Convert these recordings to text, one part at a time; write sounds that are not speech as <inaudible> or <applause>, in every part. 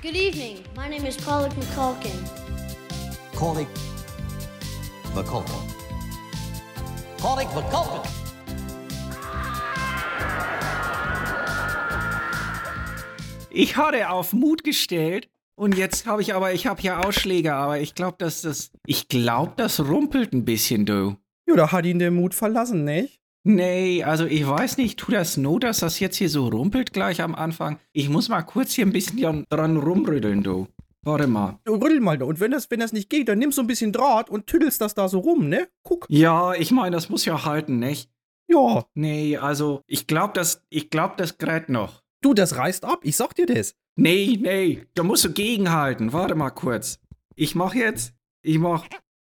Good evening. My name is Pollock McCulkin. Cornick McCulkin. Cornick McCulkin. Ich hatte auf Mut gestellt und jetzt habe ich aber, ich habe hier Ausschläge, aber ich glaube, dass das, ich glaube, das rumpelt ein bisschen, du. Ja, da hat ihn der Mut verlassen, nicht? Nee, also ich weiß nicht, tut das not, dass das jetzt hier so rumpelt gleich am Anfang? Ich muss mal kurz hier ein bisschen dran rumrütteln, du. Warte mal. Du Rüttel mal da. Und wenn das, wenn das nicht geht, dann nimm so ein bisschen Draht und tüddelst das da so rum, ne? Guck. Ja, ich meine, das muss ja halten, nicht? Ja. Nee, also ich glaube, das, ich glaube, das gerät noch. Du, das reißt ab. Ich sag dir das. Nee, nee, da musst du gegenhalten. Warte mal kurz. Ich mach jetzt, ich mach,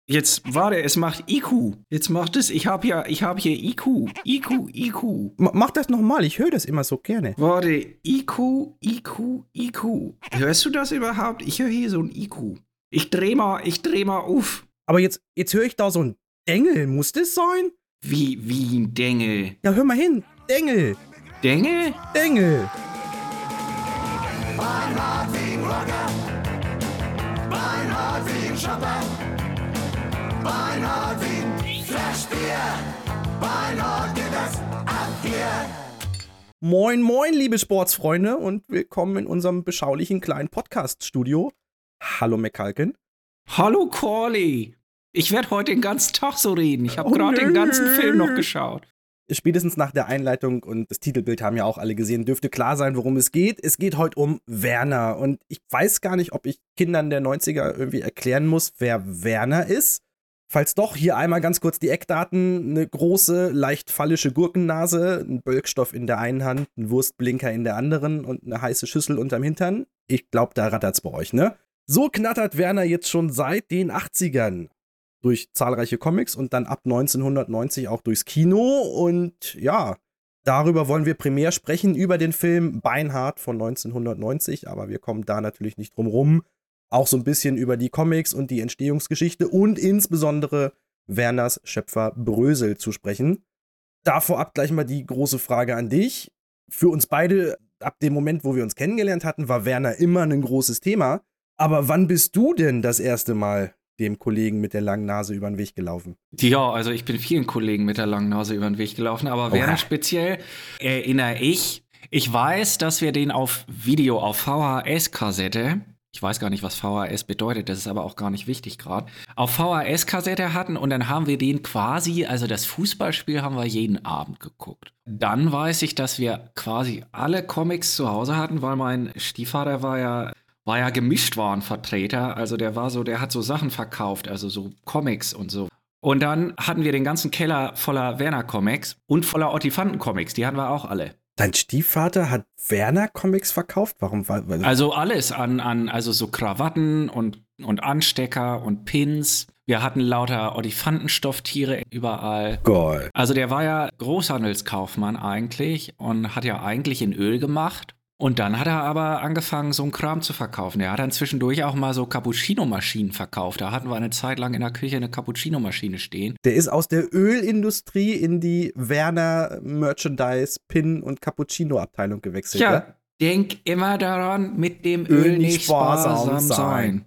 jetzt, warte, es macht IQ. Jetzt macht es, ich hab ja, ich hab hier IQ, IQ, IQ. M mach das nochmal. Ich höre das immer so gerne. Warte, IQ, IQ, IQ. Hörst du das überhaupt? Ich höre hier so ein IQ. Ich dreh mal, ich dreh mal auf. Aber jetzt, jetzt höre ich da so ein Dengel. Muss das sein? Wie, wie ein Dengel. Ja, hör mal hin. Dengel. Dengel? Dengel. Beinhard wie ein Rocker. Beinhard wie ein Schopper. Beinhard wie ein Flaschbier. Beinhard geht das ab hier. Moin, moin, liebe Sportsfreunde und willkommen in unserem beschaulichen kleinen Podcast-Studio. Hallo, McCalkin. Hallo, Corley. Ich werde heute den ganzen Tag so reden. Ich habe Oh, gerade den ganzen Film noch geschaut. Spätestens nach der Einleitung und das Titelbild haben ja auch alle gesehen, dürfte klar sein, worum es geht. Es geht heute um Werner. Und ich weiß gar nicht, ob ich Kindern der 90er irgendwie erklären muss, wer Werner ist. Falls doch, hier einmal ganz kurz die Eckdaten. Eine große, leicht phallische Gurkennase, ein Bölkstoff in der einen Hand, ein Wurstblinker in der anderen und eine heiße Schüssel unterm Hintern. Ich glaube, da rattert's bei euch, ne? So knattert Werner jetzt schon seit den 80ern durch zahlreiche Comics und dann ab 1990 auch durchs Kino. Und ja, darüber wollen wir primär sprechen, über den Film Beinhard von 1990, aber wir kommen da natürlich nicht drum rum. Auch so ein bisschen über die Comics und die Entstehungsgeschichte und insbesondere Werners Schöpfer Brösel zu sprechen. Da vorab gleich mal die große Frage an dich. Für uns beide, ab dem Moment, wo wir uns kennengelernt hatten, war Werner immer ein großes Thema. Aber wann bist du denn das erste Mal dem Kollegen mit der langen Nase über den Weg gelaufen? Ja, also ich bin vielen Kollegen mit der langen Nase über den Weg gelaufen, aber Oha. Werner speziell erinnere ich. Ich weiß, dass wir den auf Video, auf VHS-Kassette, ich weiß gar nicht, was VHS bedeutet, das ist aber auch gar nicht wichtig gerade, auf VHS-Kassette hatten und dann haben wir den quasi, also das Fußballspiel haben wir jeden Abend geguckt. Dann weiß ich, dass wir quasi alle Comics zu Hause hatten, weil mein Stiefvater war ja war ja Gemischtwarenvertreter, also der war so, der hat so Sachen verkauft, also so Comics und so. Und dann hatten wir den ganzen Keller voller Werner-Comics und voller Ottifanten-Comics, die hatten wir auch alle. Dein Stiefvater hat Werner Comics verkauft? Warum? Weil, Also alles an, an also so Krawatten und, und Anstecker und Pins. Wir hatten lauter Ottifantenstofftiere überall. Geil. Also der war ja Großhandelskaufmann eigentlich und hat ja eigentlich in Öl gemacht. Und dann hat er aber angefangen, so einen Kram zu verkaufen. Er hat dann zwischendurch auch mal so Cappuccino-Maschinen verkauft. Da hatten wir eine Zeit lang in der Küche eine Cappuccino-Maschine stehen. Der ist aus der Ölindustrie in die Werner Merchandise Pin und Cappuccino Abteilung gewechselt. Ja, Ja. denk immer daran, mit dem Öl Öl, nicht sparsam, sein. sein.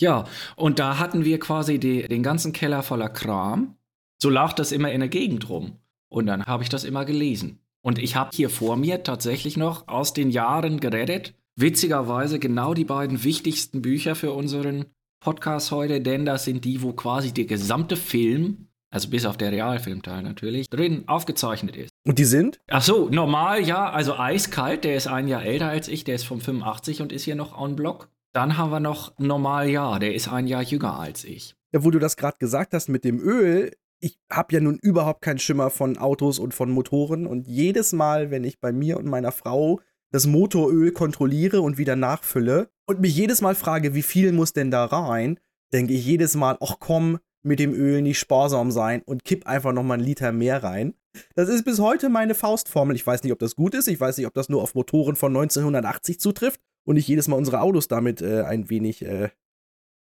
Ja, und da hatten wir quasi die, den ganzen Keller voller Kram. So lag das immer in der Gegend rum. Und dann habe ich das immer gelesen. Und ich habe hier vor mir tatsächlich noch aus den Jahren gerettet. Witzigerweise genau die beiden wichtigsten Bücher für unseren Podcast heute, denn das sind die, wo quasi der gesamte Film, also bis auf der Realfilmteil natürlich, drin aufgezeichnet ist. Und die sind? Ach so, normal, ja. Also eiskalt, der ist ein Jahr älter als ich, der ist vom 85 und ist hier noch on Block. Dann haben wir noch normal, ja, der ist ein Jahr jünger als ich. Ja, wo du das gerade gesagt hast mit dem Öl, ich habe ja nun überhaupt keinen Schimmer von Autos und von Motoren und jedes Mal, wenn ich bei mir und meiner Frau das Motoröl kontrolliere und wieder nachfülle und mich jedes Mal frage, wie viel muss denn da rein, denke ich jedes Mal, ach komm, mit dem Öl nicht sparsam sein und kipp einfach noch mal einen Liter mehr rein. Das ist bis heute meine Faustformel. Ich weiß nicht, ob das gut ist. Ich weiß nicht, ob das nur auf Motoren von 1980 zutrifft und ich jedes Mal unsere Autos damit äh, ein wenig äh,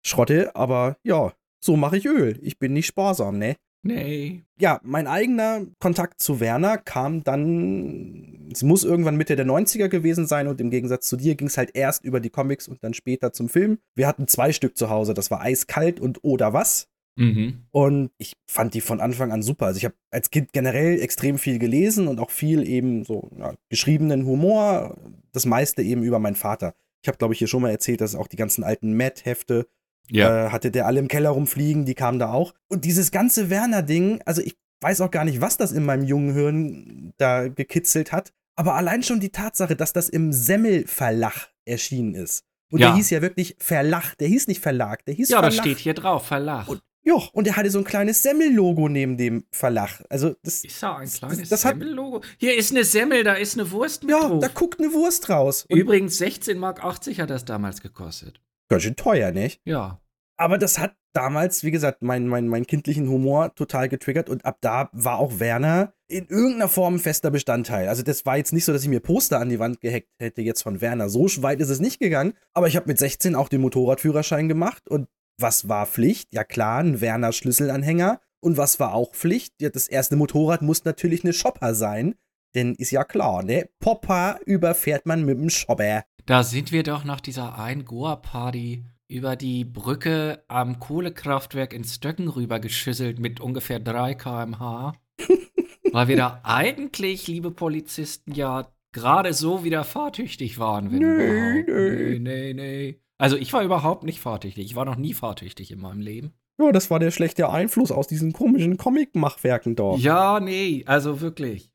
schrotte. Aber ja, so mache ich Öl. Ich bin nicht sparsam, ne? Nee. Ja, mein eigener Kontakt zu Werner kam dann, es muss irgendwann Mitte der 90er gewesen sein und im Gegensatz zu dir ging es halt erst über die Comics und dann später zum Film. Wir hatten zwei Stück zu Hause, das war Eiskalt und Oder was. Mhm. Und ich fand die von Anfang an super. Also ich habe als Kind generell extrem viel gelesen und auch viel eben so ja, geschriebenen Humor. Das meiste eben über meinen Vater. Ich habe, glaube ich, hier schon mal erzählt, dass auch die ganzen alten Matt-Hefte Ja. äh, hatte der alle im Keller rumfliegen, die kamen da auch. Und dieses ganze Werner-Ding, also ich weiß auch gar nicht, was das in meinem jungen Hirn da gekitzelt hat. Aber allein schon die Tatsache, dass das im Semmelverlag erschienen ist. Und Ja. der hieß ja wirklich Verlag, der hieß nicht Verlag, der hieß ja, das Verlag. steht hier drauf, Verlag. Und, ja, und er hatte so ein kleines Semmel-Logo neben dem Verlag. Also das, ist da ein kleines das Semmellogo? Hier ist eine Semmel, da ist eine Wurst mit ja, drauf. da guckt eine Wurst raus. Und Übrigens 16,80 Mark hat das damals gekostet. Ganz schön teuer, nicht? Ja. Aber das hat damals, wie gesagt, meinen mein, mein kindlichen Humor total getriggert und ab da war auch Werner in irgendeiner Form ein fester Bestandteil. Also das war jetzt nicht so, dass ich mir Poster an die Wand gehackt hätte jetzt von Werner. So weit ist es nicht gegangen. Aber ich habe mit 16 auch den Motorradführerschein gemacht und was war Pflicht? Ja klar, ein Werner Schlüsselanhänger. Und was war auch Pflicht? Ja, das erste Motorrad muss natürlich eine Shopper sein. Denn ist ja klar, ne? Popper überfährt man mit dem Shopper. Da sind wir doch nach dieser einen Goa-Party über die Brücke am Kohlekraftwerk in Stöcken rübergeschüsselt mit ungefähr 3 km/h. <laughs> weil wir da eigentlich, liebe Polizisten, ja gerade so wieder fahrtüchtig waren. Wenn Nee, nee. nee, nee, nee. Also ich war überhaupt nicht fahrtüchtig. Ich war noch nie fahrtüchtig in meinem Leben. Ja, das war der schlechte Einfluss aus diesen komischen Comic-Machwerken dort. Ja, nee, also wirklich.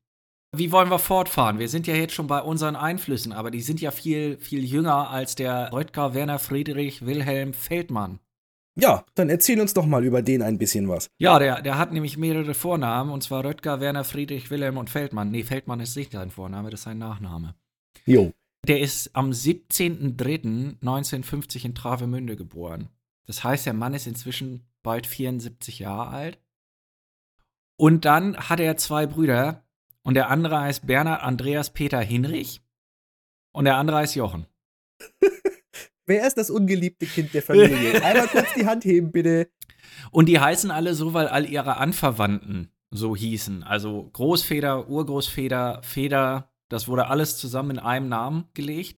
Wie wollen wir fortfahren? Wir sind ja jetzt schon bei unseren Einflüssen, aber die sind ja viel, viel jünger als der Röttger Werner Friedrich Wilhelm Feldmann. Ja, dann erzähl uns doch mal über den ein bisschen was. Ja, der, der hat nämlich mehrere Vornamen, und zwar Röttger, Werner, Friedrich, Wilhelm und Feldmann. Nee, Feldmann ist nicht sein Vorname, das ist sein Nachname. Jo. Der ist am 17.03.1950 in Travemünde geboren. Das heißt, der Mann ist inzwischen bald 74 Jahre alt. Und dann hat er zwei Brüder. Und der andere heißt Bernhard Andreas Peter Hinrich. Und der andere heißt Jochen. <laughs> Wer ist das ungeliebte Kind der Familie? <laughs> Einmal kurz die Hand heben, bitte. Und die heißen alle so, weil all ihre Anverwandten so hießen. Also Großväter, Urgroßväter, Väter, das wurde alles zusammen in einem Namen gelegt.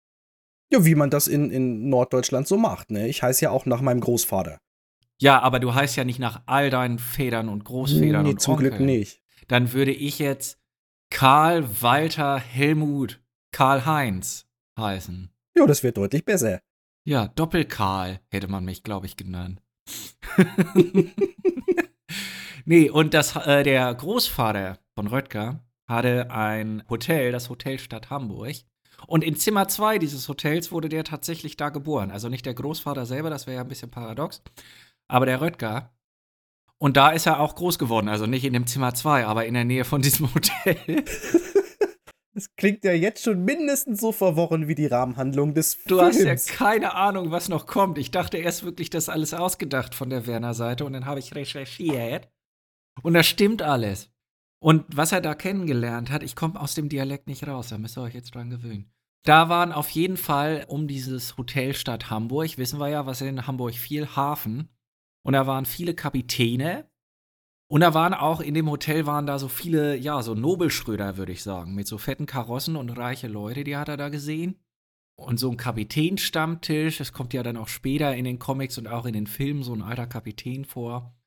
Ja, wie man das in, in Norddeutschland so macht, ne? Ich heiße ja auch nach meinem Großvater. Ja, aber du heißt ja nicht nach all deinen Vätern und Großvätern nee, und zum Onkeln. Glück nicht. Dann würde ich jetzt Karl Walter Helmut Karl Heinz heißen. Ja, das wird deutlich besser. Ja, Doppel-Karl hätte man mich, glaube ich, genannt. <laughs> nee, und das, äh, der Großvater von Röttger hatte ein Hotel, das Hotel Stadt Hamburg. Und in Zimmer 2 dieses Hotels wurde der tatsächlich da geboren. Also nicht der Großvater selber, das wäre ja ein bisschen paradox, aber der Röttger. Und da ist er auch groß geworden. Also nicht in dem Zimmer 2, aber in der Nähe von diesem <laughs> Hotel. Das klingt ja jetzt schon mindestens so verworren wie die Rahmenhandlung des Du hast ja Films. keine Ahnung, was noch kommt. Ich dachte erst wirklich, das alles ausgedacht von der Werner-Seite und dann habe ich recherchiert. Und das stimmt alles. Und was er da kennengelernt hat, ich komme aus dem Dialekt nicht raus, da müsst ihr euch jetzt dran gewöhnen. Da waren auf jeden Fall um dieses Hotel Stadt Hamburg, wissen wir ja, was in Hamburg viel Hafen. Und da waren viele Kapitäne. Und da waren auch in dem Hotel waren da so viele, ja, so Nobelschröder, würde ich sagen, mit so fetten Karossen und reiche Leute, die hat er da gesehen. Und so ein Kapitänstammtisch, das kommt ja dann auch später in den Comics und auch in den Filmen so ein alter Kapitän vor.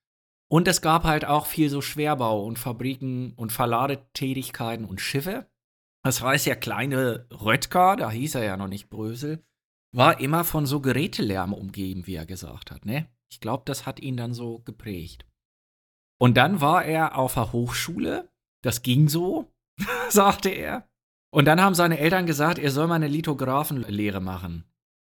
Und es gab halt auch viel so Schwerbau und Fabriken und Verladetätigkeiten und Schiffe. Das heißt, der kleine Röttger, da hieß er ja noch nicht Brösel, war immer von so Gerätelärm umgeben, wie er gesagt hat, ne? Ich glaube, das hat ihn dann so geprägt. Und dann war er auf der Hochschule, das ging so, <laughs> sagte er. Und dann haben seine Eltern gesagt, er soll mal eine Lithographenlehre machen.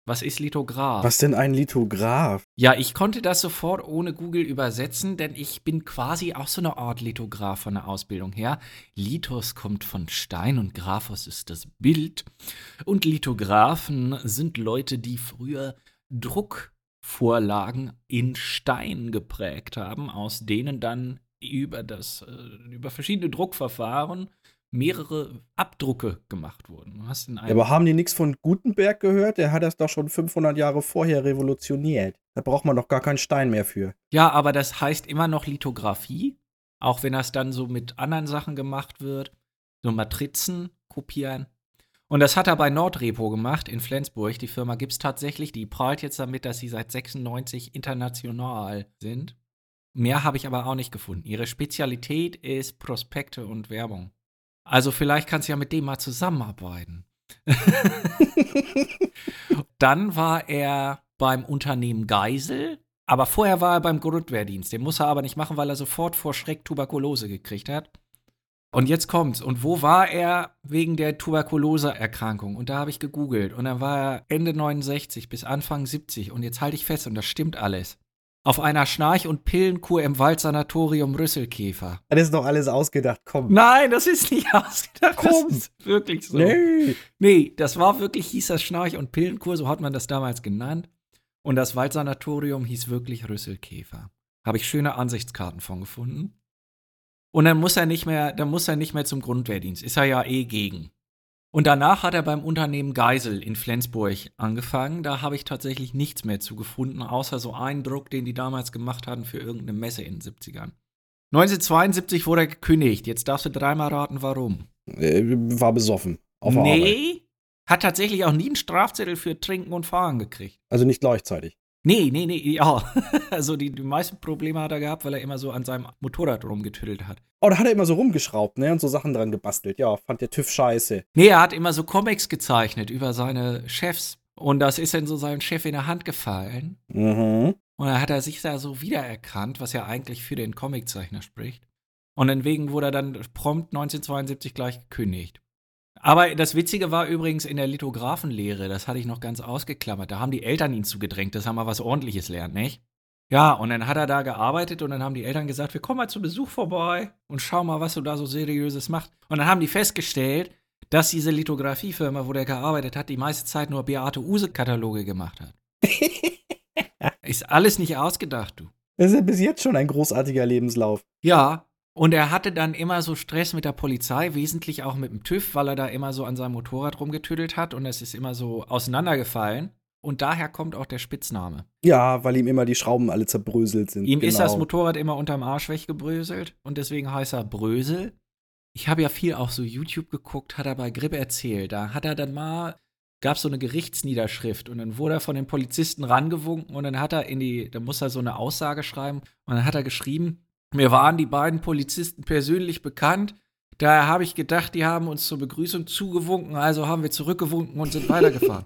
Was ist Lithograph? Was denn ein Lithograph? Ja, ich konnte das sofort ohne Google übersetzen, denn ich bin quasi auch so eine Art Lithograph von der Ausbildung her. Lithos kommt von Stein und Graphos ist das Bild. Und Lithographen sind Leute, die früher Druckvorlagen in Stein geprägt haben, aus denen dann über das äh, über verschiedene Druckverfahren mehrere Abdrucke gemacht wurden. Aber haben die nichts von Gutenberg gehört? Der hat das doch schon 500 Jahre vorher revolutioniert. Da braucht man doch gar keinen Stein mehr für. Ja, aber das heißt immer noch Lithografie. Auch wenn das dann so mit anderen Sachen gemacht wird. So Matrizen kopieren. Und das hat er bei Nordrepo gemacht in Flensburg. Die Firma gibt es tatsächlich. Die prahlt jetzt damit, dass sie seit 96 international sind. Mehr habe ich aber auch nicht gefunden. Ihre Spezialität ist Prospekte und Werbung. Also vielleicht kannst du ja mit dem mal zusammenarbeiten. <laughs> Dann war er beim Unternehmen Geisel, aber vorher war er beim Grundwehrdienst. Den muss er aber nicht machen, weil er sofort vor Schreck Tuberkulose gekriegt hat. Und jetzt kommt's. Und wo war er wegen der Tuberkuloseerkrankung? Und da habe ich gegoogelt. Und dann war er Ende 69 bis Anfang 70. Und jetzt halte ich fest, und das stimmt alles. Auf einer Schnarch- und Pillenkur im Waldsanatorium Rüsselkäfer. Das ist doch alles ausgedacht, komm. Nein, das ist nicht <laughs> ausgedacht. Komm. Das ist wirklich so. Nee. Nee, das war wirklich, hieß das Schnarch- und Pillenkur, so hat man das damals genannt. Und das Waldsanatorium hieß wirklich Rüsselkäfer. Habe ich schöne Ansichtskarten von gefunden. Und dann muss er nicht mehr, dann muss er nicht mehr zum Grundwehrdienst. Ist er ja eh gegen. Und danach hat er beim Unternehmen Geisel in Flensburg angefangen. Da habe ich tatsächlich nichts mehr zu gefunden, außer so einen Druck, den die damals gemacht hatten für irgendeine Messe in den 70ern. 1972 wurde er gekündigt. Jetzt darfst du dreimal raten, warum. Äh, war besoffen. Auf der Arbeit. nee, hat tatsächlich auch nie einen Strafzettel für Trinken und Fahren gekriegt. Also nicht gleichzeitig. Nee, nee, nee, ja. <laughs> Also die, die meisten Probleme hat er gehabt, weil er immer so an seinem Motorrad rumgetüttelt hat. Oh, da hat er immer so rumgeschraubt, ne? Und so Sachen dran gebastelt. Ja, fand der TÜV scheiße. Nee, er hat immer so Comics gezeichnet über seine Chefs. Und das ist dann so seinem Chef in der Hand gefallen. Mhm. Und dann hat er sich da so wiedererkannt, was ja eigentlich für den Comiczeichner spricht. Und deswegen wurde er dann prompt 1972 gleich gekündigt. Aber das Witzige war übrigens in der Lithografenlehre, das hatte ich noch ganz ausgeklammert. Da haben die Eltern ihn zugedrängt, dass er mal was Ordentliches lernt, nicht? Ja, und dann hat er da gearbeitet und dann haben die Eltern gesagt, wir kommen mal zu Besuch vorbei und schau mal, was du da so seriöses machst. Und dann haben die festgestellt, dass diese Lithografiefirma, wo der gearbeitet hat, die meiste Zeit nur Beate Use-Kataloge gemacht hat. <laughs> Ist alles nicht ausgedacht, du. Das ist ja bis jetzt schon ein großartiger Lebenslauf. Ja, und er hatte dann immer so Stress mit der Polizei, wesentlich auch mit dem TÜV, weil er da immer so an seinem Motorrad rumgetüdelt hat und es ist immer so auseinandergefallen. Und daher kommt auch der Spitzname. Ja, weil ihm immer die Schrauben alle zerbröselt sind. Ihm ist Genau. das Motorrad immer unterm Arsch weggebröselt und deswegen heißt er Brösel. Ich habe ja viel auf so YouTube geguckt, hat er bei Grip erzählt. Da hat er dann mal, gab so eine Gerichtsniederschrift und dann wurde er von den Polizisten rangewunken und dann hat er in die, da muss er so eine Aussage schreiben und dann hat er geschrieben, mir waren die beiden Polizisten persönlich bekannt. Daher habe ich gedacht, die haben uns zur Begrüßung zugewunken, also haben wir zurückgewunken und sind weitergefahren.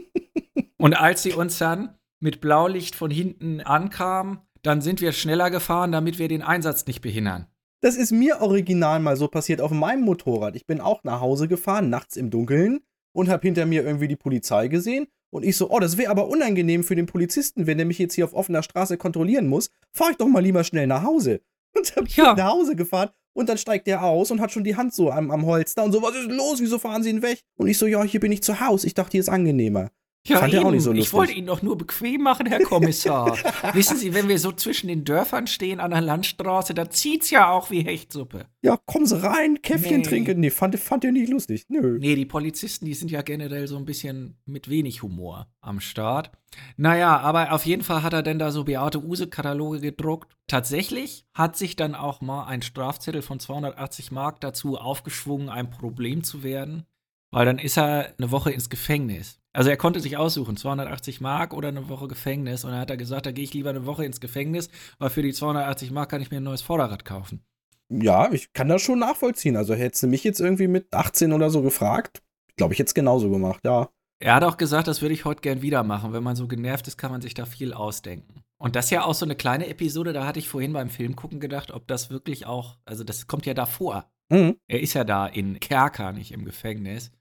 <laughs> und als sie uns dann mit Blaulicht von hinten ankamen, dann sind wir schneller gefahren, damit wir den Einsatz nicht behindern. Das ist mir original mal so passiert auf meinem Motorrad. Ich bin auch nach Hause gefahren, nachts im Dunkeln, und habe hinter mir irgendwie die Polizei gesehen. Und ich so, oh, das wäre aber unangenehm für den Polizisten, wenn der mich jetzt hier auf offener Straße kontrollieren muss. Fahr ich doch mal lieber schnell nach Hause. <laughs> Und hab Ja. nach Hause gefahren. Und dann steigt der aus und hat schon die Hand so am, am Holster und so, was ist denn los? Wieso fahren Sie ihn weg? Und ich so, ja, hier bin ich zu Hause. Ich dachte, hier ist angenehmer. Ja, Fand er auch eben. nicht so ich lustig. wollte ihn doch nur bequem machen, Herr Kommissar. <laughs> Wissen Sie, wenn wir so zwischen den Dörfern stehen an der Landstraße, da zieht's ja auch wie Hechtsuppe. Ja, kommen Sie rein, Käffchen Nee. trinken. Nee, fand, fand er nicht lustig. Nö. Nee, die Polizisten, die sind ja generell so ein bisschen mit wenig Humor am Start. Naja, aber auf jeden Fall hat er denn da so Beate Use-Kataloge gedruckt. Tatsächlich hat sich dann auch mal ein Strafzettel von 280 Mark dazu aufgeschwungen, ein Problem zu werden. Weil dann ist er eine Woche ins Gefängnis. Also er konnte sich aussuchen, 280 Mark oder eine Woche Gefängnis. Und dann hat er gesagt, da gehe ich lieber eine Woche ins Gefängnis, weil für die 280 Mark kann ich mir ein neues Vorderrad kaufen. Ja, ich kann das schon nachvollziehen. Also hättest du mich jetzt irgendwie mit 18 oder so gefragt, glaube ich, jetzt genauso gemacht, ja. Er hat auch gesagt, das würde ich heute gern wieder machen. Wenn man so genervt ist, kann man sich da viel ausdenken. Und das ist ja auch so eine kleine Episode, da hatte ich vorhin beim Film gucken gedacht, ob das wirklich auch, also das kommt ja davor. Mhm. Er ist ja da in Kerker, nicht im Gefängnis.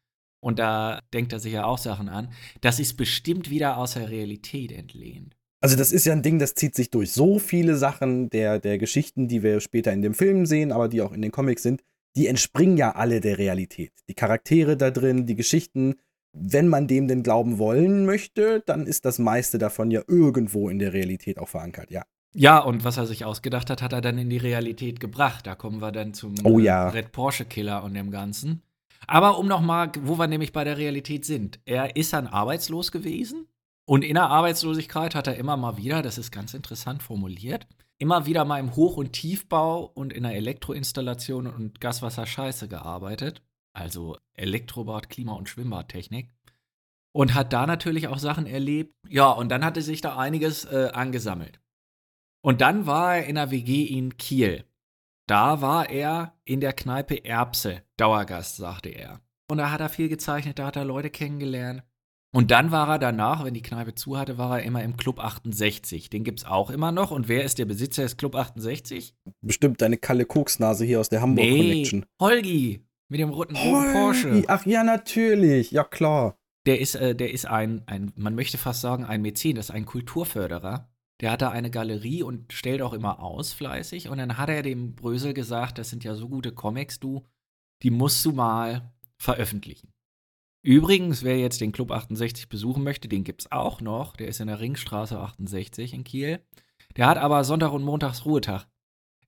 Und da denkt er sich ja auch Sachen an. Das ist bestimmt wieder aus der Realität entlehnt. Also das ist ja ein Ding, das zieht sich durch so viele Sachen der, der Geschichten, die wir später in dem Film sehen, aber die auch in den Comics sind, die entspringen ja alle der Realität. Die Charaktere da drin, die Geschichten, wenn man dem denn glauben wollen möchte, dann ist das meiste davon ja irgendwo in der Realität auch verankert, ja. Ja, und was er sich ausgedacht hat, hat er dann in die Realität gebracht. Da kommen wir dann zum Oh ja. Red Porsche Killer und dem Ganzen. Aber um nochmal, wo wir nämlich bei der Realität sind. Er ist dann arbeitslos gewesen und in der Arbeitslosigkeit hat er immer mal wieder, das ist ganz interessant formuliert, immer wieder mal im Hoch- und Tiefbau und in der Elektroinstallation und Gaswasser-Scheiße gearbeitet. Also Elektrobad, Klima- und Schwimmbadtechnik. Und hat da natürlich auch Sachen erlebt. Ja, und dann hatte sich da einiges äh, angesammelt. Und dann war er in der WG in Kiel. Da war er in der Kneipe Erbse, Dauergast, sagte er. Und da hat er viel gezeichnet, da hat er Leute kennengelernt. Und dann war er danach, wenn die Kneipe zu hatte, war er immer im Club 68. Den gibt es auch immer noch. Und wer ist der Besitzer des Club 68? Bestimmt deine Kalle Koksnase hier aus der Hamburg Nee, Connection. Holgi mit dem roten, roten Porsche. Holgi, Ach ja, natürlich. Ja, klar. Der ist, äh, der ist ein, ein, man möchte fast sagen, ein Mäzen, das ist ein Kulturförderer. Der hat da eine Galerie und stellt auch immer aus, fleißig. Und dann hat er dem Brösel gesagt, das sind ja so gute Comics, du, die musst du mal veröffentlichen. Übrigens, wer jetzt den Club 68 besuchen möchte, den gibt's auch noch. Der ist in der Ringstraße 68 in Kiel. Der hat aber Sonntag und Montags Ruhetag.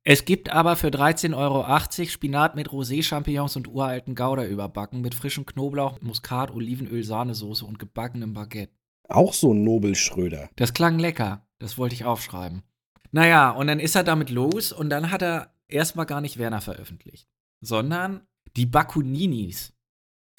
Es gibt aber für 13,80 Euro Spinat mit Rosé-Champignons und uralten Gouda überbacken mit frischem Knoblauch, Muskat, Olivenöl, Sahnesoße und gebackenem Baguette. Auch so ein Nobel Schröder. Das klang lecker. Das wollte ich aufschreiben. Naja, und dann ist er damit los und dann hat er erstmal gar nicht Werner veröffentlicht, sondern die Bakuninis.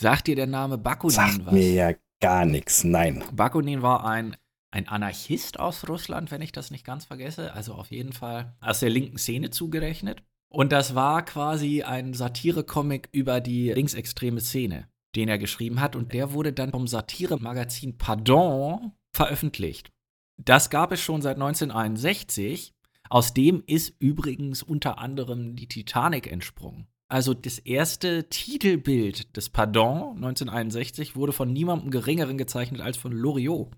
Sagt dir der Name Bakunin Sagt was? mir ja gar nichts. Nein. Bakunin war ein, ein Anarchist aus Russland, wenn ich das nicht ganz vergesse. Also auf jeden Fall aus der linken Szene zugerechnet. Und das war quasi ein Satire-Comic über die linksextreme Szene, den er geschrieben hat. Und der wurde dann vom Satire-Magazin Pardon veröffentlicht. Das gab es schon seit 1961. Aus dem ist übrigens unter anderem die Titanic entsprungen. Also das erste Titelbild des Pardon 1961 wurde von niemandem Geringeren gezeichnet als von Loriot.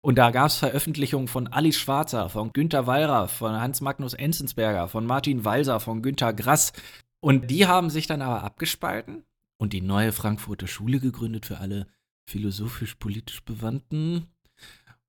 Und da gab es Veröffentlichungen von Alice Schwarzer, von Günter Wallraff, von Hans Magnus Enzensberger, von Martin Walser, von Günter Grass. Und die haben sich dann aber abgespalten und die neue Frankfurter Schule gegründet für alle philosophisch-politisch Bewandten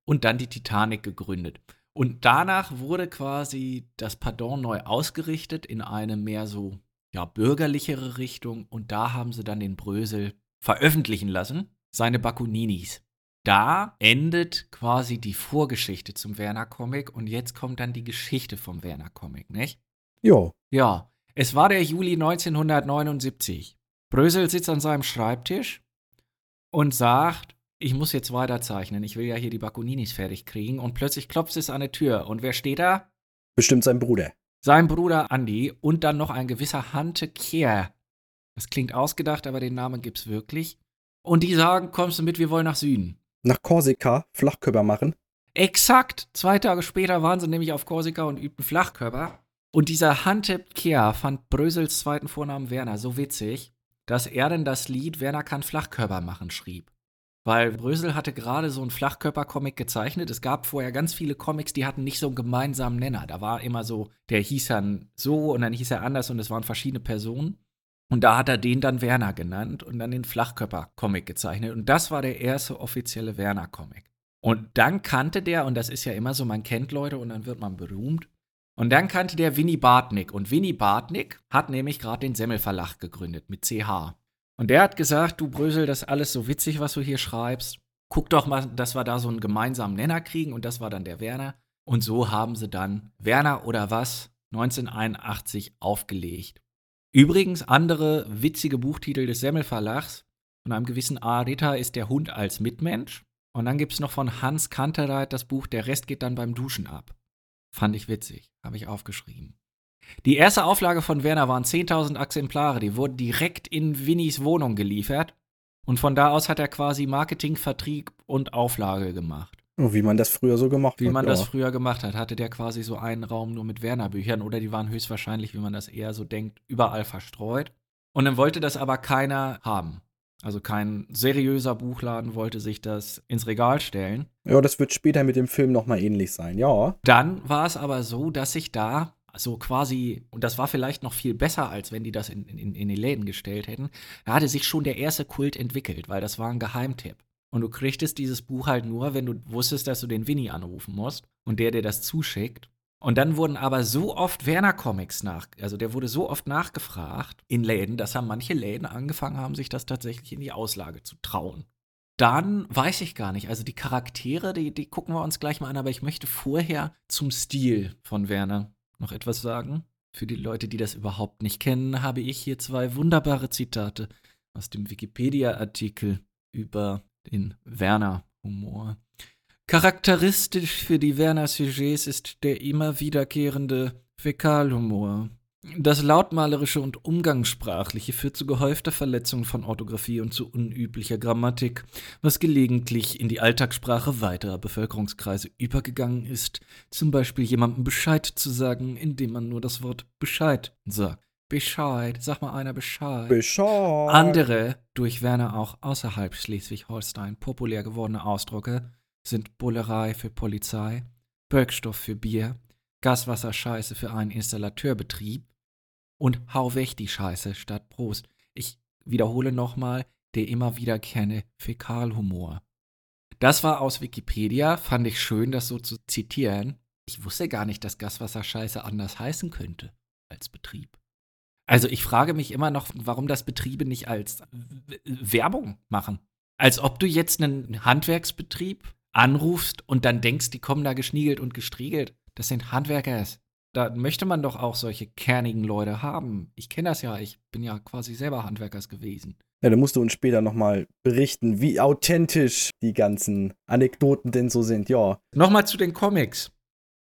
und dann die Titanic gegründet. Und danach wurde quasi das Pardon neu ausgerichtet in eine mehr so ja, bürgerlichere Richtung und da haben sie dann den Brösel veröffentlichen lassen, seine Bakuninis. Da endet quasi die Vorgeschichte zum Werner-Comic und jetzt kommt dann die Geschichte vom Werner-Comic, nicht? Jo. Ja, es war der Juli 1979. Brösel sitzt an seinem Schreibtisch und sagt, ich muss jetzt weiterzeichnen, ich will ja hier die Bakuninis fertig kriegen und plötzlich klopft es an die Tür und wer steht da? Bestimmt sein Bruder. Sein Bruder Andy und dann noch ein gewisser Hante Kier. Das klingt ausgedacht, aber den Namen gibt's wirklich. Und die sagen, kommst du mit, wir wollen nach Süden. Nach Korsika Flachkörper machen. Exakt. Zwei Tage später waren sie nämlich auf Korsika und übten Flachkörper. Und dieser Hantep Kea fand Brösels zweiten Vornamen Werner so witzig, dass er denn das Lied Werner kann Flachkörper machen schrieb. Weil Brösel hatte gerade so einen Flachkörper-Comic gezeichnet. Es gab vorher ganz viele Comics, die hatten nicht so einen gemeinsamen Nenner. Da war immer so, der hieß dann so und dann hieß er anders und es waren verschiedene Personen. Und da hat er den dann Werner genannt und dann den Flachkörper-Comic gezeichnet. Und das war der erste offizielle Werner-Comic. Und dann kannte der, und das ist ja immer so, man kennt Leute und dann wird man berühmt. Und dann kannte der Winnie Bartnick. Und Winnie Bartnick hat nämlich gerade den Semmelverlag gegründet mit CH. Und der hat gesagt, du Brösel, das ist alles so witzig, was du hier schreibst. Guck doch mal, dass wir da so einen gemeinsamen Nenner kriegen. Und das war dann der Werner. Und so haben sie dann Werner oder was 1981 aufgelegt. Übrigens, andere witzige Buchtitel des Semmelverlags von einem gewissen A. Ritter ist Der Hund als Mitmensch. Und dann gibt es noch von Hans Kantereit das Buch Der Rest geht dann beim Duschen ab. Fand ich witzig, habe ich aufgeschrieben. Die erste Auflage von Werner waren 10.000 Exemplare, die wurden direkt in Winnies Wohnung geliefert. Und von da aus hat er quasi Marketing, Vertrieb und Auflage gemacht. Wie man das früher so gemacht Wie hat. man ja. das früher gemacht hat, hatte der quasi so einen Raum nur mit Werner-Büchern oder die waren höchstwahrscheinlich, wie man das eher so denkt, überall verstreut. Und dann wollte das aber keiner haben. Also kein seriöser Buchladen wollte sich das ins Regal stellen. Ja, das wird später mit dem Film nochmal ähnlich sein. Ja. Dann war es aber so, dass sich da so quasi, und das war vielleicht noch viel besser, als wenn die das in, in, in die Läden gestellt hätten, da hatte sich schon der erste Kult entwickelt, weil das war ein Geheimtipp. Und du kriegtest dieses Buch halt nur, wenn du wusstest, dass du den Winnie anrufen musst und der dir das zuschickt. Und dann wurden aber so oft Werner-Comics nach, also der wurde so oft nachgefragt in Läden, dass haben manche Läden angefangen haben, sich das tatsächlich in die Auslage zu trauen. Dann weiß ich gar nicht, also die Charaktere, die, die gucken wir uns gleich mal an, aber ich möchte vorher zum Stil von Werner. Noch etwas sagen? Für die Leute, die das überhaupt nicht kennen, habe ich hier zwei wunderbare Zitate aus dem Wikipedia-Artikel über den Werner-Humor. Charakteristisch für die Werner-Sujets ist der immer wiederkehrende Fäkalhumor. Das Lautmalerische und Umgangssprachliche führt zu gehäufter Verletzung von Orthographie und zu unüblicher Grammatik, was gelegentlich in die Alltagssprache weiterer Bevölkerungskreise übergegangen ist, zum Beispiel jemandem Bescheid zu sagen, indem man nur das Wort Bescheid sagt. Bescheid, sag mal einer Bescheid. Bescheid. Andere, durch Werner auch außerhalb Schleswig-Holstein populär gewordene Ausdrucke sind Bullerei für Polizei, Böckstoff für Bier, Gaswasserscheiße für einen Installateurbetrieb und Hau weg die Scheiße statt Prost. Ich wiederhole nochmal, der immer wiederkehrende Fäkalhumor. Das war aus Wikipedia, fand ich schön, das so zu zitieren. Ich wusste gar nicht, dass Gaswasserscheiße anders heißen könnte als Betrieb. Also ich frage mich immer noch, warum das Betriebe nicht als Werbung machen. Als ob du jetzt einen Handwerksbetrieb anrufst und dann denkst, die kommen da geschniegelt und gestriegelt. Das sind Handwerkers. Da möchte man doch auch solche kernigen Leute haben. Ich kenne das ja, ich bin ja quasi selber Handwerkers gewesen. Ja, da musst du uns später nochmal berichten, wie authentisch die ganzen Anekdoten denn so sind. Ja, Nochmal zu den Comics.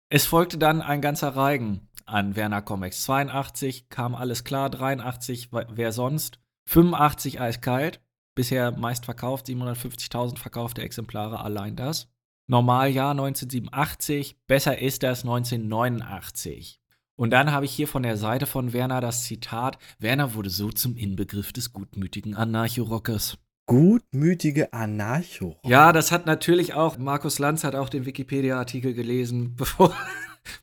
Es folgte dann ein ganzer Reigen an Werner Comics. 82 kam alles klar, 83 wa- wer sonst, 85 eiskalt, bisher meist verkauft, 750.000 verkaufte Exemplare, allein das. Normaljahr 1987, besser ist das 1989. Und dann habe ich hier von der Seite von Werner das Zitat: Werner wurde so zum Inbegriff des gutmütigen Anarcho-Rockers. gutmütige Anarcho. Ja, das hat natürlich auch, Markus Lanz hat auch den Wikipedia-Artikel gelesen, <laughs> bevor,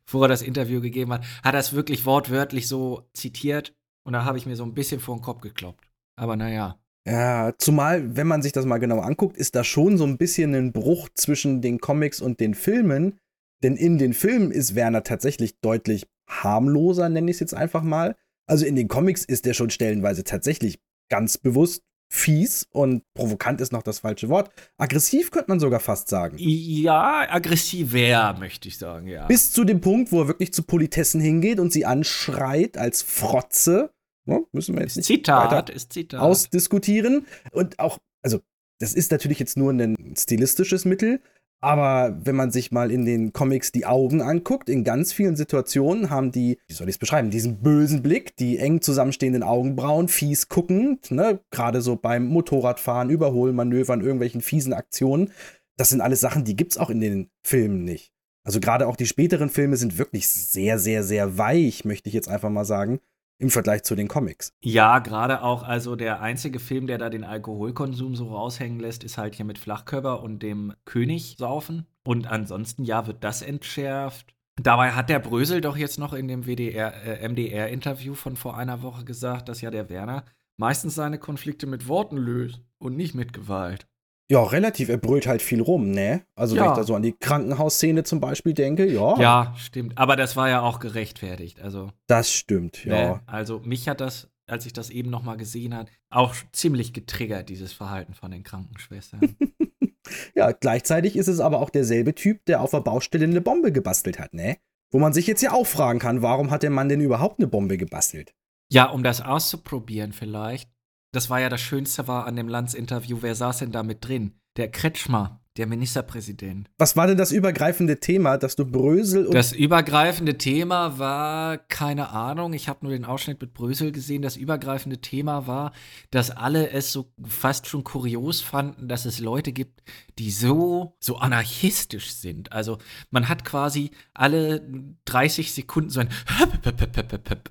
bevor er das Interview gegeben hat, hat er es wirklich wortwörtlich so zitiert und da habe ich mir so ein bisschen vor den Kopf gekloppt. Aber naja. Ja, zumal, wenn man sich das mal genau anguckt, ist da schon so ein bisschen ein Bruch zwischen den Comics und den Filmen. Denn in den Filmen ist Werner tatsächlich deutlich harmloser, nenne ich es jetzt einfach mal. Also in den Comics ist der schon stellenweise tatsächlich ganz bewusst fies und provokant ist noch das falsche Wort. Aggressiv könnte man sogar fast sagen. Ja, aggressiver, möchte ich sagen, ja. Bis zu dem Punkt, wo er wirklich zu Politessen hingeht und sie anschreit als Frotze. Ja, müssen wir jetzt nicht Zitat ist Zitat. ausdiskutieren. Und auch, also, das ist natürlich jetzt nur ein stilistisches Mittel, aber wenn man sich mal in den Comics die Augen anguckt, in ganz vielen Situationen haben die, wie soll ich es beschreiben, diesen bösen Blick, die eng zusammenstehenden Augenbrauen, fies guckend, ne, gerade so beim Motorradfahren, Überholmanövern, irgendwelchen fiesen Aktionen. Das sind alles Sachen, die gibt's auch in den Filmen nicht. Also gerade auch die späteren Filme sind wirklich sehr, sehr, sehr weich, möchte ich jetzt einfach mal sagen, im Vergleich zu den Comics. Ja, gerade auch, also der einzige Film, der da den Alkoholkonsum so raushängen lässt, ist halt hier mit Flachkörper und dem König saufen. Und ansonsten, ja, wird das entschärft. Dabei hat der Brösel doch jetzt noch in dem WDR, äh, MDR-Interview von vor einer Woche gesagt, dass ja der Werner meistens seine Konflikte mit Worten löst und nicht mit Gewalt. Ja, relativ. Er brüllt halt viel rum, ne? Also, wenn Ja. ich da so an die Krankenhausszene zum Beispiel denke, ja. Ja, stimmt. Aber das war ja auch gerechtfertigt. Also, Das stimmt, ja. ne? also mich hat das, als ich das eben noch mal gesehen habe, auch ziemlich getriggert, dieses Verhalten von den Krankenschwestern. <laughs> Ja, gleichzeitig ist es aber auch derselbe Typ, der auf der Baustelle eine Bombe gebastelt hat, ne? Wo man sich jetzt ja auch fragen kann, warum hat der Mann denn überhaupt eine Bombe gebastelt? Ja, um das auszuprobieren vielleicht. Das war ja das Schönste war an dem Lanz-Interview. Wer saß denn da mit drin? Der Kretschmer, der Ministerpräsident. Was war denn das übergreifende Thema, dass du Brösel und Das übergreifende Thema war, keine Ahnung, ich habe nur den Ausschnitt mit Brösel gesehen. Das übergreifende Thema war, dass alle es so fast schon kurios fanden, dass es Leute gibt, die so, so anarchistisch sind. Also man hat quasi alle 30 Sekunden so ein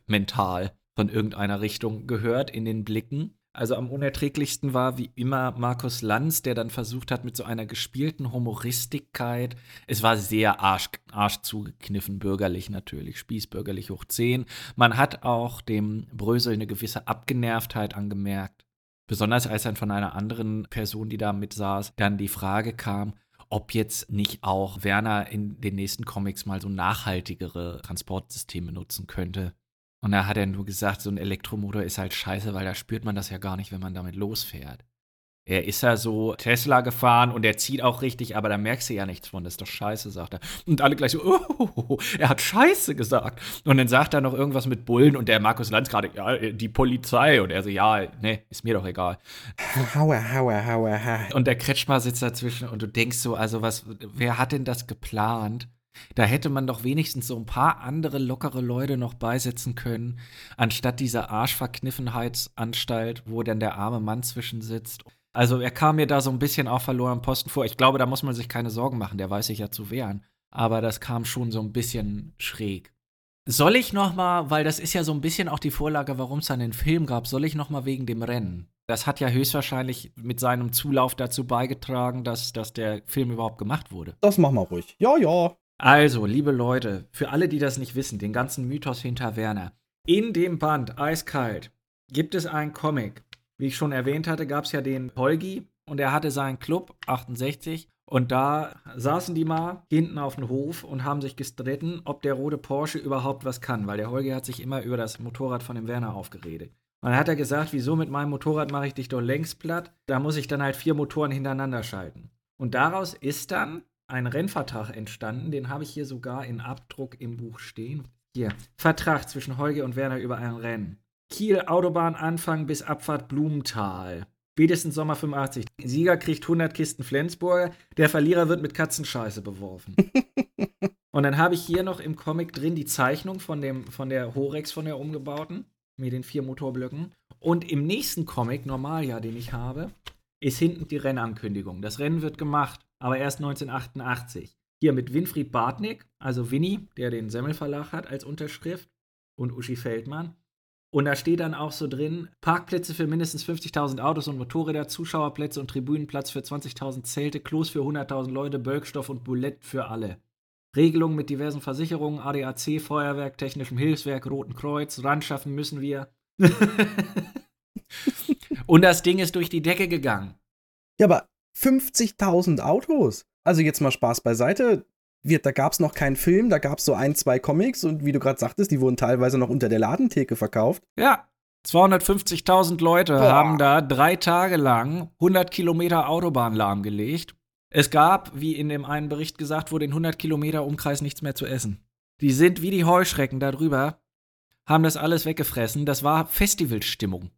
mental von irgendeiner Richtung gehört in den Blicken. Also am unerträglichsten war wie immer Markus Lanz, der dann versucht hat mit so einer gespielten Humoristigkeit. Es war sehr arsch, arsch zugekniffen, bürgerlich natürlich, spießbürgerlich hoch 10. Man hat auch dem Brösel eine gewisse Abgenervtheit angemerkt. Besonders als dann von einer anderen Person, die da mit saß, dann die Frage kam, ob jetzt nicht auch Werner in den nächsten Comics mal so nachhaltigere Transportsysteme nutzen könnte. Und da hat er nur gesagt, so ein Elektromotor ist halt scheiße, weil da spürt man das ja gar nicht, wenn man damit losfährt. Er ist ja so Tesla gefahren und er zieht auch richtig, aber da merkst du ja nichts von. Das ist doch scheiße, sagt er. Und alle gleich so, oh, er hat scheiße gesagt. Und dann sagt er noch irgendwas mit Bullen und der Markus Lanz gerade, ja, die Polizei. Und er so, ja, ne, ist mir doch egal. Hauer, hauer, hauer, hauer. Und der Kretschmer sitzt dazwischen und du denkst so, also was, wer hat denn das geplant? Da hätte man doch wenigstens so ein paar andere lockere Leute noch beisetzen können, anstatt dieser Arschverkniffenheitsanstalt, wo dann der arme Mann zwischen sitzt. Also er kam mir da so ein bisschen auch verloren Posten vor. Ich glaube, da muss man sich keine Sorgen machen, der weiß sich ja zu wehren. Aber das kam schon so ein bisschen schräg. Soll ich noch mal, weil das ist ja so ein bisschen auch die Vorlage, warum es dann den Film gab, soll ich noch mal wegen dem Rennen? Das hat ja höchstwahrscheinlich mit seinem Zulauf dazu beigetragen, dass, dass der Film überhaupt gemacht wurde. Das machen wir ruhig. Ja, ja. Also, liebe Leute, für alle, die das nicht wissen, den ganzen Mythos hinter Werner. In dem Band Eiskalt gibt es einen Comic. Wie ich schon erwähnt hatte, gab es ja den Holgi und er hatte seinen Club 68 und da saßen die mal hinten auf dem Hof und haben sich gestritten, ob der rote Porsche überhaupt was kann, weil der Holgi hat sich immer über das Motorrad von dem Werner aufgeredet. Und dann hat er gesagt, wieso mit meinem Motorrad mache ich dich doch längst platt? Da muss ich dann halt vier Motoren hintereinander schalten. Und daraus ist dann ein Rennvertrag entstanden, den habe ich hier sogar in Abdruck im Buch stehen. Hier, Vertrag zwischen Holger und Werner über ein Rennen. Kiel Autobahn Anfang bis Abfahrt Blumenthal. Spätestens Sommer 85. Sieger kriegt 100 Kisten Flensburger, der Verlierer wird mit Katzenscheiße beworfen. <laughs> und dann habe ich hier noch im Comic drin die Zeichnung von, dem, von der Horex, von der umgebauten, mit den vier Motorblöcken. Und im nächsten Comic, Normaljahr, den ich habe, ist hinten die Rennankündigung. Das Rennen wird gemacht aber erst 1988. Hier mit Winfried Bartnick, also Winnie, der den Semmelverlag hat als Unterschrift, und Uschi Feldmann. Und da steht dann auch so drin: Parkplätze für mindestens 50.000 Autos und Motorräder, Zuschauerplätze und Tribünenplatz für 20.000 Zelte, Klos für 100.000 Leute, Bölkstoff und Boulett für alle. Regelungen mit diversen Versicherungen, ADAC, Feuerwerk, Technischem Hilfswerk, Roten Kreuz, ran schaffen müssen wir. <laughs> und das Ding ist durch die Decke gegangen. Ja, aber 50.000 Autos. Also jetzt mal Spaß beiseite. Wir, da gab es noch keinen Film, da gab es so ein, zwei Comics und wie du gerade sagtest, die wurden teilweise noch unter der Ladentheke verkauft. Ja, 250.000 Leute Boah. haben da drei Tage lang 100 Kilometer Autobahn lahmgelegt. Es gab, wie in dem einen Bericht gesagt wurde, in 100 Kilometer Umkreis nichts mehr zu essen. Die sind wie die Heuschrecken da drüber, haben das alles weggefressen. Das war Festivalstimmung.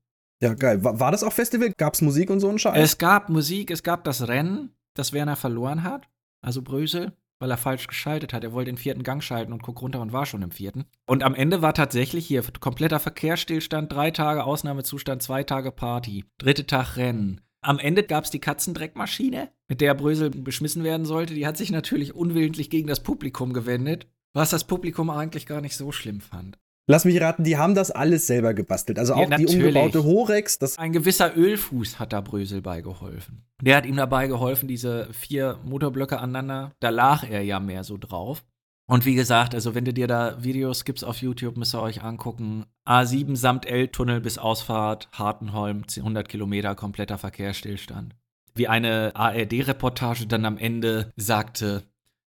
Ja, geil. War, war das auch Festival? Gab es Musik und so ein Scheiß? Es gab Musik, es gab das Rennen, das Werner verloren hat, also Brösel, weil er falsch geschaltet hat. Er wollte den vierten Gang schalten und guck runter und war schon im vierten. Und am Ende war tatsächlich hier kompletter Verkehrsstillstand, drei Tage Ausnahmezustand, zwei Tage Party, dritte Tag Rennen. Am Ende gab es die Katzendreckmaschine, mit der Brösel beschmissen werden sollte. Die hat sich natürlich unwillentlich gegen das Publikum gewendet, was das Publikum eigentlich gar nicht so schlimm fand. Lass mich raten, die haben das alles selber gebastelt. Also auch ja, die umgebaute Horex. Das Ein gewisser Ölfuß hat da Brösel beigeholfen. Der hat ihm dabei geholfen, diese vier Motorblöcke aneinander. Da lag er ja mehr so drauf. Und wie gesagt, also wenn du dir da Videos gibst auf YouTube, müsst ihr euch angucken. A7 samt L-Tunnel bis Ausfahrt, Hartenholm, 100 Kilometer, kompletter Verkehrsstillstand. Wie eine ARD-Reportage dann am Ende sagte,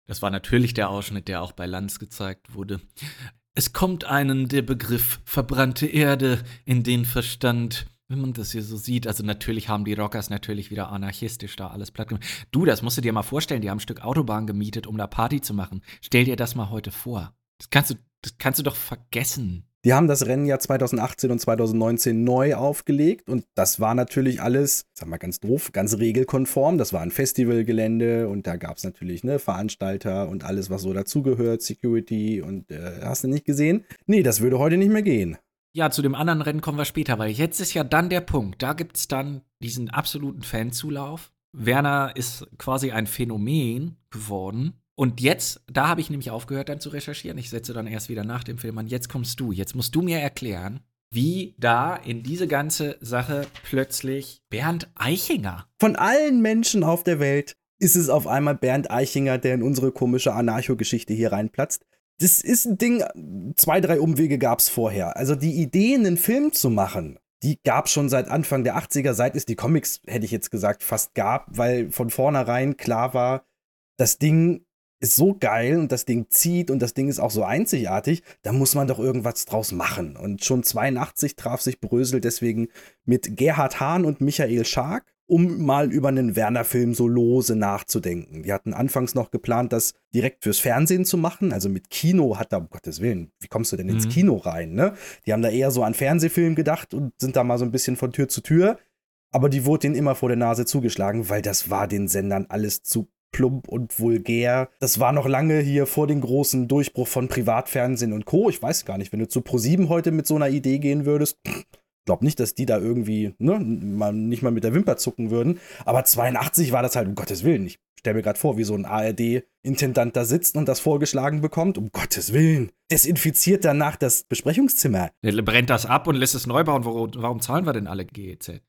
das war natürlich der Ausschnitt, der auch bei Lanz gezeigt wurde. Es kommt einen der Begriff verbrannte Erde in den Verstand, wenn man das hier so sieht. Also natürlich haben die Rockers natürlich wieder anarchistisch da alles platt gemacht. Du, das musst du dir mal vorstellen, die haben ein Stück Autobahn gemietet, um da Party zu machen. Stell dir das mal heute vor. Das kannst du, das kannst du doch vergessen. Die haben das Rennen ja 2018 und 2019 neu aufgelegt und das war natürlich alles, sag mal ganz doof, ganz regelkonform. Das war ein Festivalgelände und da gab es natürlich ne, Veranstalter und alles, was so dazugehört, Security und äh, hast du nicht gesehen? Nee, das würde heute nicht mehr gehen. Ja, zu dem anderen Rennen kommen wir später, weil jetzt ist ja dann der Punkt. Da gibt es dann diesen absoluten Fanzulauf. Werner ist quasi ein Phänomen geworden und jetzt, da habe ich nämlich aufgehört dann zu recherchieren. Ich setze dann erst wieder nach dem Film an. Jetzt kommst du. Jetzt musst du mir erklären, wie da in diese ganze Sache plötzlich Bernd Eichinger. Von allen Menschen auf der Welt ist es auf einmal Bernd Eichinger, der in unsere komische Anarcho-Geschichte hier reinplatzt. Das ist ein Ding, zwei, drei Umwege gab es vorher. Also die Idee, einen Film zu machen, die gab schon seit Anfang der 80er, seit es die Comics, hätte ich jetzt gesagt, fast gab, weil von vornherein klar war, das Ding ist so geil und das Ding zieht und das Ding ist auch so einzigartig, da muss man doch irgendwas draus machen. Und schon 82 traf sich Brösel deswegen mit Gerhard Hahn und Michael Schark um mal über einen Werner-Film so lose nachzudenken. Die hatten anfangs noch geplant, das direkt fürs Fernsehen zu machen. Also mit Kino hat da, um Gottes Willen, wie kommst du denn ins Mhm. Kino rein? Ne? Die haben da eher so an Fernsehfilm gedacht und sind da mal so ein bisschen von Tür zu Tür. Aber die wurde denen immer vor der Nase zugeschlagen, weil das war den Sendern alles zu plump und vulgär. Das war noch lange hier vor dem großen Durchbruch von Privatfernsehen und Co. Ich weiß gar nicht, wenn du zu ProSieben heute mit so einer Idee gehen würdest, glaub nicht, dass die da irgendwie, ne, mal, nicht mal mit der Wimper zucken würden. Aber 82 war das halt, um Gottes Willen. Ich stell mir gerade vor, wie so ein ARD-Intendant da sitzt und das vorgeschlagen bekommt. Um Gottes Willen. Desinfiziert danach das Besprechungszimmer. Der brennt das ab und lässt es neu bauen. Warum, warum zahlen wir denn alle GEZ? <laughs>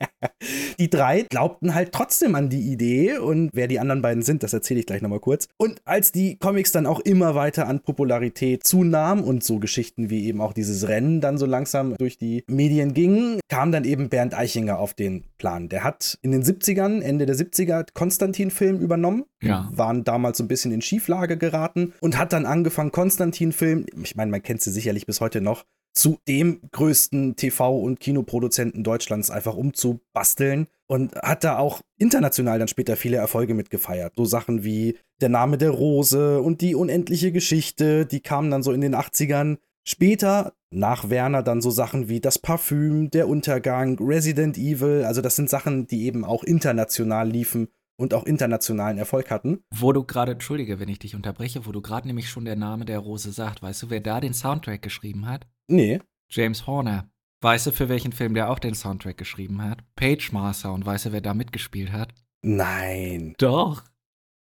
Die drei glaubten halt trotzdem an die Idee und wer die anderen beiden sind, das erzähle ich gleich nochmal kurz. Und als die Comics dann auch immer weiter an Popularität zunahmen und so Geschichten wie eben auch dieses Rennen dann so langsam durch die Medien gingen, kam dann eben Bernd Eichinger auf den Plan. Der hat in den 70ern, Ende der 70er, Konstantin-Film übernommen. Ja. Waren damals so ein bisschen in Schieflage geraten und hat dann angefangen, Konstantin-Film, ich meine, man kennt sie sicherlich bis heute noch, zu dem größten TV- und Kinoproduzenten Deutschlands einfach umzubasteln und hat da auch international dann später viele Erfolge mitgefeiert. So Sachen wie Der Name der Rose und die unendliche Geschichte, die kamen dann so in den 80ern. Später, nach Werner, dann so Sachen wie Das Parfüm, Der Untergang, Resident Evil, also das sind Sachen, die eben auch international liefen und auch internationalen Erfolg hatten. Wo du gerade, entschuldige, wenn ich dich unterbreche, wo du gerade nämlich schon der Name der Rose sagt, weißt du, wer da den Soundtrack geschrieben hat? Nee, James Horner. Weißt du, für welchen Film der auch den Soundtrack geschrieben hat? Page Master. Und weißt du, wer da mitgespielt hat? nein. Doch.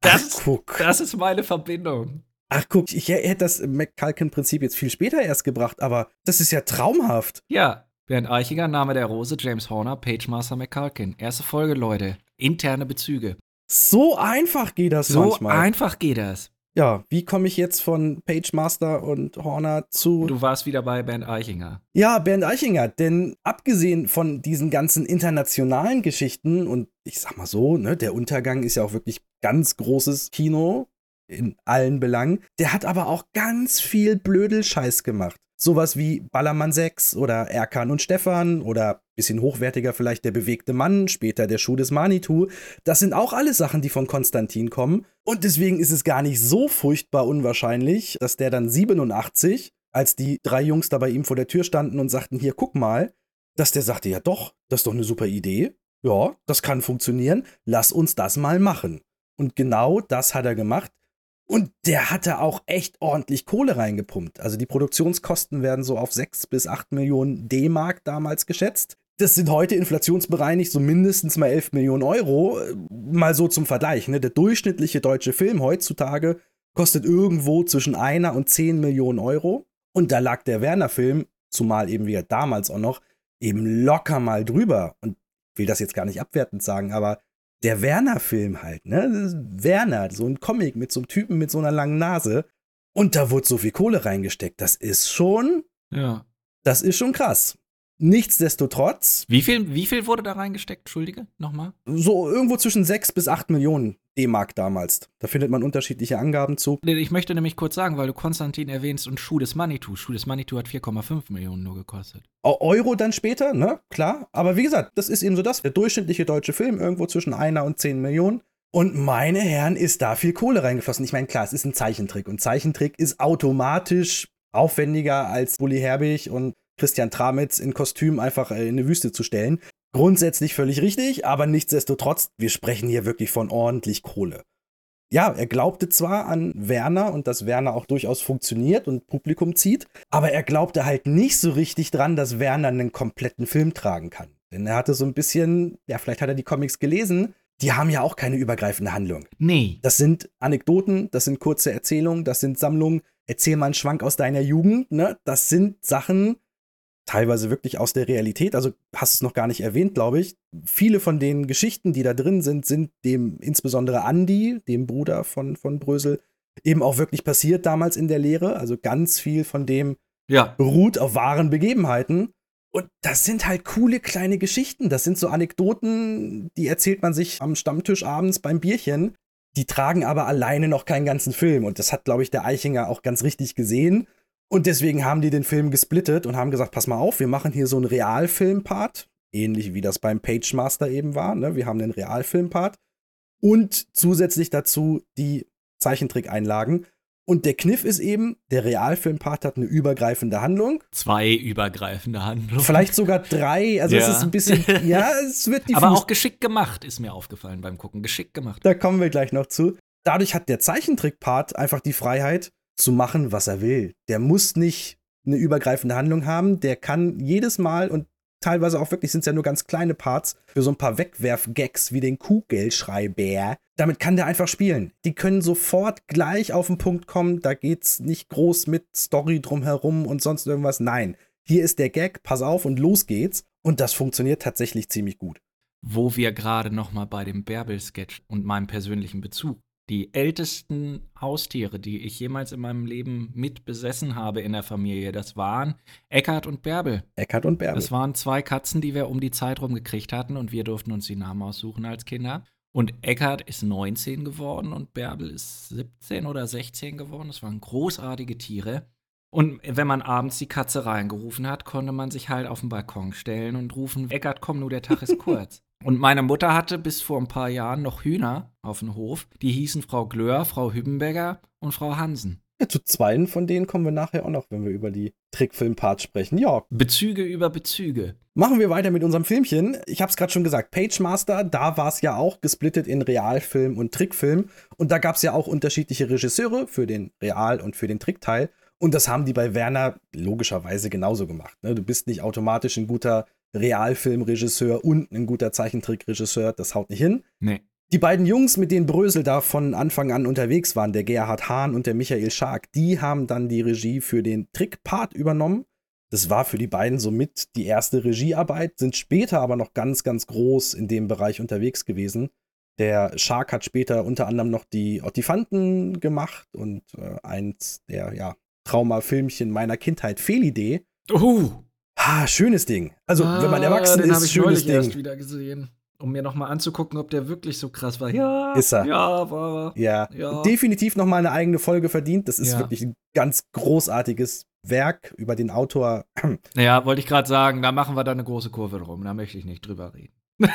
Ach, Das, guck. das ist meine Verbindung. Ach, guck, ich hätte das McCulkin-Prinzip jetzt viel später erst gebracht, aber das ist ja traumhaft. Ja, Bernd Eichiger, Name der Rose, James Horner, Page Master McCulkin. Erste Folge, Leute. Interne Bezüge. So einfach geht das So manchmal. einfach geht das. ja, wie komme ich jetzt von Pagemaster und Horner zu. Du warst wieder bei Bernd Eichinger. Ja, Bernd Eichinger, denn abgesehen von diesen ganzen internationalen Geschichten und ich sag mal so, ne, der Untergang ist ja auch wirklich ganz großes Kino in allen Belangen. Der hat aber auch ganz viel Blödel-Scheiß gemacht. Sowas wie Ballermann 6 oder Erkan und Stefan oder bisschen hochwertiger vielleicht der bewegte Mann, später der Schuh des Manitou. Das sind auch alles Sachen, die von Konstantin kommen. Und deswegen ist es gar nicht so furchtbar unwahrscheinlich, dass der dann 87 als die drei Jungs da bei ihm vor der Tür standen und sagten, hier, guck mal, dass der sagte, ja doch, das ist doch eine super Idee. Ja, das kann funktionieren. Lass uns das mal machen. Und genau das hat er gemacht. Und der hatte auch echt ordentlich Kohle reingepumpt. Also die Produktionskosten werden so auf 6 bis 8 Millionen D-Mark damals geschätzt. Das sind heute inflationsbereinigt so mindestens mal 11 Millionen Euro. Mal so zum Vergleich. Ne? Der durchschnittliche deutsche Film heutzutage kostet irgendwo zwischen einer und 10 Millionen Euro. Und da lag der Werner-Film, zumal eben wieder damals auch noch, eben locker mal drüber. Und ich will das jetzt gar nicht abwertend sagen, aber der Werner-Film halt, ne? Werner, so ein Comic mit so einem Typen mit so einer langen Nase. Und da wurde so viel Kohle reingesteckt. Das ist schon, Ja. das ist schon krass. Nichtsdestotrotz, Wie viel, wie viel wurde da reingesteckt? Entschuldige, nochmal? so irgendwo zwischen 6 bis 8 Millionen D-Mark damals. Da findet man unterschiedliche Angaben zu. Ich möchte nämlich kurz sagen, weil du Konstantin erwähnst und Schuh des Manitou. Schuh des Manitou hat 4,5 Millionen nur gekostet. Eu- Euro dann später, ne? Klar. Aber wie gesagt, das ist eben so das. Der durchschnittliche deutsche Film irgendwo zwischen einer und 10 Millionen. Und meine Herren, ist da viel Kohle reingeflossen. Ich meine, klar, es ist ein Zeichentrick. Und Zeichentrick ist automatisch aufwendiger als Bully Herbig und Christian Tramitz in Kostüm einfach äh, in eine Wüste zu stellen. Grundsätzlich völlig richtig, aber nichtsdestotrotz, wir sprechen hier wirklich von ordentlich Kohle. Ja, er glaubte zwar an Werner und dass Werner auch durchaus funktioniert und Publikum zieht, aber er glaubte halt nicht so richtig dran, dass Werner einen kompletten Film tragen kann. Denn er hatte so ein bisschen, ja, vielleicht hat er die Comics gelesen, die haben ja auch keine übergreifende Handlung. Nee. Das sind Anekdoten, das sind kurze Erzählungen, das sind Sammlungen. Erzähl mal einen Schwank aus deiner Jugend, ne? Das sind Sachen, teilweise wirklich aus der Realität. Also hast es noch gar nicht erwähnt, glaube ich. Viele von den Geschichten, die da drin sind, sind dem insbesondere Andy, dem Bruder von, von Brösel, eben auch wirklich passiert damals in der Lehre. Also ganz viel von dem Ja. beruht auf wahren Begebenheiten. Und das sind halt coole kleine Geschichten. Das sind so Anekdoten, die erzählt man sich am Stammtisch abends beim Bierchen. Die tragen aber alleine noch keinen ganzen Film. Und das hat, glaube ich, der Eichinger auch ganz richtig gesehen. Und deswegen haben die den Film gesplittet und haben gesagt, pass mal auf, wir machen hier so einen Realfilm-Part. ähnlich wie das beim Page Master eben war. Ne? Wir haben den Realfilmpart und zusätzlich dazu die Zeichentrickeinlagen. Und der Kniff ist eben, der Realfilmpart hat eine übergreifende Handlung. Zwei übergreifende Handlungen. Vielleicht sogar drei. Also es Ja. ist ein bisschen, <laughs> ja, es wird die Aber auch geschickt gemacht, ist mir aufgefallen beim Gucken. Geschickt gemacht. Da kommen wir gleich noch zu. Dadurch hat der Zeichentrick-Part einfach die Freiheit zu machen, was er will. Der muss nicht eine übergreifende Handlung haben. Der kann jedes Mal und teilweise auch wirklich sind es ja nur ganz kleine Parts für so ein paar Wegwerf-Gags wie den Kugelschreiber. Damit kann der einfach spielen. Die können sofort gleich auf den Punkt kommen. Da geht's nicht groß mit Story drumherum und sonst irgendwas. Nein. Hier ist der Gag, pass auf und los geht's. Und das funktioniert tatsächlich ziemlich gut. Wo wir gerade noch mal bei dem Bärbel-Sketch und meinem persönlichen Bezug. Die ältesten Haustiere, die ich jemals in meinem Leben mit besessen habe in der Familie, das waren Eckart und Bärbel. Eckart und Bärbel. Das waren zwei Katzen, die wir um die Zeit rum gekriegt hatten und wir durften uns die Namen aussuchen als Kinder. Und Eckart ist 19 geworden und Bärbel ist 17 oder 16 geworden. Das waren großartige Tiere. Und wenn man abends die Katze reingerufen hat, konnte man sich halt auf den Balkon stellen und rufen, Eckart, komm nur, der Tag ist <laughs> kurz. Und meine Mutter hatte bis vor ein paar Jahren noch Hühner auf dem Hof. Die hießen Frau Glöhr, Frau Hübbenberger und Frau Hansen. Ja, zu zweien von denen kommen wir nachher auch noch, wenn wir über die Trickfilm-Parts sprechen. Ja, Bezüge über Bezüge. machen wir weiter mit unserem Filmchen. Ich habe es gerade schon gesagt, Page Master, da war es ja auch gesplittet in Realfilm und Trickfilm. Und da gab es ja auch unterschiedliche Regisseure für den Real- und für den Trickteil. Und das haben die bei Werner logischerweise genauso gemacht. Ne? Du bist nicht automatisch ein guter Realfilmregisseur und ein guter Zeichentrickregisseur. Das haut nicht hin. Nee. Die beiden Jungs, mit denen Brösel da von Anfang an unterwegs waren, der Gerhard Hahn und der Michael Schark, die haben dann die Regie für den Trickpart übernommen. Das war für die beiden somit die erste Regiearbeit, sind später aber noch ganz, ganz groß in dem Bereich unterwegs gewesen. Der Shark hat später unter anderem noch die Ottifanten gemacht und äh, eins der ja, Traumafilmchen meiner Kindheit, Fehlidee. Uh, Ha, schönes Ding. Also, wenn man erwachsen Ah, den hab ist, ich schönes neulich erst Ding. wieder gesehen, um mir noch mal anzugucken, ob der wirklich so krass war. Ja, Ist er. Ja, war er. Ja, Ja. definitiv noch mal eine eigene Folge verdient. Das ist Ja. wirklich ein ganz großartiges Werk über den Autor. <clears throat> Ja, wollte ich gerade sagen, da machen wir dann eine große Kurve drum. Da möchte ich nicht drüber reden. <laughs>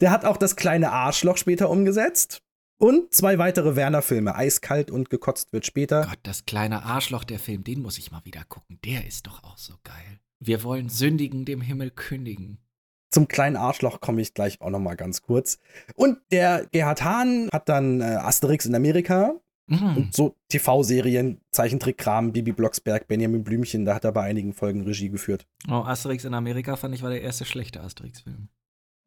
Der hat auch das kleine Arschloch später umgesetzt. Und zwei weitere Werner-Filme. Eiskalt und gekotzt wird später. Gott, das kleine Arschloch, der Film, den muss ich mal wieder gucken. Der ist doch auch so geil. Wir wollen sündigen, dem Himmel kündigen. Zum kleinen Arschloch komme ich gleich auch noch mal ganz kurz. Und der Gerhard Hahn hat dann äh, Asterix in Amerika Mhm. und so TV-Serien, Zeichentrickkram, Bibi Blocksberg, Benjamin Blümchen, da hat er bei einigen Folgen Regie geführt. Oh, Asterix in Amerika fand ich war der erste schlechte Asterix-Film.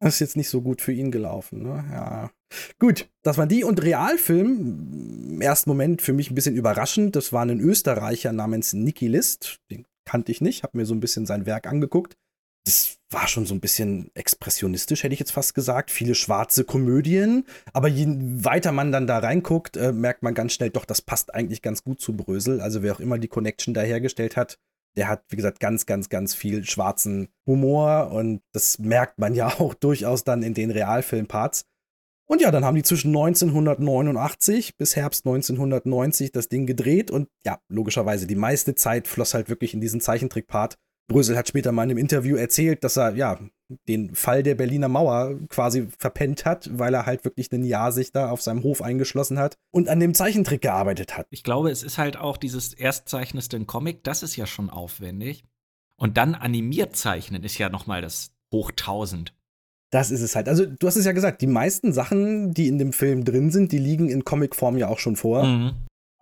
Das ist jetzt nicht so gut für ihn gelaufen, ne? Ja. Gut, das waren die. Und Realfilm, im ersten Moment für mich ein bisschen überraschend. Das war ein Österreicher namens Niki List. Den kannte ich nicht, habe mir so ein bisschen sein Werk angeguckt. Das war schon so ein bisschen expressionistisch, hätte ich jetzt fast gesagt. Viele schwarze Komödien. Aber je weiter man dann da reinguckt, äh, merkt man ganz schnell, doch, das passt eigentlich ganz gut zu Brösel. Also wer auch immer die Connection da hergestellt hat, der hat, wie gesagt, ganz, ganz, ganz viel schwarzen Humor und das merkt man ja <laughs> auch durchaus dann in den Realfilmparts. Und ja, dann haben die zwischen 1989 bis Herbst 1990 das Ding gedreht und ja, logischerweise, die meiste Zeit floss halt wirklich in diesen Zeichentrickpart. Brösel hat später mal in einem Interview erzählt, dass er ja den Fall der Berliner Mauer quasi verpennt hat, weil er halt wirklich ein Jahr sich da auf seinem Hof eingeschlossen hat und an dem Zeichentrick gearbeitet hat. Ich glaube, es ist halt auch dieses erstzeichneste in Comic, das ist ja schon aufwendig. Und dann animiert zeichnen ist ja noch mal das hoch 1000. Das ist es halt. Also, du hast es ja gesagt, die meisten Sachen, die in dem Film drin sind, die liegen in Comicform ja auch schon vor. Mhm.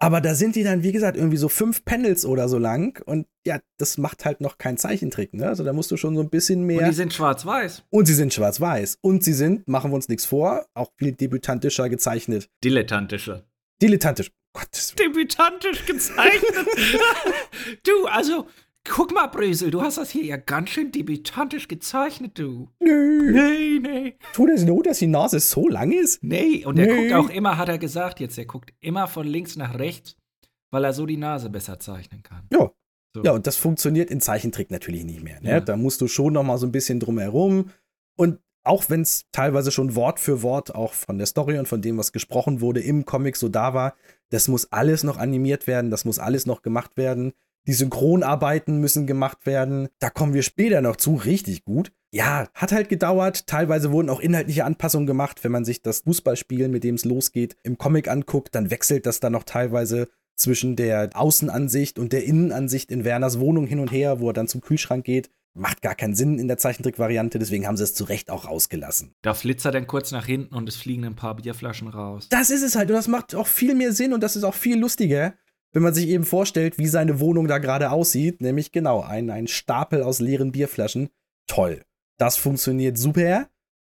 Aber da sind die dann, wie gesagt, irgendwie so fünf Panels oder so lang. Und ja, das macht halt noch kein Zeichentrick, ne? Also da musst du schon so ein bisschen mehr. Und die sind schwarz-weiß. Und sie sind schwarz-weiß. Und sie sind, machen wir uns nichts vor, auch viel debütantischer gezeichnet. Dilettantische. Dilettantisch. Gottes. Debütantisch gezeichnet. <laughs> du, also, guck mal, Brösel, du hast das hier ja ganz schön debütantisch gezeichnet, du. Nö. Nee, nee. Tut es nur, dass die Nase so lang ist? Nee, und er Nee. guckt auch immer, hat er gesagt jetzt, er guckt immer von links nach rechts, weil er so die Nase besser zeichnen kann. Ja. So. Ja, und das funktioniert in Zeichentrick natürlich nicht mehr. Ne? Ja. Da musst du schon noch mal so ein bisschen drum herum. Und auch wenn es teilweise schon Wort für Wort auch von der Story und von dem, was gesprochen wurde, im Comic so da war, das muss alles noch animiert werden, das muss alles noch gemacht werden. Die Synchronarbeiten müssen gemacht werden. Da kommen wir später noch zu. Richtig gut. Ja, hat halt gedauert. Teilweise wurden auch inhaltliche Anpassungen gemacht. Wenn man sich das Fußballspiel, mit dem es losgeht, im Comic anguckt, dann wechselt das dann noch teilweise zwischen der Außenansicht und der Innenansicht in Werners Wohnung hin und her, wo er dann zum Kühlschrank geht. Macht gar keinen Sinn in der Zeichentrickvariante, deswegen haben sie es zu Recht auch rausgelassen. Da flitzt er dann kurz nach hinten und es fliegen ein paar Bierflaschen raus. Das ist es halt und das macht auch viel mehr Sinn und das ist auch viel lustiger, wenn man sich eben vorstellt, wie seine Wohnung da gerade aussieht. Nämlich genau, ein, ein Stapel aus leeren Bierflaschen. Toll. Das funktioniert super.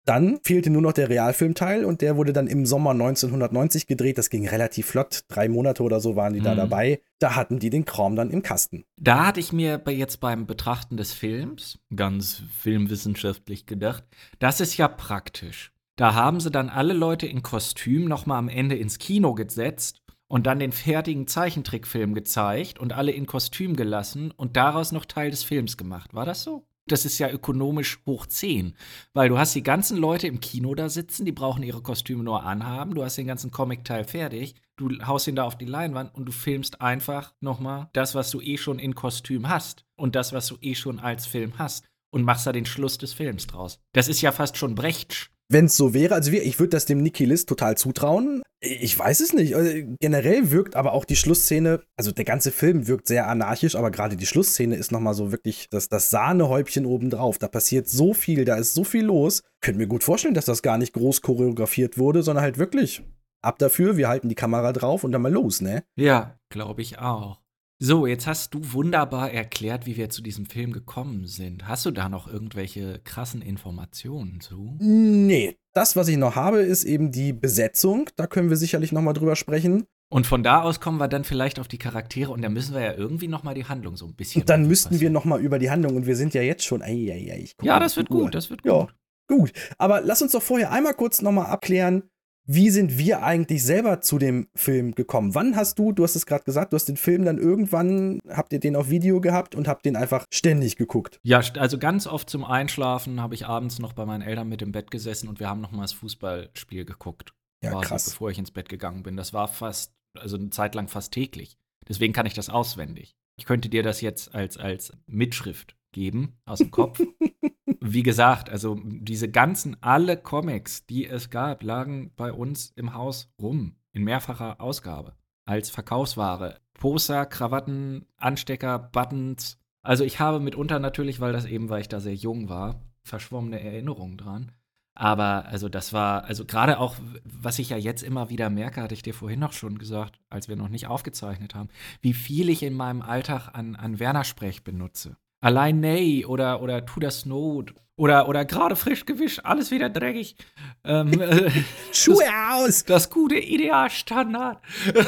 Dann fehlte nur noch der Realfilmteil und der wurde dann im Sommer 1990 gedreht. Das ging relativ flott. Drei Monate oder so waren die da Mhm. dabei. Da hatten die den Kram dann im Kasten. Da hatte ich mir jetzt beim Betrachten des Films ganz filmwissenschaftlich gedacht, das ist ja praktisch. Da haben sie dann alle Leute in Kostüm noch mal am Ende ins Kino gesetzt und dann den fertigen Zeichentrickfilm gezeigt und alle in Kostüm gelassen und daraus noch Teil des Films gemacht. War das so? Das ist ja ökonomisch hoch 10, weil du hast die ganzen Leute im Kino da sitzen, die brauchen ihre Kostüme nur anhaben, du hast den ganzen Comic-Teil fertig, du haust ihn da auf die Leinwand und du filmst einfach nochmal das, was du eh schon in Kostüm hast und das, was du eh schon als Film hast und machst da den Schluss des Films draus. Das ist ja fast schon Brechtsch. Wenn es so wäre, also ich würde das dem Nihilist total zutrauen. Ich weiß es nicht. Also generell wirkt aber auch die Schlussszene, also der ganze Film wirkt sehr anarchisch, aber gerade die Schlussszene ist nochmal so wirklich das, das Sahnehäubchen obendrauf. Da passiert so viel, da ist so viel los. Könnte mir gut vorstellen, dass das gar nicht groß choreografiert wurde, sondern halt wirklich ab dafür, wir halten die Kamera drauf und dann mal los, ne? Ja, glaube ich auch. So, jetzt hast du wunderbar erklärt, wie wir zu diesem Film gekommen sind. Hast du da noch irgendwelche krassen Informationen zu? Nee, das, was ich noch habe, ist eben die Besetzung. Da können wir sicherlich nochmal drüber sprechen. Und von da aus kommen wir dann vielleicht auf die Charaktere und dann müssen wir ja irgendwie noch mal die Handlung so ein bisschen. Und dann müssten wir passieren. nochmal über die Handlung und wir sind ja jetzt schon. Ei, ei, ei, Ja, mal das wird gut, das wird Ja, gut. gut. Aber lass uns doch vorher einmal kurz nochmal abklären, wie sind wir eigentlich selber zu dem Film gekommen? Wann hast du, du hast es gerade gesagt, du hast den Film dann irgendwann, habt ihr den auf Video gehabt und habt den einfach ständig geguckt? Ja, also ganz oft zum Einschlafen habe ich abends noch bei meinen Eltern mit im Bett gesessen und wir haben noch mal das Fußballspiel geguckt. Ja, krass. Bevor ich ins Bett gegangen bin. Das war fast, also eine Zeit lang fast täglich. Deswegen kann ich das auswendig. Ich könnte dir das jetzt als, als Mitschrift geben aus dem Kopf. <laughs> Wie gesagt, also diese ganzen, alle Comics, die es gab, lagen bei uns im Haus rum. In mehrfacher Ausgabe. Als Verkaufsware. Poster, Krawatten, Anstecker, Buttons. Also ich habe mitunter natürlich, weil das eben, weil ich da sehr jung war, verschwommene Erinnerungen dran. Aber also das war, also gerade auch, was ich ja jetzt immer wieder merke, hatte ich dir vorhin noch schon gesagt, als wir noch nicht aufgezeichnet haben, wie viel ich in meinem Alltag an, an Werner-Sprech benutze. Allein nee oder, oder tu das Not oder, oder gerade frisch gewischt, alles wieder dreckig. Ähm, <laughs> äh, Schuhe aus! das gute Idealstandard. <laughs>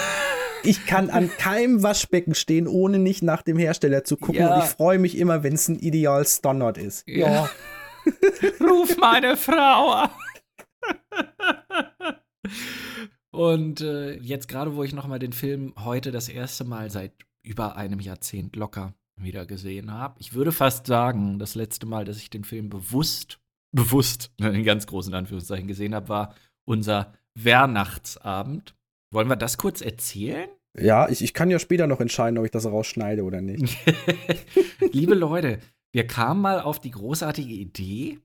Ich kann an keinem Waschbecken stehen, ohne nicht nach dem Hersteller zu gucken. Ja. Und ich freue mich immer, wenn es ein Ideal Standard ist. Ja. <laughs> Ruf meine Frau an. Und äh, jetzt gerade, wo ich noch mal den Film heute das erste Mal seit über einem Jahrzehnt locker wieder gesehen habe, ich würde fast sagen, das letzte Mal, dass ich den Film bewusst, bewusst, <laughs> in ganz großen Anführungszeichen gesehen habe, war unser Weihnachtsabend. Wollen wir das kurz erzählen? Ja, ich, ich kann ja später noch entscheiden, ob ich das rausschneide oder nicht. <laughs> Liebe Leute, wir kamen mal auf die großartige Idee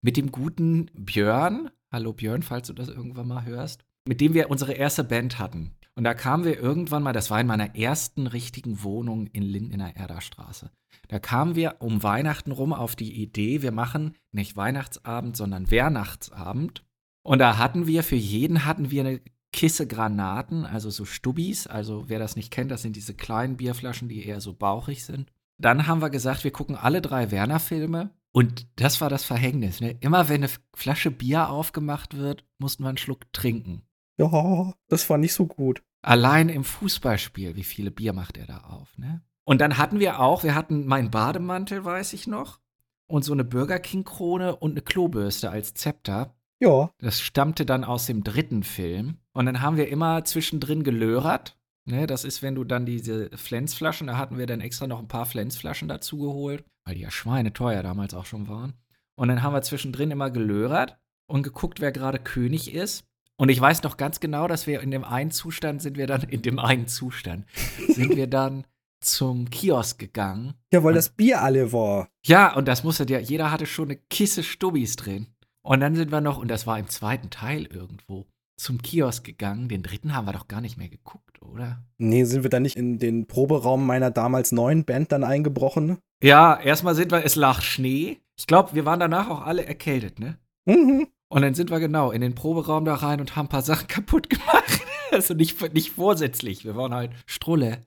mit dem guten Björn. Hallo Björn, falls du das irgendwann mal hörst. Mit dem wir unsere erste Band hatten. Und da kamen wir irgendwann mal, das war in meiner ersten richtigen Wohnung in Linden in der Erderstraße. Da kamen wir um Weihnachten rum auf die Idee, wir machen nicht Weihnachtsabend, sondern Weihnachtsabend. Und da hatten wir, für jeden hatten wir eine Kisse Granaten, also so Stubbis. Also wer das nicht kennt, das sind diese kleinen Bierflaschen, die eher so bauchig sind. Dann haben wir gesagt, wir gucken alle drei Werner-Filme. Und das war das Verhängnis. Ne? Immer wenn eine Flasche Bier aufgemacht wird, mussten wir einen Schluck trinken. Ja, das war nicht so gut. Allein im Fußballspiel, wie viele Bier macht er da auf, ne? Und dann hatten wir auch, wir hatten meinen Bademantel, weiß ich noch, und so eine Burger King-Krone und eine Klobürste als Zepter. Ja, Das stammte dann aus dem dritten Film. Und dann haben wir immer zwischendrin gelörert. Ne, das ist, wenn du dann diese Flensflaschen, da hatten wir dann extra noch ein paar Flensflaschen dazu geholt, weil die ja schweineteuer damals auch schon waren. Und dann haben wir zwischendrin immer gelörert und geguckt, wer gerade König ist. Und ich weiß noch ganz genau, dass wir in dem einen Zustand sind wir dann, in dem einen Zustand, sind wir dann zum Kiosk gegangen. Ja, weil das Bier alle war. Ja, und das musste ja, jeder hatte schon eine Kiste Stubbis drin. Und dann sind wir noch, und das war im zweiten Teil irgendwo, zum Kiosk gegangen. Den dritten haben wir doch gar nicht mehr geguckt, oder? Nee, sind wir dann nicht in den Proberaum meiner damals neuen Band dann eingebrochen? Ja, erstmal sind wir, es lag Schnee. Ich glaube, wir waren danach auch alle erkältet, ne? Mhm. Und dann sind wir genau in den Proberaum da rein und haben ein paar Sachen <laughs> kaputt gemacht. Also nicht, nicht vorsätzlich. Wir waren halt Strulle.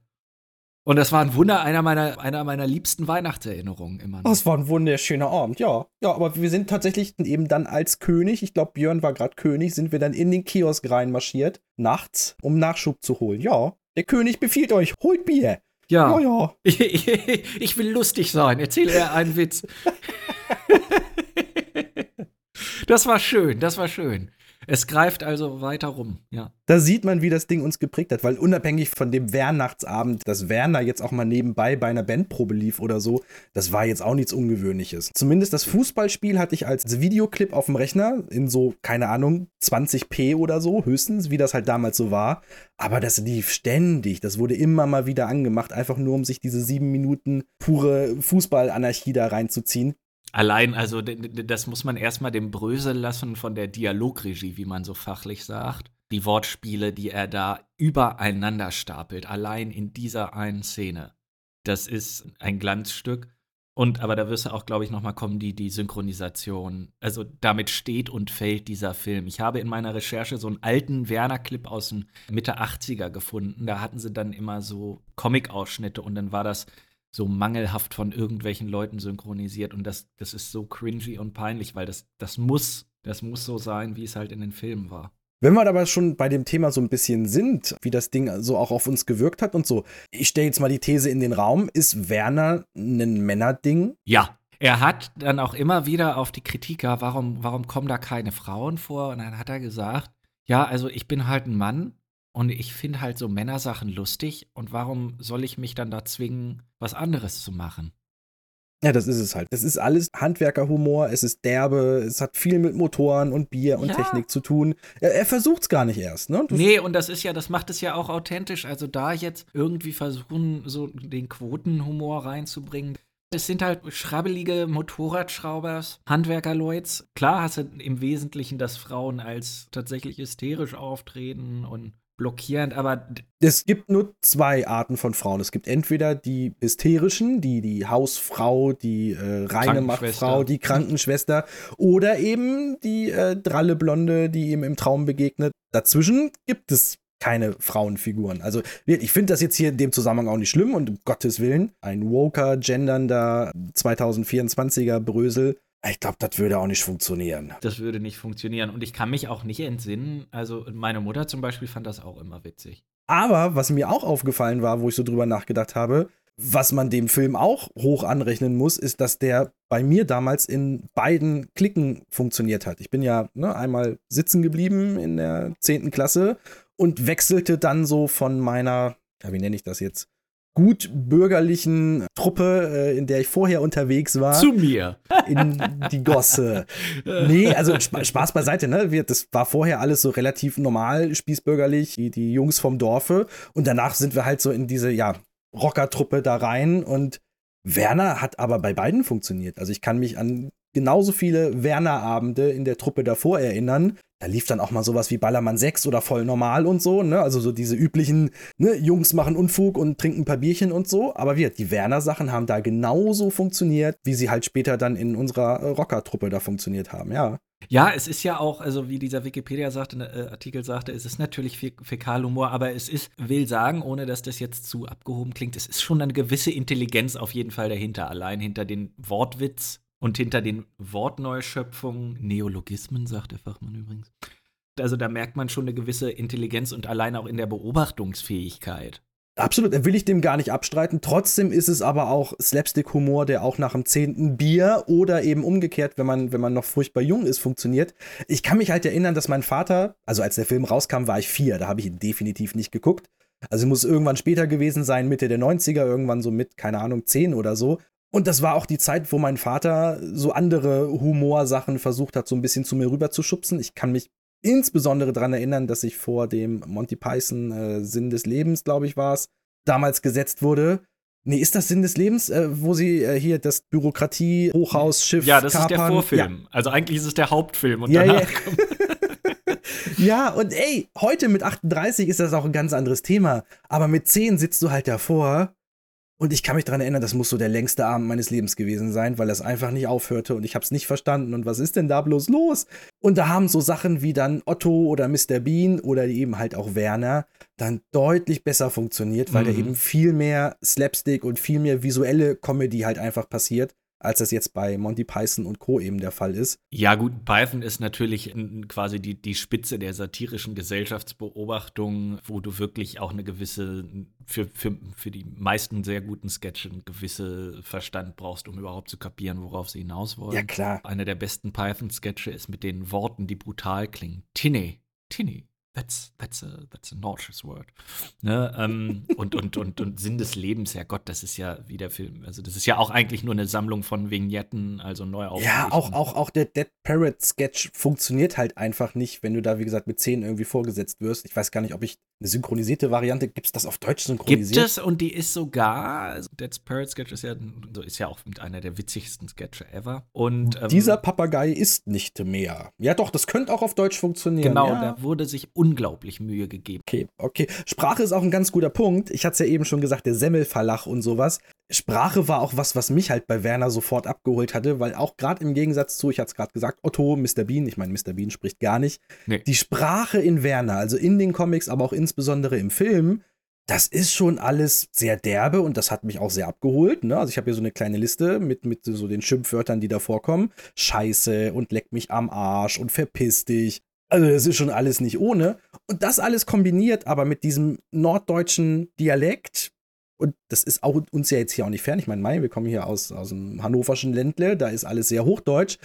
Und das war ein Wunder, einer meiner, einer meiner liebsten Weihnachtserinnerungen immer. Oh, es war ein wunderschöner Abend, ja. Ja, aber wir sind tatsächlich eben dann als König, ich glaube, Björn war gerade König, sind wir dann in den Kiosk reinmarschiert, nachts, um Nachschub zu holen. Ja, der König befiehlt euch, holt Bier. Ja. Ja, ja. <laughs> ich will lustig sein. Erzähl er einen Witz. <laughs> das war schön, das war schön. Es greift also weiter rum, ja. Da sieht man, wie das Ding uns geprägt hat, weil unabhängig von dem Weihnachtsabend, dass Werner jetzt auch mal nebenbei bei einer Bandprobe lief oder so, das war jetzt auch nichts Ungewöhnliches. Zumindest das Fußballspiel hatte ich als Videoclip auf dem Rechner in so, keine Ahnung, 20p oder so, höchstens, wie das halt damals so war. Aber das lief ständig, das wurde immer mal wieder angemacht, einfach nur um sich diese sieben Minuten pure Fußballanarchie da reinzuziehen. Allein, also das muss man erstmal dem Brösel lassen von der Dialogregie, wie man so fachlich sagt. Die Wortspiele, die er da übereinander stapelt, allein in dieser einen Szene. Das ist ein Glanzstück. Und aber da wirst du auch, glaube ich, nochmal kommen, die, die Synchronisation. Also damit steht und fällt dieser Film. Ich habe in meiner Recherche so einen alten Werner-Clip aus den Mitte 80er gefunden. Da hatten sie dann immer so Comic-Ausschnitte und dann war das so mangelhaft von irgendwelchen Leuten synchronisiert. Und das, das ist so cringy und peinlich, weil das, das muss, das muss so sein, wie es halt in den Filmen war. Wenn wir aber schon bei dem Thema so ein bisschen sind, wie das Ding so auch auf uns gewirkt hat und so, ich stelle jetzt mal die These in den Raum, ist Werner ein Männerding? Ja. Er hat dann auch immer wieder auf die Kritiker, warum, warum kommen da keine Frauen vor? Und dann hat er gesagt, ja, also ich bin halt ein Mann und ich finde halt so Männersachen lustig. Und warum soll ich mich dann da zwingen, was anderes zu machen? Ja, das ist es halt. Das ist alles Handwerkerhumor, es ist derbe, es hat viel mit Motoren und Bier und Ja. Technik zu tun. Er, er versucht es gar nicht erst, ne? Du- Nee, und das ist ja, das macht es ja auch authentisch. Also da jetzt irgendwie versuchen, so den Quotenhumor reinzubringen. Es sind halt schrabbelige Motorradschraubers, Handwerkerleuts. Klar hast du im Wesentlichen, dass Frauen als tatsächlich hysterisch auftreten und blockierend, aber Es gibt nur zwei Arten von Frauen. Es gibt entweder die hysterischen, die die Hausfrau, die äh, reine. Machtfrau, die Krankenschwester oder eben die äh, dralle Blonde, die ihm im Traum begegnet. Dazwischen gibt es keine Frauenfiguren. Also ich finde das jetzt hier in dem Zusammenhang auch nicht schlimm und um Gottes Willen, ein woker, gendernder 2024er Brösel, ich glaube, das würde auch nicht funktionieren. das würde nicht funktionieren. Und ich kann mich auch nicht entsinnen. Also meine Mutter zum Beispiel fand das auch immer witzig. Aber was mir auch aufgefallen war, wo ich so drüber nachgedacht habe, was man dem Film auch hoch anrechnen muss, ist, dass der bei mir damals in beiden Klicken funktioniert hat. Ich bin ja ne, einmal sitzen geblieben in der 10. Klasse und wechselte dann so von meiner, ja, wie nenne ich das jetzt, gut bürgerlichen Truppe, äh, in der ich vorher unterwegs war Zu mir. <laughs> in die Gosse. Nee, also Sp Spaß beiseite, ne? Das war vorher alles so relativ normal, spießbürgerlich, die, die Jungs vom Dorfe. Und danach sind wir halt so in diese, ja, Rockertruppe da rein. Und Werner hat aber bei beiden funktioniert. Also ich kann mich an genauso viele Werner-Abende in der Truppe davor erinnern. Da lief dann auch mal sowas wie Ballermann 6 oder voll normal und so, ne? Also so diese üblichen, ne, Jungs machen Unfug und trinken ein paar Bierchen und so. Aber wir, die Werner-Sachen haben da genauso funktioniert, wie sie halt später dann in unserer äh, Rocker-Truppe da funktioniert haben, ja. Ja, es ist ja auch, also wie dieser Wikipedia sagte, äh, Artikel sagte, es ist natürlich Fä Fäkalhumor, aber es ist, will sagen, ohne dass das jetzt zu abgehoben klingt, es ist schon eine gewisse Intelligenz auf jeden Fall dahinter, allein hinter den Wortwitz und hinter den Wortneuschöpfungen, Neologismen, sagt der Fachmann übrigens. Also da merkt man schon eine gewisse Intelligenz und allein auch in der Beobachtungsfähigkeit. Absolut, will ich dem gar nicht abstreiten. Trotzdem ist es aber auch Slapstick-Humor, der auch nach dem zehnten Bier oder eben umgekehrt, wenn man, wenn man noch furchtbar jung ist, funktioniert. Ich kann mich halt erinnern, dass mein Vater, also als der Film rauskam, war ich vier, da habe ich ihn definitiv nicht geguckt. Also muss irgendwann später gewesen sein, Mitte der 90er, irgendwann so mit, keine Ahnung, 10 oder so. Und das war auch die Zeit, wo mein Vater so andere Humorsachen versucht hat, so ein bisschen zu mir rüber zu schubsen. Ich kann mich insbesondere daran erinnern, dass ich vor dem Monty Python äh, Sinn des Lebens, glaube ich, war es, damals gesetzt wurde. Nee, ist das Sinn des Lebens, äh, wo sie äh, hier das Bürokratie-Hochhausschiff Ja, das ist der kapern? Vorfilm. Also eigentlich ist es der Hauptfilm und Ja, danach <laughs> ja. Ja, und ey, heute mit 38 ist das auch ein ganz anderes Thema. Aber mit 10 sitzt du halt davor. Und ich kann mich daran erinnern, das muss so der längste Abend meines Lebens gewesen sein, weil das einfach nicht aufhörte und ich hab's nicht verstanden. Und was ist denn da bloß los? Und da haben so Sachen wie dann Otto oder Mr. Bean oder eben halt auch Werner dann deutlich besser funktioniert, weil da Mhm. eben viel mehr Slapstick und viel mehr visuelle Comedy halt einfach passiert, als das jetzt bei Monty Python und Co. eben der Fall ist. Ja, gut, Python ist natürlich quasi die, die Spitze der satirischen Gesellschaftsbeobachtung, wo du wirklich auch eine gewisse, für, für, für die meisten sehr guten Sketche, einen gewisse Verstand brauchst, um überhaupt zu kapieren, worauf sie hinaus wollen. Ja, klar. Einer der besten Python-Sketche ist mit den Worten, die brutal klingen. Tinny, Tinny. That's, that's, a, that's a nauseous word. Ne, ähm, <laughs> und, und, und, und Sinn des Lebens, ja Gott, das ist ja wie der Film. Also, das ist ja auch eigentlich nur eine Sammlung von Vignetten, also neu Ja, auch, auch, auch der Dead Parrot Sketch funktioniert halt einfach nicht, wenn du da, wie gesagt, mit 10 irgendwie vorgesetzt wirst. Ich weiß gar nicht, ob ich eine synchronisierte Variante, gibt es das auf Deutsch Gibt synchronisiert? es und die ist sogar, also Dead Parrot Sketch ist ja, ist ja auch mit einer der witzigsten Sketche ever. Und ähm, Dieser Papagei ist nicht mehr. Ja, doch, das könnte auch auf Deutsch funktionieren. genau, ja. da wurde sich unglaublich Mühe gegeben. Okay, okay. Sprache ist auch ein ganz guter Punkt. Ich hatte es ja eben schon gesagt, der Semmelverlach und sowas. Sprache war auch was, was mich halt bei Werner sofort abgeholt hatte, weil auch gerade im Gegensatz zu, ich hatte es gerade gesagt, Otto, Mr. Bean, ich meine, Mr. Bean spricht gar nicht. Nee. Die Sprache in Werner, also in den Comics, aber auch insbesondere im Film, das ist schon alles sehr derbe und das hat mich auch sehr abgeholt. Ne? Also ich habe hier so eine kleine Liste mit, mit so den Schimpfwörtern, die da vorkommen. Scheiße und leck mich am Arsch und verpiss dich. Also das ist schon alles nicht ohne. Und das alles kombiniert aber mit diesem norddeutschen Dialekt. Und das ist auch uns ja jetzt hier auch nicht fern. Ich meine, Mai, wir kommen hier aus, aus dem hannoverschen Ländle, da ist alles sehr hochdeutsch.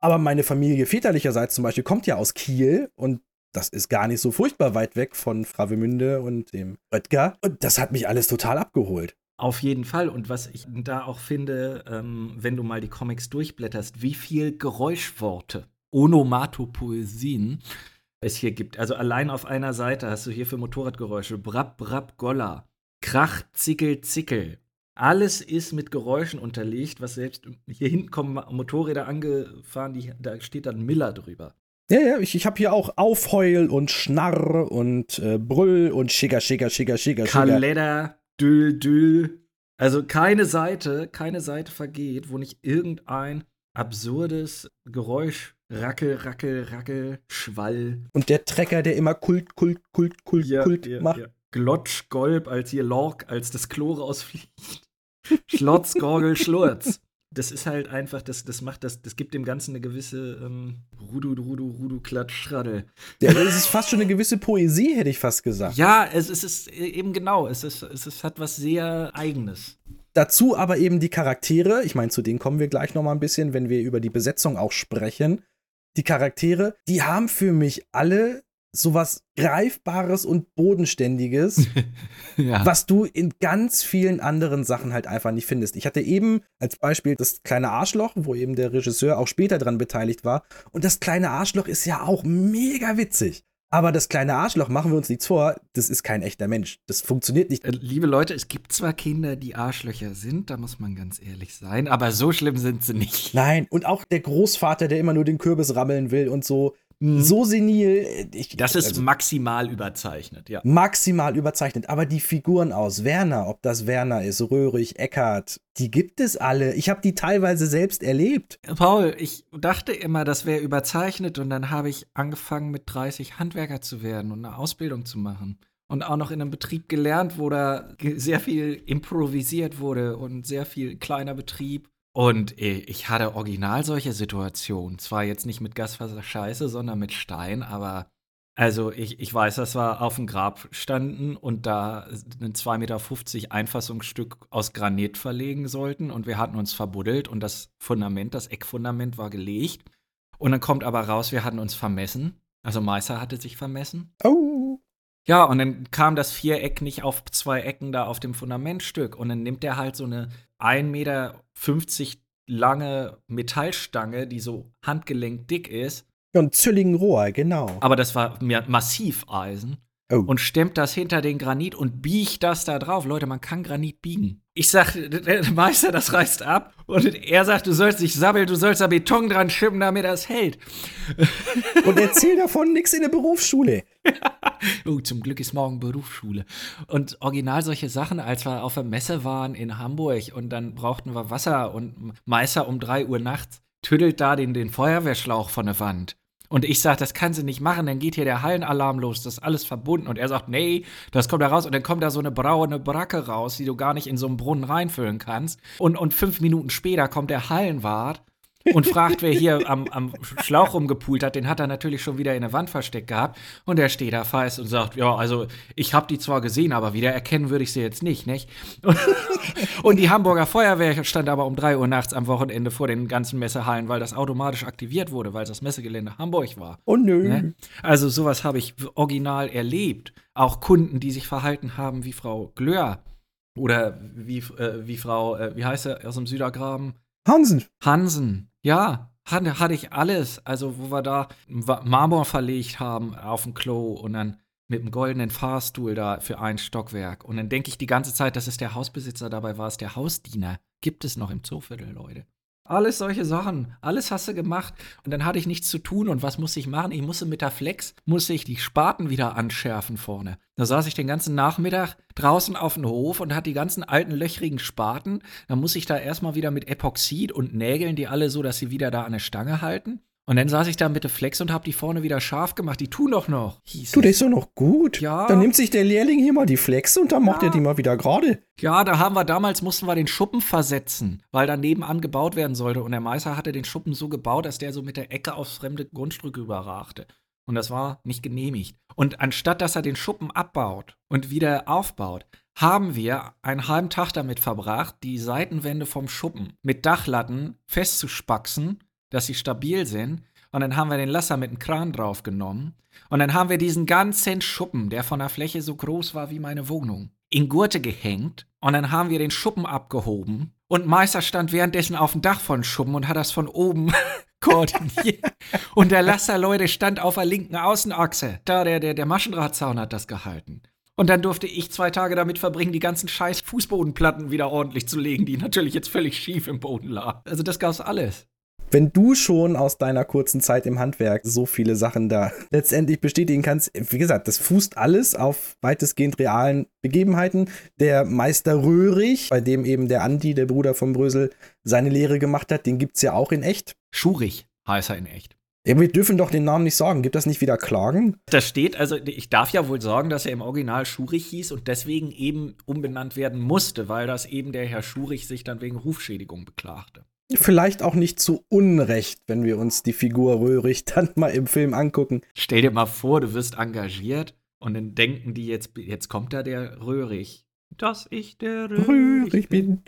Aber meine Familie väterlicherseits zum Beispiel kommt ja aus Kiel und das ist gar nicht so furchtbar weit weg von Travemünde und dem Oetker. Und das hat mich alles total abgeholt. Auf jeden Fall. Und was ich da auch finde, ähm, wenn du mal die Comics durchblätterst, wie viel Geräuschworte, Onomatopoesien es hier gibt. Also allein auf einer Seite hast du hier für Motorradgeräusche Brab, Brab, Golla, Krach, Zickel, Zickel. Alles ist mit Geräuschen unterlegt, was selbst hier hinten kommen Motorräder angefahren, die, da steht dann Miller drüber. Ja, ja, ich, ich habe hier auch Aufheul und Schnarr und äh, Brüll und Schigger, Schigger, Schigger, Schigger. Kaleder, Düll, Düll. Also keine Seite, keine Seite vergeht, wo nicht irgendein absurdes Geräusch, Rackel, Rackel, Rackel, Schwall, Und der Trecker, der immer Kult, Kult, Kult, Kult, Kult macht. Glotsch, Golb, als hier Lork, als das Klo rausfliegt. Schlotz, Gorgel, Schlurz. Das ist halt einfach, das, das macht das, das gibt dem Ganzen eine gewisse ähm, Rudu, Rudu, Rudu, Klatsch, Schraddel. Ja, das ist fast schon eine gewisse Poesie, hätte ich fast gesagt. Ja, es, es ist eben genau, es, ist, es ist, hat was sehr Eigenes. Dazu aber eben die Charaktere, ich meine, zu denen kommen wir gleich noch mal ein bisschen, wenn wir über die Besetzung auch sprechen. Die Charaktere, die haben für mich alle sowas Greifbares und Bodenständiges, <laughs> Ja. was du in ganz vielen anderen Sachen halt einfach nicht findest. Ich hatte eben als Beispiel das kleine Arschloch, wo eben der Regisseur auch später dran beteiligt war. Und das kleine Arschloch ist ja auch mega witzig. Aber das kleine Arschloch, machen wir uns nichts vor, das ist kein echter Mensch. Das funktioniert nicht. Äh, Liebe Leute, es gibt zwar Kinder, die Arschlöcher sind, da muss man ganz ehrlich sein, aber so schlimm sind sie nicht. Nein, und auch der Großvater, der immer nur den Kürbis rammeln will und so. Mhm. So senil. äh, Ich, Das ist also maximal überzeichnet, ja. maximal überzeichnet. Aber die Figuren aus Werner, ob das Werner ist, Röhrig, Eckart, die gibt es alle. Ich habe die teilweise selbst erlebt. Paul, ich dachte immer, das wäre überzeichnet und dann habe ich angefangen mit 30 Handwerker zu werden und eine Ausbildung zu machen. Und auch noch in einem Betrieb gelernt, wo da sehr viel improvisiert wurde und sehr viel kleiner Betrieb. Und äh, ich hatte original solche Situationen. Zwar jetzt nicht mit Gaswasser Scheiße, sondern mit Stein, aber also ich, ich weiß, dass wir auf dem Grab standen und da ein 2,50 Meter Einfassungsstück aus Granit verlegen sollten und wir hatten uns verbuddelt und das Fundament, das Eckfundament war gelegt. Und dann kommt aber raus, wir hatten uns vermessen. Also Meister hatte sich vermessen. Oh. Ja, und dann kam das Viereck nicht auf zwei Ecken da auf dem Fundamentstück. Und dann nimmt er halt so eine 1,50 Meter lange Metallstange, die so handgelenk dick ist. Ja, und Züllingenrohr, genau. Aber das war mir Massiveisen. Oh. Und stemmt das hinter den Granit und biegt das da drauf. Leute, man kann Granit biegen. Ich sag, <laughs> der Meister, das reißt ab. Und er sagt, du sollst nicht sabbeln, du sollst da Beton dran schippen, damit das hält. Und erzähl davon nichts in der Berufsschule. <laughs> <laughs> oh, zum Glück ist morgen Berufsschule. Und original solche Sachen, als wir auf der Messe waren in Hamburg und dann brauchten wir Wasser und Meister um drei Uhr nachts tüdelt da den, den Feuerwehrschlauch von der Wand. Und ich sage, das kann sie nicht machen, dann geht hier der Hallenalarm los, das ist alles verbunden. Und er sagt, nee, das kommt da raus und dann kommt da so eine braune Bracke raus, die du gar nicht in so einen Brunnen reinfüllen kannst. Und, und fünf Minuten später kommt der Hallenwart und fragt, wer hier am, am Schlauch rumgepult hat. Den hat er natürlich schon wieder in der Wand versteckt gehabt. Und der steht da fest und sagt, ja, also ich habe die zwar gesehen, aber wieder erkennen würde ich sie jetzt nicht, nicht? Und, <laughs> und die Hamburger Feuerwehr stand aber um drei Uhr nachts am Wochenende vor den ganzen Messehallen, weil das automatisch aktiviert wurde, weil das Messegelände Hamburg war. Oh nö. Ne? Also sowas habe ich original erlebt. Auch Kunden, die sich verhalten haben wie Frau Glöhr. Oder wie, äh, wie Frau, äh, wie heißt er aus dem Südergraben? Hansen. Hansen. Ja, hatte, hatte ich alles. Also, wo wir da Marmor verlegt haben auf dem Klo und dann mit dem goldenen Fahrstuhl da für ein Stockwerk. Und dann denke ich die ganze Zeit, das ist der Hausbesitzer, dabei war es der Hausdiener. Gibt es noch im Zooviertel, Leute. Alles solche Sachen. Alles hast du gemacht. Und dann hatte ich nichts zu tun. Und was musste ich machen? Ich musste mit der Flex, musste ich die Spaten wieder anschärfen vorne. Da saß ich den ganzen Nachmittag draußen auf dem Hof und hatte die ganzen alten löchrigen Spaten. Dann muss ich da erstmal wieder mit Epoxid und Nägeln die alle so, dass sie wieder da an der Stange halten. Und dann saß ich da mit der Flex und hab die vorne wieder scharf gemacht. Die tun doch noch. Hieß du, das ist doch noch gut. Ja. Dann nimmt sich der Lehrling hier mal die Flex und dann macht Ja. er die mal wieder gerade. Ja, da haben wir damals, mussten wir den Schuppen versetzen, weil da nebenan gebaut werden sollte. Und der Meister hatte den Schuppen so gebaut, dass der so mit der Ecke aufs fremde Grundstück überragte. Und das war nicht genehmigt. Und anstatt dass er den Schuppen abbaut und wieder aufbaut, haben wir einen halben Tag damit verbracht, die Seitenwände vom Schuppen mit Dachlatten festzuspaxen, dass sie stabil sind. Und dann haben wir den Lasser mit dem Kran draufgenommen. Und dann haben wir diesen ganzen Schuppen, der von der Fläche so groß war wie meine Wohnung, in Gurte gehängt. Und dann haben wir den Schuppen abgehoben. Und Meister stand währenddessen auf dem Dach von Schuppen und hat das von oben <laughs> koordiniert. Und der Lasser, Leute, stand auf der linken Außenachse. Da, der, der, der Maschendrahtzaun hat das gehalten. Und dann durfte ich zwei Tage damit verbringen, die ganzen scheiß Fußbodenplatten wieder ordentlich zu legen, die natürlich jetzt völlig schief im Boden lagen. Also das gab's alles. Wenn du schon aus deiner kurzen Zeit im Handwerk so viele Sachen da <laughs> letztendlich bestätigen kannst, wie gesagt, das fußt alles auf weitestgehend realen Begebenheiten. Der Meister Röhrig, bei dem eben der Andi, der Bruder von Brösel, seine Lehre gemacht hat, den gibt's ja auch in echt. Schurig heißt er in echt. Ja, wir dürfen doch den Namen nicht sagen. Gibt das nicht wieder Klagen? Da steht, also ich darf ja wohl sagen, dass er im Original Schurich hieß und deswegen eben umbenannt werden musste, weil das eben der Herr Schurich sich dann wegen Rufschädigung beklagte. Vielleicht auch nicht zu Unrecht, wenn wir uns die Figur Röhrig <laughs> dann mal im Film angucken. Stell dir mal vor, du wirst engagiert und dann denken die jetzt, jetzt kommt da der Röhrig. Dass ich der Röhrig, Röhrig bin.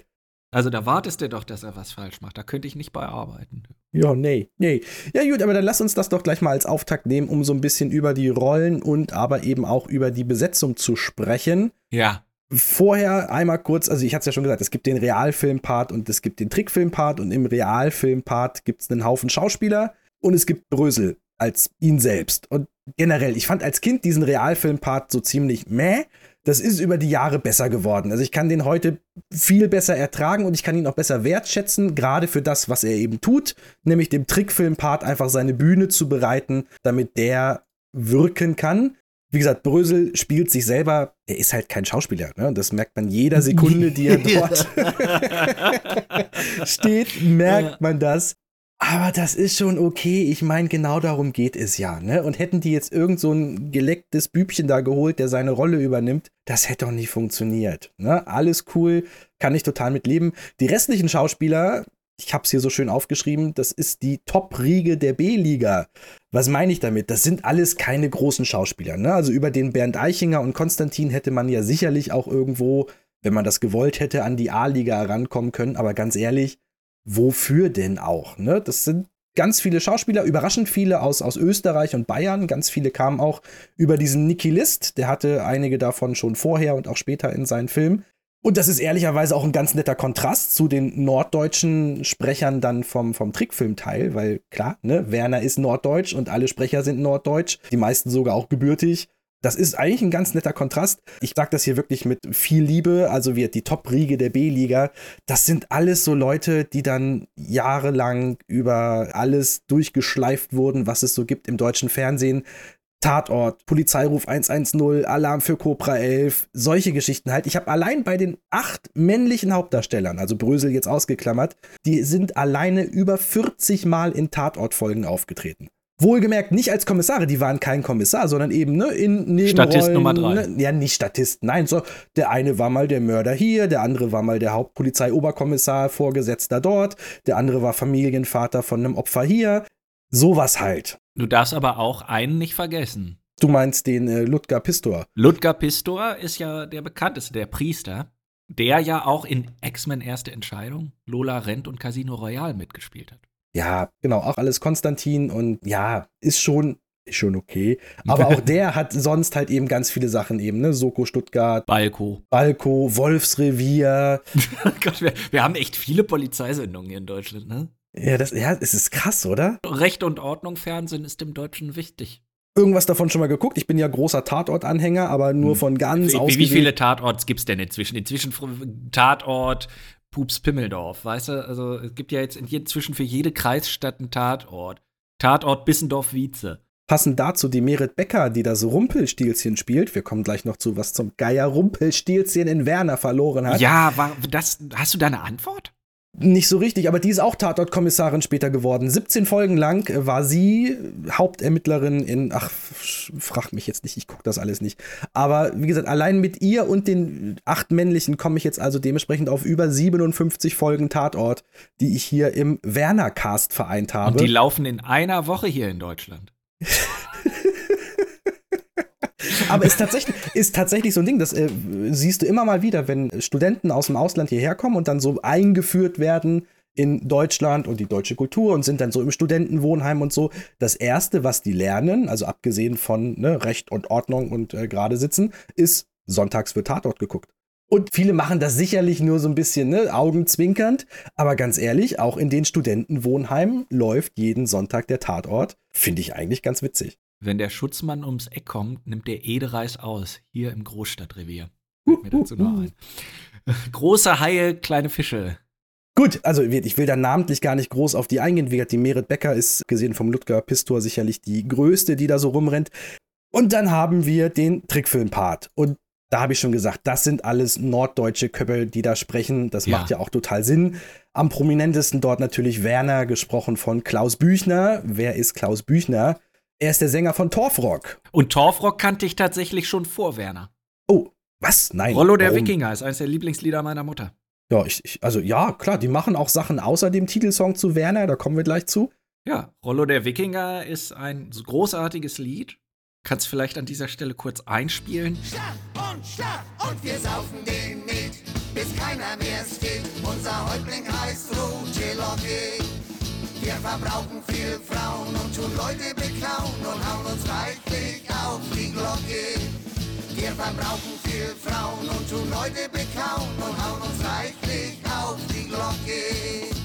Also da wartest du doch, dass er was falsch macht. Da könnte ich nicht bei arbeiten. Ja, nee, nee. Ja, gut, aber dann lass uns das doch gleich mal als Auftakt nehmen, um so ein bisschen über die Rollen und aber eben auch über die Besetzung zu sprechen. Ja. Vorher einmal kurz, also ich hatte es ja schon gesagt, es gibt den Realfilm-Part und es gibt den Trickfilm-Part und im Realfilm-Part gibt es einen Haufen Schauspieler und es gibt Brösel als ihn selbst. Und generell, ich fand als Kind diesen Realfilm-Part so ziemlich meh. Das ist über die Jahre besser geworden. Also ich kann den heute viel besser ertragen und ich kann ihn auch besser wertschätzen, gerade für das, was er eben tut, nämlich dem Trickfilm-Part einfach seine Bühne zu bereiten, damit der wirken kann. Wie gesagt, Brösel spielt sich selber, er ist halt kein Schauspieler, ne? Das merkt man jeder Sekunde, die er <laughs> dort <laughs> steht, merkt man das. Aber das ist schon okay. Ich meine, genau darum geht es ja, ne? Und hätten die jetzt irgend so ein gelecktes Bübchen da geholt, der seine Rolle übernimmt, das hätte doch nicht funktioniert, ne? Alles cool, kann ich total mit leben. Die restlichen Schauspieler, ich habe es hier so schön aufgeschrieben, das ist die Top-Riege der B-Liga. Was meine ich damit? Das sind alles keine großen Schauspieler. Ne? Also über den Bernd Eichinger und Konstantin hätte man ja sicherlich auch irgendwo, wenn man das gewollt hätte, an die A-Liga herankommen können. Aber ganz ehrlich, wofür denn auch? Ne? Das sind ganz viele Schauspieler, überraschend viele aus, aus Österreich und Bayern. Ganz viele kamen auch über diesen Niki List. Der hatte einige davon schon vorher und auch später in seinen Filmen. Und das ist ehrlicherweise auch ein ganz netter Kontrast zu den norddeutschen Sprechern dann vom, vom Trickfilmteil, weil klar, ne, Werner ist norddeutsch und alle Sprecher sind norddeutsch, die meisten sogar auch gebürtig. Das ist eigentlich ein ganz netter Kontrast. Ich sage das hier wirklich mit viel Liebe. Also wir, die Top-Riege der B-Liga, das sind alles so Leute, die dann jahrelang über alles durchgeschleift wurden, was es so gibt im deutschen Fernsehen. Tatort, Polizeiruf 110, Alarm für Cobra 11, solche Geschichten halt. Ich habe allein bei den acht männlichen Hauptdarstellern, also Brösel jetzt ausgeklammert, die sind alleine über 40 Mal in Tatortfolgen aufgetreten. Wohlgemerkt nicht als Kommissare, die waren kein Kommissar, sondern eben ne, in Nebenrollen. Statist Nummer drei. Ne, ja, nicht Statisten, nein, so der eine war mal der Mörder hier, der andere war mal der Hauptpolizeioberkommissar, Vorgesetzter dort, der andere war Familienvater von einem Opfer hier. Sowas halt. Du darfst aber auch einen nicht vergessen. Du meinst den äh, Ludger Pistor. Ludger Pistor ist ja der bekannteste, der Priester, der ja auch in X-Men Erste Entscheidung, Lola Rent und Casino Royale mitgespielt hat. Ja, genau, auch alles Konstantin und ja, ist schon, ist schon okay. Aber auch <laughs> der hat sonst halt eben ganz viele Sachen eben, ne? Soko Stuttgart, Balko. Balko, Wolfsrevier. <laughs> Gott, wir, wir haben echt viele Polizeisendungen hier in Deutschland, ne? Ja, das, ja, es ist krass, oder? Recht und Ordnung Fernsehen ist dem Deutschen wichtig. Irgendwas davon schon mal geguckt. Ich bin ja großer Tatort-Anhänger, aber nur von ganz Wie, wie viele Tatorts gibt es denn inzwischen? Inzwischen Tatort Pups Pimmeldorf, weißt du? Also es gibt ja jetzt inzwischen für jede Kreisstadt einen Tatort. Tatort Bissendorf-Wietze. Passend dazu die Merit Becker, die das Rumpelstilzchen spielt. Wir kommen gleich noch zu, was zum Geier Rumpelstilzchen in Werner verloren hat. Ja, war das, hast du da eine Antwort? Nicht so richtig, aber die ist auch Tatortkommissarin später geworden. 17 Folgen lang war sie Hauptermittlerin in, ach, frag mich jetzt nicht, ich gucke das alles nicht. Aber wie gesagt, allein mit ihr und den acht männlichen komme ich jetzt also dementsprechend auf über 57 Folgen Tatort, die ich hier im Werner-Cast vereint habe. Und die laufen in einer Woche hier in Deutschland. <laughs> Aber ist tatsächlich, ist tatsächlich so ein Ding, das äh, siehst du immer mal wieder, wenn Studenten aus dem Ausland hierher kommen und dann so eingeführt werden in Deutschland und die deutsche Kultur und sind dann so im Studentenwohnheim und so. Das Erste, was die lernen, also abgesehen von ne, Recht und Ordnung und äh, gerade sitzen, ist sonntags wird Tatort geguckt. Und viele machen das sicherlich nur so ein bisschen ne, augenzwinkernd, aber ganz ehrlich, auch in den Studentenwohnheimen läuft jeden Sonntag der Tatort. Finde ich eigentlich ganz witzig. Wenn der Schutzmann ums Eck kommt, nimmt der Edereis aus, hier im Großstadtrevier. Fällt mir dazu noch ein. <laughs> Große Haie, kleine Fische. Gut, also ich will da namentlich gar nicht groß auf die eingehen. Wie gesagt, die Merit Becker ist gesehen vom Ludger Pistor sicherlich die größte, die da so rumrennt. Und dann haben wir den Trickfilm-Part. Und da habe ich schon gesagt, das sind alles norddeutsche Köppel, die da sprechen. Das Ja. macht ja auch total Sinn. Am prominentesten dort natürlich Werner, gesprochen von Klaus Büchner. Wer ist Klaus Büchner? Er ist der Sänger von Torfrock. Und Torfrock kannte ich tatsächlich schon vor Werner. Oh, was? Nein. Rollo der warum? Wikinger ist eines der Lieblingslieder meiner Mutter. Ja, ich, ich, also ja, klar, die machen auch Sachen außer dem Titelsong zu Werner, da kommen wir gleich zu. Ja, Rollo der Wikinger ist ein so großartiges Lied. Kannst du vielleicht an dieser Stelle kurz einspielen? Schlag und Schlag und wir saufen den mit, bis keiner mehr steht. Unser Häuptling heißt Rugelocke. Wir verbrauchen viel Frauen und tun Leute beklauen und hauen uns reichlich auf die Glocke. Wir verbrauchen viel Frauen und tun Leute beklauen und hauen uns reichlich auf die Glocke.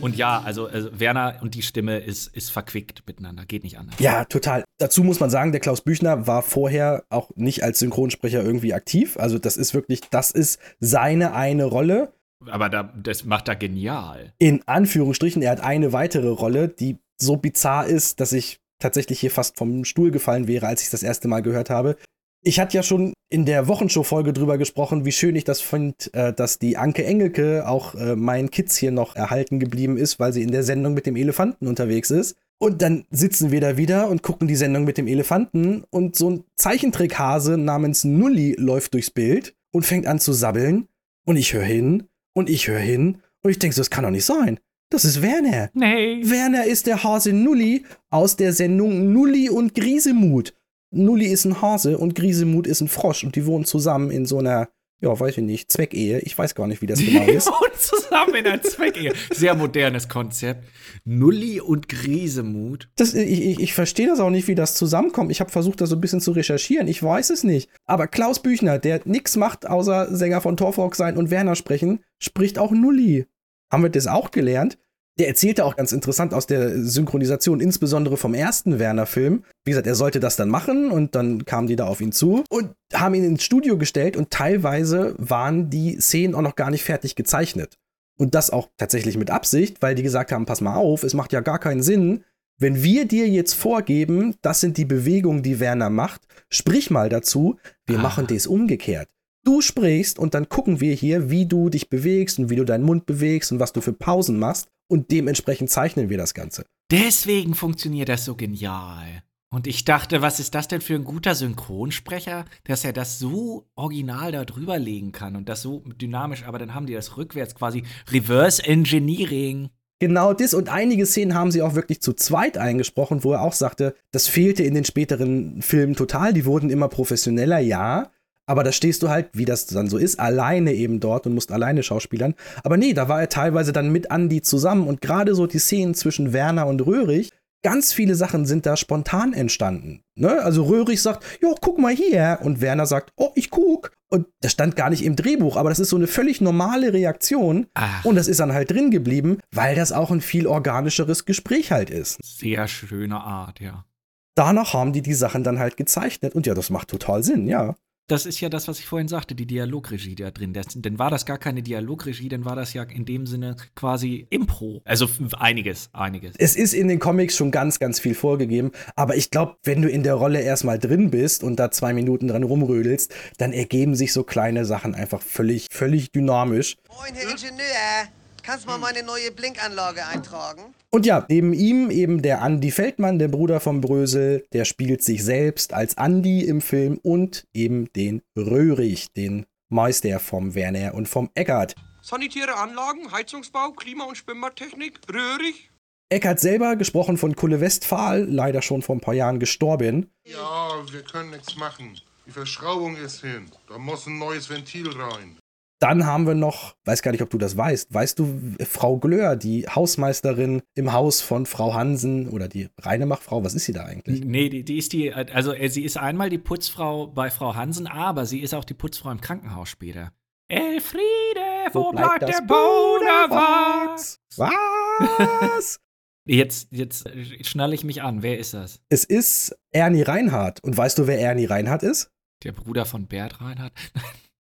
Und ja, also, also Werner und die Stimme ist, ist verquickt miteinander, geht nicht anders. Ja, total. Dazu muss man sagen, der Klaus Büchner war vorher auch nicht als Synchronsprecher irgendwie aktiv. Also das ist wirklich, das ist seine eine Rolle. Aber da, das macht er genial. In Anführungsstrichen, er hat eine weitere Rolle, die so bizarr ist, dass ich tatsächlich hier fast vom Stuhl gefallen wäre, als ich das erste Mal gehört habe. Ich hatte ja schon in der Wochenshow-Folge drüber gesprochen, wie schön ich das finde, äh, dass die Anke Engelke auch äh, meinen Kids hier noch erhalten geblieben ist, weil sie in der Sendung mit dem Elefanten unterwegs ist. Und dann sitzen wir da wieder und gucken die Sendung mit dem Elefanten und so ein Zeichentrickhase namens Nulli läuft durchs Bild und fängt an zu sabbeln. Und ich höre hin und ich höre hin und ich denke so, das kann doch nicht sein. Das ist Werner. Nee. Werner ist der Hase Nulli aus der Sendung Nulli und Griesemut. Nulli ist ein Hase und Griesemut ist ein Frosch und die wohnen zusammen in so einer, ja, weiß ich nicht, Zweckehe. Ich weiß gar nicht, wie das <laughs> genau ist. Und zusammen in einer Zweckehe. Sehr modernes Konzept. Nulli und Griesemut. Das, ich ich, ich verstehe das auch nicht, wie das zusammenkommt. Ich habe versucht, das so ein bisschen zu recherchieren. Ich weiß es nicht. Aber Klaus Büchner, der nichts macht, außer Sänger von Torfrock sein und Werner sprechen, spricht auch Nulli. Haben wir das auch gelernt? Der erzählte auch ganz interessant aus der Synchronisation, insbesondere vom ersten Werner-Film. Wie gesagt, er sollte das dann machen und dann kamen die da auf ihn zu und haben ihn ins Studio gestellt und teilweise waren die Szenen auch noch gar nicht fertig gezeichnet. Und das auch tatsächlich mit Absicht, weil die gesagt haben, pass mal auf, es macht ja gar keinen Sinn, wenn wir dir jetzt vorgeben, das sind die Bewegungen, die Werner macht, sprich mal dazu, wir Ah. machen das umgekehrt. Du sprichst und dann gucken wir hier, wie du dich bewegst und wie du deinen Mund bewegst und was du für Pausen machst und dementsprechend zeichnen wir das Ganze. Deswegen funktioniert das so genial. Und ich dachte, was ist das denn für ein guter Synchronsprecher, dass er das so original da drüber legen kann und das so dynamisch, aber dann haben die das rückwärts quasi Reverse Engineering. Genau das und einige Szenen haben sie auch wirklich zu zweit eingesprochen, wo er auch sagte, das fehlte in den späteren Filmen total. Die wurden immer professioneller, ja. Aber da stehst du halt, wie das dann so ist, alleine eben dort und musst alleine schauspielern. Aber nee, da war er teilweise dann mit Andy zusammen und gerade so die Szenen zwischen Werner und Röhrig, ganz viele Sachen sind da spontan entstanden. Ne? Also Röhrig sagt, jo, guck mal hier. Und Werner sagt, oh, ich guck. Und das stand gar nicht im Drehbuch, aber das ist so eine völlig normale Reaktion. Ach. Und das ist dann halt drin geblieben, weil das auch ein viel organischeres Gespräch halt ist. Sehr schöne Art, ja. Danach haben die die Sachen dann halt gezeichnet und ja, das macht total Sinn, ja. Das ist ja das, was ich vorhin sagte, die Dialogregie da drin. Das, denn war das gar keine Dialogregie, dann war das ja in dem Sinne quasi Impro. Also einiges, einiges. Es ist in den Comics schon ganz, ganz viel vorgegeben, aber ich glaube, wenn du in der Rolle erstmal drin bist und da zwei Minuten dran rumrödelst, dann ergeben sich so kleine Sachen einfach völlig, völlig dynamisch. Moin, Herr Ingenieur. Kannst mal meine neue Blinkanlage eintragen? Und ja, neben ihm eben der Andy Feldmann, der Bruder von Brösel, der spielt sich selbst als Andy im Film und eben den Röhrig, den Meister vom Werner und vom Eckart. Sanitäre Anlagen, Heizungsbau, Klima- und Schwimmbadtechnik, röhrig. Eckart selber, gesprochen von Kulle Westphal, leider schon vor ein paar Jahren gestorben. Ja, wir können nichts machen. Die Verschraubung ist hin. Da muss ein neues Ventil rein. Dann haben wir noch, weiß gar nicht, ob du das weißt, weißt du, Frau Glöhr, die Hausmeisterin im Haus von Frau Hansen oder die Reinemachtfrau, was ist sie da eigentlich? Nee, die, die ist die, also äh, sie ist einmal die Putzfrau bei Frau Hansen, aber sie ist auch die Putzfrau im Krankenhaus später. Elfriede, wo, bleibt, der Bonawachs? Was? <laughs> Jetzt, jetzt schnalle ich mich an. Wer ist das? es ist Ernie Reinhardt. Und weißt du, wer Ernie Reinhardt ist? Der Bruder von Bert Reinhardt?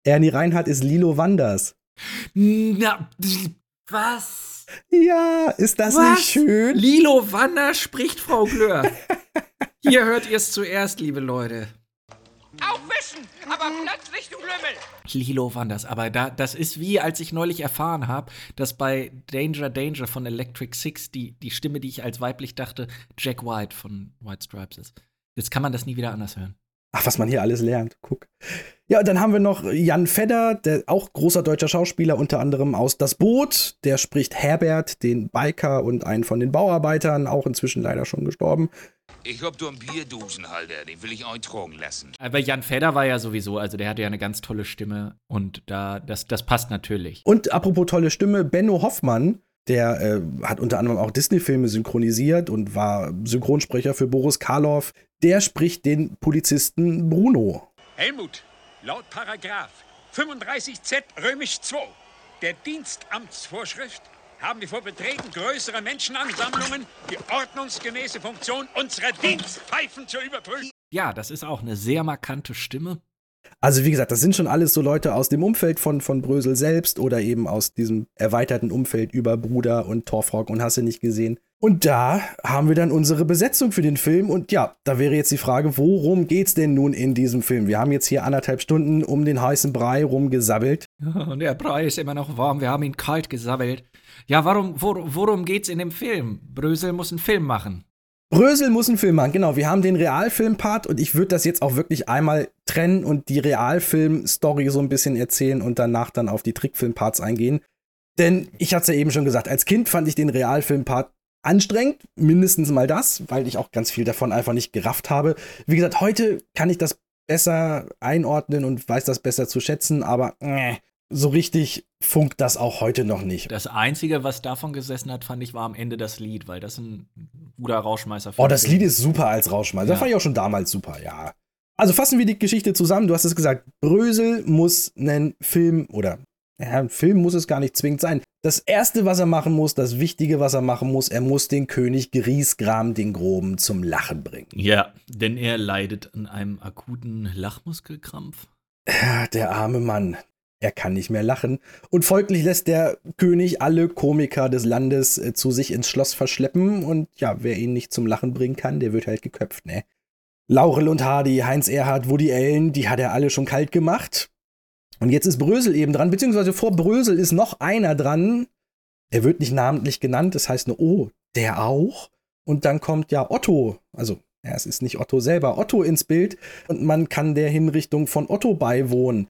Ernie Reinhardt ist Lilo Wanders. Na, was? Ja, ist das Was? nicht schön? Lilo Wander spricht Frau Glöhr. Hier hört ihr es zuerst, liebe Leute. Aufwischen, aber plötzlich, du Lümmel. Lilo Wanders, aber da, das ist wie, als ich neulich erfahren habe, dass bei Danger Danger von Electric Six die, die Stimme, die ich als weiblich dachte, Jack White von White Stripes ist. Jetzt kann man das nie wieder anders hören. Ach, was man hier alles lernt. Guck. Ja, und dann haben wir noch Jan Fedder, der auch großer deutscher Schauspieler, unter anderem aus Das Boot. Der spricht Herbert, den Biker und einen von den Bauarbeitern, auch inzwischen leider schon gestorben. Ich hab da einen Bierdosenhalter, den will ich eintragen lassen. Aber Jan Fedder war ja sowieso, also der hatte ja eine ganz tolle Stimme und da, das, das passt natürlich. Und apropos tolle Stimme, Benno Hoffmann, der äh, hat unter anderem auch Disney-Filme synchronisiert und war Synchronsprecher für Boris Karloff. Der spricht den Polizisten Bruno. Helmut, laut Paragraph 35z römisch 2 der Dienstamtsvorschrift haben wir vor Betreten größerer Menschenansammlungen die ordnungsgemäße Funktion unserer Dienstpfeifen zu überprüfen. Ja, das ist auch eine sehr markante Stimme. Also wie gesagt, das sind schon alles so Leute aus dem Umfeld von, von Brösel selbst oder eben aus diesem erweiterten Umfeld über Bruder und Torfrock und hast du nicht gesehen. Und da haben wir dann unsere Besetzung für den Film und ja, da wäre jetzt die Frage, worum geht's denn nun in diesem Film? Wir haben jetzt hier anderthalb Stunden um den heißen Brei rumgesabbelt. <laughs> Und der Brei ist immer noch warm, wir haben ihn kalt gesabbelt. Ja, warum, wor, worum geht's in dem Film? Brösel muss einen Film machen. Brösel muss einen Film machen, genau. Wir haben den Realfilm-Part und ich würde das jetzt auch wirklich einmal trennen und die Realfilm-Story so ein bisschen erzählen und danach dann auf die Trickfilm-Parts eingehen. Denn ich hatte es ja eben schon gesagt, als Kind fand ich den Realfilm-Part anstrengend, mindestens mal das, weil ich auch ganz viel davon einfach nicht gerafft habe. Wie gesagt, heute kann ich das besser einordnen und weiß das besser zu schätzen, aber äh, so richtig funkt das auch heute noch nicht. Das Einzige, was davon gesessen hat, fand ich, war am Ende das Lied, weil das ein guter Rauschmeißer Oh, das Lied ist super als Rauschmeißer. Das Ja. fand ich auch schon damals super, ja. Also fassen wir die Geschichte zusammen. Du hast es gesagt, Brösel muss einen Film oder Ja, ein Film muss es gar nicht zwingend sein. Das Erste, was er machen muss, das Wichtige, was er machen muss, er muss den König Griesgram, den Groben, zum Lachen bringen. Ja, denn er leidet an einem akuten Lachmuskelkrampf. Ja, der arme Mann. Er kann nicht mehr lachen. Und folglich lässt der König alle Komiker des Landes äh, zu sich ins Schloss verschleppen. Und ja, wer ihn nicht zum Lachen bringen kann, der wird halt geköpft, ne? Laurel und Hardy, Heinz Erhardt, Woody Allen, die hat er alle schon kalt gemacht. Und jetzt ist Brösel eben dran, beziehungsweise vor Brösel ist noch einer dran. Er wird nicht namentlich genannt, das heißt nur, oh, der auch. Und dann kommt ja Otto, also ja, es ist nicht Otto selber, Otto ins Bild und man kann der Hinrichtung von Otto beiwohnen.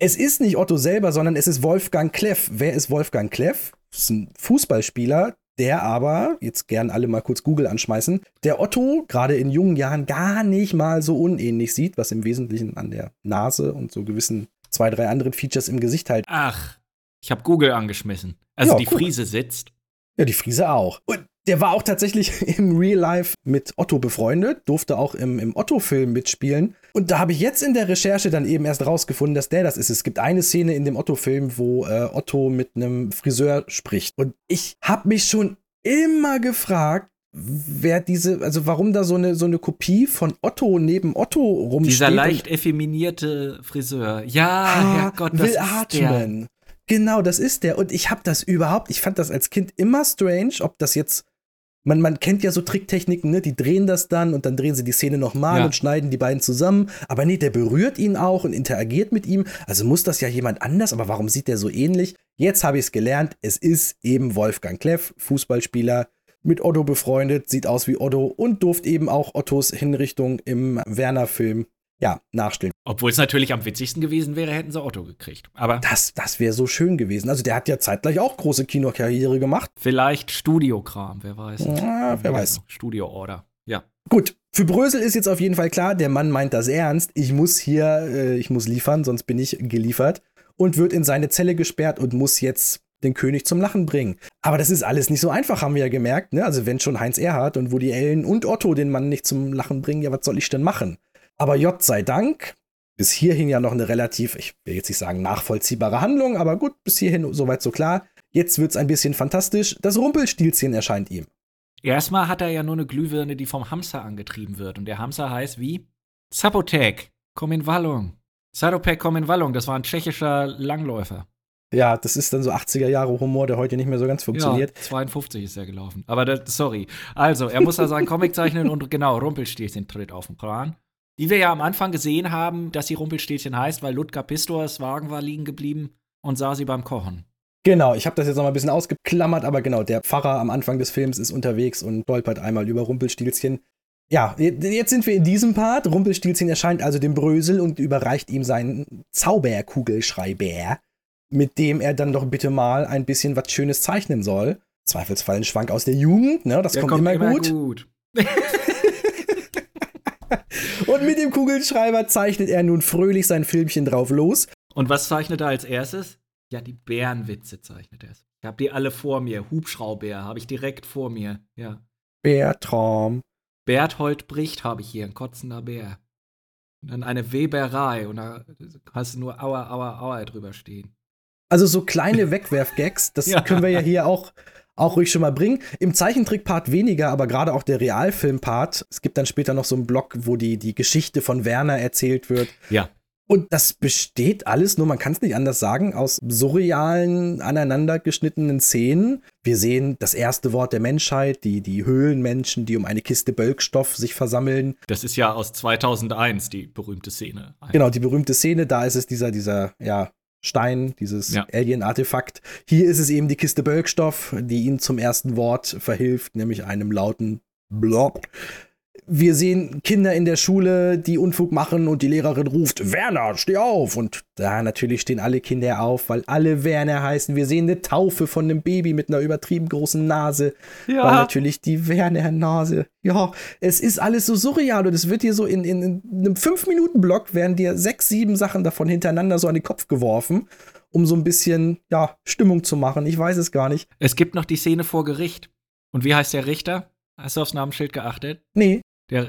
Es ist nicht Otto selber, sondern es ist Wolfgang Kleff. Wer ist Wolfgang Kleff? Das ist ein Fußballspieler, der aber, jetzt gern alle mal kurz Google anschmeißen, der Otto gerade in jungen Jahren gar nicht mal so unähnlich sieht, was im Wesentlichen an der Nase und so gewissen zwei, drei anderen Features im Gesicht halt. Ach, ich habe Google angeschmissen. Also Ja, die guck. Friese sitzt. Ja, die Friese auch. Und der war auch tatsächlich <laughs> im Real Life mit Otto befreundet, durfte auch im, im Otto-Film mitspielen. Und da habe ich jetzt in der Recherche dann eben erst rausgefunden, dass der das ist. Es gibt eine Szene in dem Otto-Film, wo äh, Otto mit einem Friseur spricht. Und ich habe mich schon immer gefragt, wer diese, also warum da so eine, so eine Kopie von Otto neben Otto rumsteht. Dieser leicht effeminierte Friseur. Ja, Ah, Herrgott, das Will ist der. Archman. Genau, das ist der. Und ich habe das überhaupt, ich fand das als Kind immer strange, ob das jetzt. Man, man kennt ja so Tricktechniken, ne? Die drehen das dann und dann drehen sie die Szene nochmal Ja. und schneiden die beiden zusammen. Aber nee, der berührt ihn auch und interagiert mit ihm. Also muss das ja jemand anders, aber warum sieht der so ähnlich? Jetzt habe ich es gelernt. Es ist eben Wolfgang Kleff, Fußballspieler, mit Otto befreundet, sieht aus wie Otto und durfte eben auch Ottos Hinrichtung im Werner-Film ja, nachstellen. Obwohl es natürlich am witzigsten gewesen wäre, hätten sie Otto gekriegt. Aber Das, das wäre so schön gewesen. Also der hat ja zeitgleich auch große Kinokarriere gemacht. vielleicht Studiokram, wer weiß. Ja, wer weiß. Studio-Order. Ja. Gut, für Brösel ist jetzt auf jeden Fall klar, der Mann meint das ernst. Ich muss hier, äh, ich muss liefern, sonst bin ich geliefert. Und wird in seine Zelle gesperrt und muss jetzt den König zum Lachen bringen. Aber das ist alles nicht so einfach, haben wir ja gemerkt. Ne? Also wenn schon Heinz Erhardt und Woody Allen und Otto den Mann nicht zum Lachen bringen, ja, was soll ich denn machen? Aber Gott sei Dank, bis hierhin ja noch eine relativ, ich will jetzt nicht sagen nachvollziehbare Handlung, aber gut, bis hierhin soweit so klar. Jetzt wird's ein bisschen fantastisch. Das Rumpelstilzchen erscheint ihm. Erstmal hat er ja nur eine Glühbirne, die vom Hamster angetrieben wird. Und der Hamster heißt wie? Zapotek, komm in Wallung. Sadopek, komm in Wallung. Das war ein tschechischer Langläufer. Ja, das ist dann so 80er Jahre Humor, der heute nicht mehr so ganz funktioniert. Ja, 52 ist er gelaufen. Aber das, sorry. Also, er muss da seinen Comic zeichnen und genau, Rumpelstilzchen tritt auf den Plan. Die wir ja am Anfang gesehen haben, dass sie Rumpelstilzchen heißt, weil Ludger Pistors Wagen war liegen geblieben und sah sie beim Kochen. Genau, ich habe das jetzt noch mal ein bisschen ausgeklammert, aber genau, der Pfarrer am Anfang des Films ist unterwegs und stolpert einmal über Rumpelstilzchen. Ja, jetzt sind wir in diesem Part. Rumpelstilzchen erscheint also dem Brösel und überreicht ihm seinen Zauberkugelschreiber, mit dem er dann doch bitte mal ein bisschen was Schönes zeichnen soll. Zweifelsfall ein Schwank aus der Jugend, ne? Das Der kommt, immer, gut. gut. <laughs> Und mit dem Kugelschreiber zeichnet er nun fröhlich sein Filmchen drauf los. Und was zeichnet er als erstes? Ja, die Bärenwitze zeichnet er. Ich habe die alle vor mir. Hubschrauber habe ich direkt vor mir. Ja. Bertram. Berthold bricht habe ich hier, ein kotzender Bär. Und dann eine Weberei und da hast du nur Aua, Aua, Aua drüber stehen. Also so kleine Wegwerfgags, das <laughs> Ja. können wir ja hier auch, auch ruhig schon mal bringen. Im Zeichentrick-Part weniger, aber gerade auch der Realfilm-Part. Es gibt dann später noch so einen Block, wo die, die Geschichte von Werner erzählt wird. Ja. Und das besteht alles, nur man kann es nicht anders sagen, aus surrealen, aneinandergeschnittenen Szenen. Wir sehen das erste Wort der Menschheit, die, die Höhlenmenschen, die um eine Kiste Bölkstoff sich versammeln. Das ist ja aus 2001 die berühmte Szene. Genau, die berühmte Szene, da ist es dieser, dieser, ja, Stein, dieses Ja. Alien-Artefakt. Hier ist es eben die Kiste Bölkstoff, die ihm zum ersten Wort verhilft, nämlich einem lauten Blob. Wir sehen Kinder in der Schule, die Unfug machen und die Lehrerin ruft, Werner, steh auf! Und da natürlich stehen alle Kinder auf, weil alle Werner heißen. Wir sehen eine Taufe von einem Baby mit einer übertrieben großen Nase. Ja. Weil natürlich die Werner-Nase. Ja, es ist alles so surreal und es wird dir so in, in, in einem 5-Minuten-Block werden dir sechs, sieben Sachen davon hintereinander so an den Kopf geworfen, um so ein bisschen, ja, Stimmung zu machen. Ich weiß es gar nicht. Es gibt noch die Szene vor Gericht. Und wie heißt der Richter? Hast du aufs Namensschild geachtet? Nee. Der,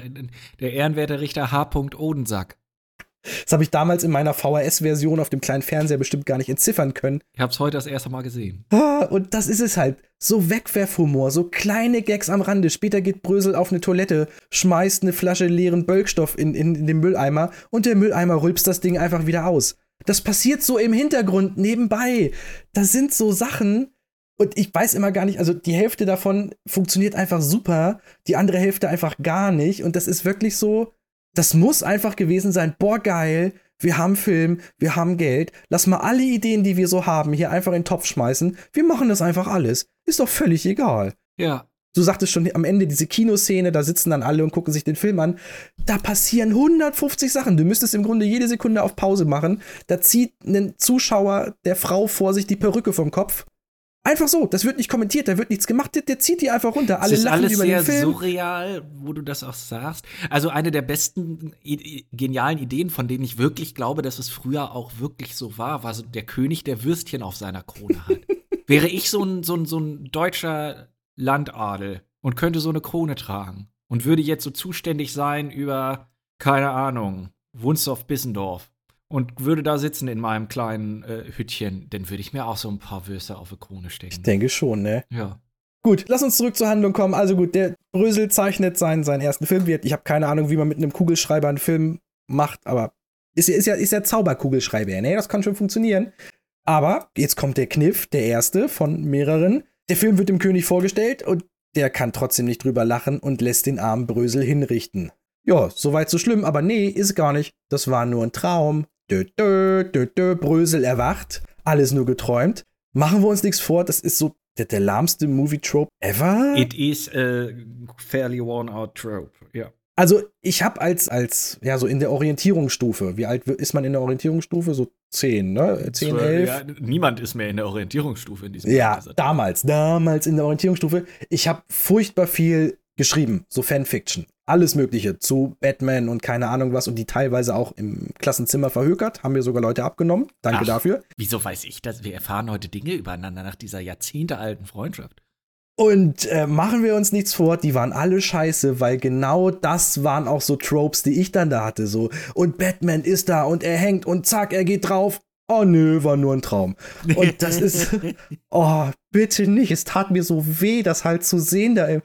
der ehrenwerte Richter H. Odensack. Das habe ich damals in meiner VHS-Version auf dem kleinen Fernseher bestimmt gar nicht entziffern können. Ich habe es heute das erste Mal gesehen. Ah, Und das ist es halt. So Wegwerfhumor, so kleine Gags am Rande. Später geht Brösel auf eine Toilette, schmeißt eine Flasche leeren Bölkstoff in, in, in den Mülleimer und der Mülleimer rülpst das Ding einfach wieder aus. Das passiert so im Hintergrund, nebenbei. Das sind so Sachen, und ich weiß immer gar nicht, also die Hälfte davon funktioniert einfach super, die andere Hälfte einfach gar nicht. Und das ist wirklich so, das muss einfach gewesen sein. Boah, geil, wir haben Film, wir haben Geld. Lass mal alle Ideen, die wir so haben, hier einfach in den Topf schmeißen. Wir machen das einfach alles. Ist doch völlig egal. Ja. Du sagtest schon am Ende diese Kinoszene, da sitzen dann alle und gucken sich den Film an. Da passieren 150 Sachen. Du müsstest im Grunde jede Sekunde auf Pause machen. Da zieht ein Zuschauer der Frau vor sich die Perücke vom Kopf. Einfach so, das wird nicht kommentiert, da wird nichts gemacht, der, der zieht die einfach runter. Alle es ist lachen alles über sehr den Film. surreal, wo du das auch sagst. Also eine der besten i- genialen Ideen, von denen ich wirklich glaube, dass es früher auch wirklich so war, war so der König, der Würstchen auf seiner Krone hat. <laughs> Wäre ich so ein, so, ein, so ein deutscher Landadel und könnte so eine Krone tragen und würde jetzt so zuständig sein über, keine Ahnung, Wunsdorf-Bissendorf und würde da sitzen in meinem kleinen äh, Hütchen, dann würde ich mir auch so ein paar Würste auf eine Krone stecken. Ich denke schon, ne? Ja. Gut, lass uns zurück zur Handlung kommen. Also gut, der Brösel zeichnet seinen, seinen ersten Film. Ich habe keine Ahnung, wie man mit einem Kugelschreiber einen Film macht, aber ist, ja- ist ja, ist ja Zauberkugelschreiber, ne? Das kann schon funktionieren. Aber jetzt kommt der Kniff, der erste von mehreren. Der Film wird dem König vorgestellt und der kann trotzdem nicht drüber lachen und lässt den armen Brösel hinrichten. Ja, soweit so schlimm, aber nee, ist gar nicht. Das war nur ein Traum. Dö, dö, dö, dö. Brösel erwacht. Alles nur geträumt. Machen wir uns nichts vor, das ist so der, der lahmste Movie-Trope ever. It is a fairly worn out trope, ja. Also, ich habe als, als, ja, so in der Orientierungsstufe, wie alt ist man in der Orientierungsstufe? So 10, ne? 10, 11? Ja, niemand ist mehr in der Orientierungsstufe in diesem Ja, Alter. damals, damals in der Orientierungsstufe. Ich habe furchtbar viel geschrieben, so Fanfiction. Alles Mögliche zu Batman und keine Ahnung was und die teilweise auch im Klassenzimmer verhökert. Haben mir sogar Leute abgenommen. Danke Ach. dafür. Wieso weiß ich das? Wir erfahren heute Dinge übereinander nach dieser jahrzehntealten Freundschaft. Und äh, machen wir uns nichts vor, die waren alle scheiße, weil genau das waren auch so Tropes, die ich dann da hatte. So, und Batman ist da und er hängt und zack, er geht drauf. Oh nö, war nur ein Traum. Und das ist, <laughs> oh, bitte nicht. Es tat mir so weh, das halt zu sehen da. im-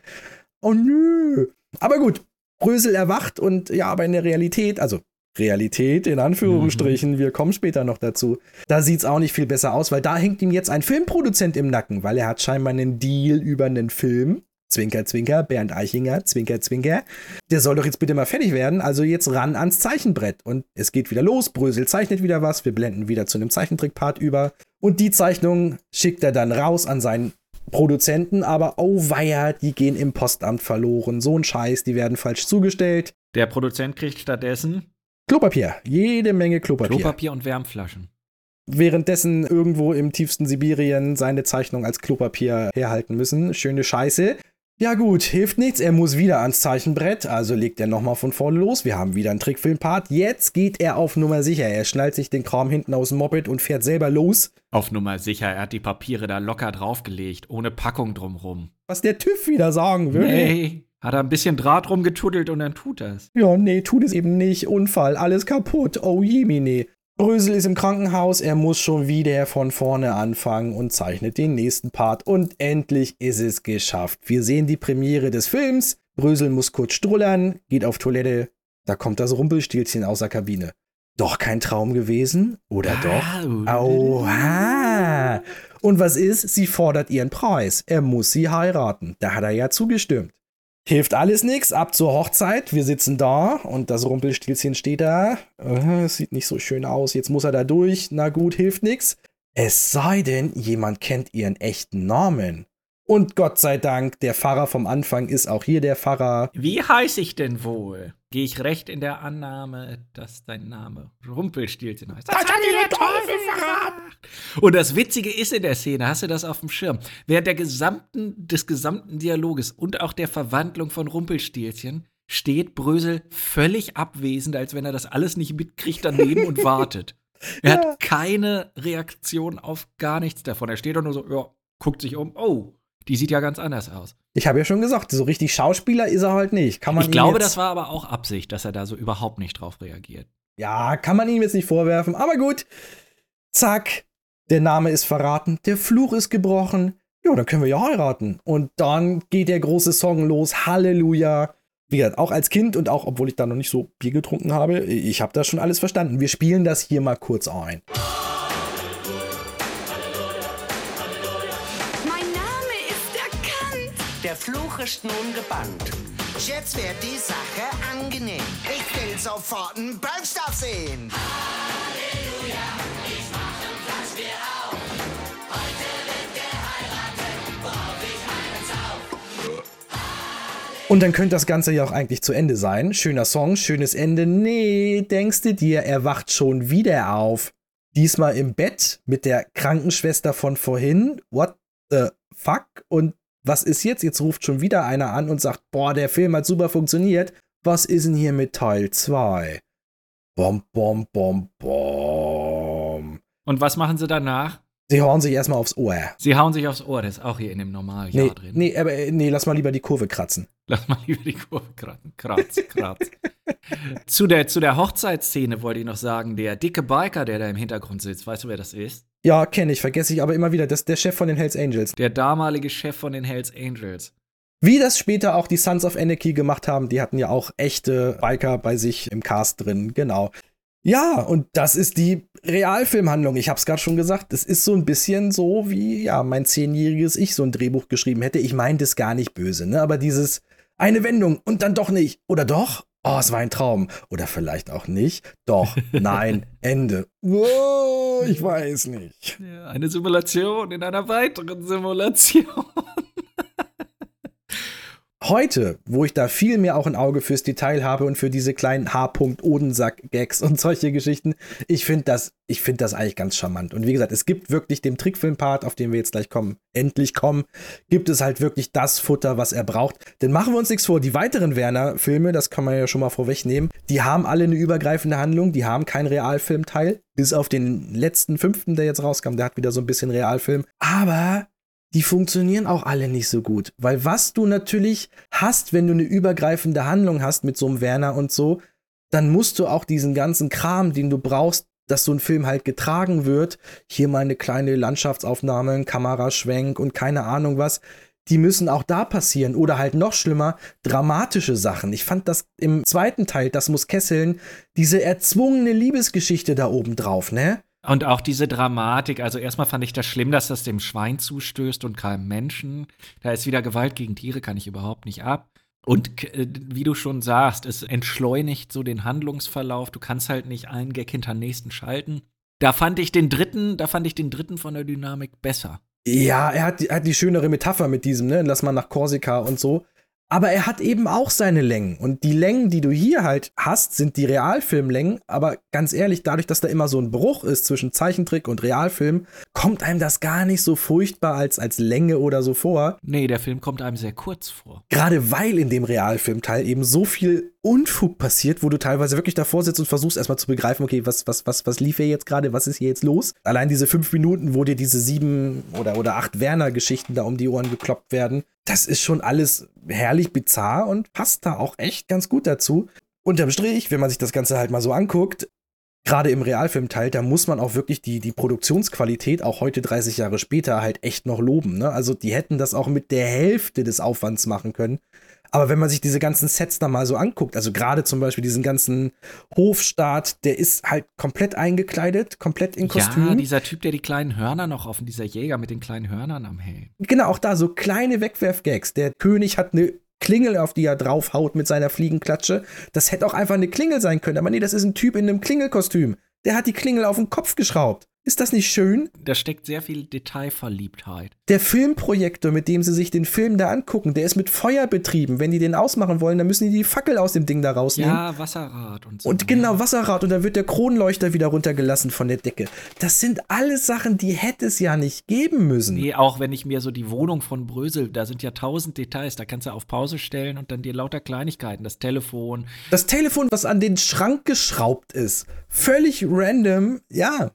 Oh nö. Aber gut, Brösel erwacht und ja, aber in der Realität, also Realität in Anführungsstrichen, wir kommen später noch dazu. Da sieht's auch nicht viel besser aus, weil da hängt ihm jetzt ein Filmproduzent im Nacken, weil er hat scheinbar einen Deal über einen Film. Zwinker, Zwinker, Bernd Eichinger, Zwinker, Zwinker. Der soll doch jetzt bitte mal fertig werden, also jetzt ran ans Zeichenbrett. Und es geht wieder los, Brösel zeichnet wieder was, wir blenden wieder zu einem Zeichentrickpart über. Und die Zeichnung schickt er dann raus an seinen Produzenten, aber oh weia, die gehen im Postamt verloren. So ein Scheiß, die werden falsch zugestellt. Der Produzent kriegt stattdessen Klopapier, jede Menge Klopapier. Klopapier und Wärmflaschen. Währenddessen irgendwo im tiefsten Sibirien seine Zeichnung als Klopapier herhalten müssen. Schöne Scheiße. Ja gut, hilft nichts, er muss wieder ans Zeichenbrett, also legt er nochmal von vorne los. Wir haben wieder einen Trickfilmpart. Jetzt geht er auf Nummer sicher. Er schnallt sich den Kram hinten aus dem Moped und fährt selber los. Auf Nummer sicher, er hat die Papiere da locker draufgelegt, ohne Packung drumrum. Was der TÜV wieder sagen würde. Nee, hat er ein bisschen Draht rumgetuddelt und dann tut das. Ja, nee, tut es eben nicht. Unfall, alles kaputt. Oh jemine. Brösel ist im Krankenhaus, er muss schon wieder von vorne anfangen und zeichnet den nächsten Part. Und endlich ist es geschafft. Wir sehen die Premiere des Films. Brösel muss kurz strullern, geht auf Toilette. Da kommt das Rumpelstilzchen aus der Kabine. Doch kein Traum gewesen? Oder doch? Oha! Und was ist? Sie fordert ihren Preis. Er muss sie heiraten. Da hat er ja zugestimmt. Hilft alles nichts, ab zur Hochzeit. Wir sitzen da und das Rumpelstilzchen steht da. Äh, sieht nicht so schön aus. Jetzt muss er da durch. Na gut, hilft nichts. Es sei denn, jemand kennt ihren echten Namen. Und Gott sei Dank, der Pfarrer vom Anfang ist auch hier der Pfarrer. Wie heiße ich denn wohl? Gehe ich recht in der Annahme, dass dein Name Rumpelstilzchen heißt? Das hat dir der Teufel verraten! Und das Witzige ist in der Szene, hast du das auf dem Schirm? Während der gesamten, des gesamten Dialoges und auch der Verwandlung von Rumpelstilzchen steht Brösel völlig abwesend, als wenn er das alles nicht mitkriegt daneben und <laughs> wartet. Er Ja. hat keine Reaktion auf gar nichts davon. Er steht doch nur so, ja, guckt sich um, oh, die sieht ja ganz anders aus. Ich habe ja schon gesagt, so richtig Schauspieler ist er halt nicht. Kann man Ich glaube, das war aber auch Absicht, dass er da so überhaupt nicht drauf reagiert. Ja, kann man ihm jetzt nicht vorwerfen, aber gut. Zack, der Name ist verraten, der Fluch ist gebrochen. Ja, dann können wir ja heiraten. Und dann geht der große Song los. Halleluja. Wie gesagt, auch als Kind und auch, obwohl ich da noch nicht so Bier getrunken habe, ich habe das schon alles verstanden. Wir spielen das hier mal kurz ein. Mein Fluch ist nun gebannt. Jetzt wird die Sache angenehm. Ich will sofort einen Bernstoff sehen. Halleluja, ich mache Platz wir auf. Heute wird geheiratet, worauf ich einen Sauf. Und dann könnte das Ganze ja auch eigentlich zu Ende sein. Schöner Song, schönes Ende. Nee, denkst du dir, er wacht schon wieder auf. Diesmal im Bett mit der Krankenschwester von vorhin. What the fuck? Und was ist jetzt? Jetzt ruft schon wieder einer an und sagt, boah, der Film hat super funktioniert. Was ist denn hier mit Teil 2? Bom, bom, bom, bom. Und was machen sie danach? Sie hauen sich erstmal aufs Ohr. Sie hauen sich aufs Ohr, das ist auch hier in dem Normaljahr Nee, drin. nee, aber, nee, lass mal lieber die Kurve kratzen. Lass mal lieber die Kurve kratzen. Kratz, kratz. <laughs> zu, der, zu der Hochzeitsszene wollte ich noch sagen, der dicke Biker, der da im Hintergrund sitzt, weißt du, wer das ist? Ja, kenne ich, vergesse ich aber immer wieder. Das ist der Chef von den Hells Angels. Der damalige Chef von den Hells Angels. Wie das später auch die Sons of Anarchy gemacht haben, die hatten ja auch echte Biker bei sich im Cast drin, genau. Ja, und das ist die Realfilmhandlung. Ich hab's gerade schon gesagt. Es ist so ein bisschen so, wie ja mein zehnjähriges Ich so ein Drehbuch geschrieben hätte. Ich meinte es gar nicht böse, ne? Aber dieses eine Wendung und dann doch nicht. Oder doch? Oh, es war ein Traum. Oder vielleicht auch nicht. Doch, <laughs> nein, Ende. Oh, ich weiß nicht. Ja, eine Simulation in einer weiteren Simulation. Heute, wo ich da viel mehr auch ein Auge fürs Detail habe und für diese kleinen H-Odensack-Gags und solche Geschichten, ich finde das, ich das eigentlich ganz charmant. Und wie gesagt, es gibt wirklich dem Trickfilm-Part, auf den wir jetzt gleich kommen, endlich kommen, gibt es halt wirklich das Futter, was er braucht. Denn machen wir uns nichts vor, die weiteren Werner-Filme, das kann man ja schon mal vorwegnehmen, die haben alle eine übergreifende Handlung, die haben keinen Realfilmteil, bis auf den letzten fünften, der jetzt rauskam, der hat wieder so ein bisschen Realfilm. Aber die funktionieren auch alle nicht so gut. Weil was du natürlich hast, wenn du eine übergreifende Handlung hast mit so einem Werner und so, dann musst du auch diesen ganzen Kram, den du brauchst, dass so ein Film halt getragen wird, hier mal eine kleine Landschaftsaufnahme, ein Kameraschwenk und keine Ahnung was, die müssen auch da passieren. Oder halt noch schlimmer, dramatische Sachen. Ich fand das im zweiten Teil, das muss kesseln, diese erzwungene Liebesgeschichte da oben drauf, ne? Und auch diese Dramatik, also erstmal fand ich das schlimm, dass das dem Schwein zustößt und keinem Menschen. Da ist wieder Gewalt gegen Tiere, kann ich überhaupt nicht ab. Und äh, wie du schon sagst, es entschleunigt so den Handlungsverlauf. Du kannst halt nicht einen Gag hinter den nächsten schalten. Da fand ich den dritten, da fand ich den dritten von der Dynamik besser. Ja, er hat, die- er hat die schönere Metapher mit diesem, ne? Lass mal nach Korsika und so. Aber er hat eben auch seine Längen. Und die Längen, die du hier halt hast, sind die Realfilmlängen. Aber ganz ehrlich, dadurch, dass da immer so ein Bruch ist zwischen Zeichentrick und Realfilm, kommt einem das gar nicht so furchtbar als, als Länge oder so vor. Nee, der Film kommt einem sehr kurz vor. Gerade weil in dem Realfilmteil eben so viel Unfug passiert, wo du teilweise wirklich davor sitzt und versuchst erstmal zu begreifen, okay, was, was, was, was lief hier jetzt gerade, was ist hier jetzt los? Allein diese fünf Minuten, wo dir diese sieben oder, oder acht Werner-Geschichten da um die Ohren gekloppt werden, das ist schon alles herrlich bizarr und passt da auch echt ganz gut dazu. Unterm Strich, wenn man sich das Ganze halt mal so anguckt, gerade im Realfilmteil, da muss man auch wirklich die, die Produktionsqualität, auch heute 30 Jahre später, halt echt noch loben. Ne? Also die hätten das auch mit der Hälfte des Aufwands machen können. Aber wenn man sich diese ganzen Sets da mal so anguckt, also gerade zum Beispiel diesen ganzen Hofstaat, der ist halt komplett eingekleidet, komplett in Kostüm. Ja, dieser Typ, der die kleinen Hörner noch offen, dieser Jäger mit den kleinen Hörnern am Helm. Genau, auch da so kleine Wegwerfgags. Der König hat eine Klingel, auf die er draufhaut mit seiner Fliegenklatsche. Das hätte auch einfach eine Klingel sein können. Aber nee, das ist ein Typ in einem Klingelkostüm. Der hat die Klingel auf den Kopf geschraubt. Ist das nicht schön? Da steckt sehr viel Detailverliebtheit. Der Filmprojektor, mit dem sie sich den Film da angucken, der ist mit Feuer betrieben. Wenn die den ausmachen wollen, dann müssen die die Fackel aus dem Ding da rausnehmen. Ja, Wasserrad und so. Und genau, Wasserrad und dann wird der Kronleuchter wieder runtergelassen von der Decke. Das sind alles Sachen, die hätte es ja nicht geben müssen. Nee, auch wenn ich mir so die Wohnung von Brösel, da sind ja tausend Details, da kannst du auf Pause stellen und dann dir lauter Kleinigkeiten, das Telefon. Das Telefon, was an den Schrank geschraubt ist. Völlig random, ja.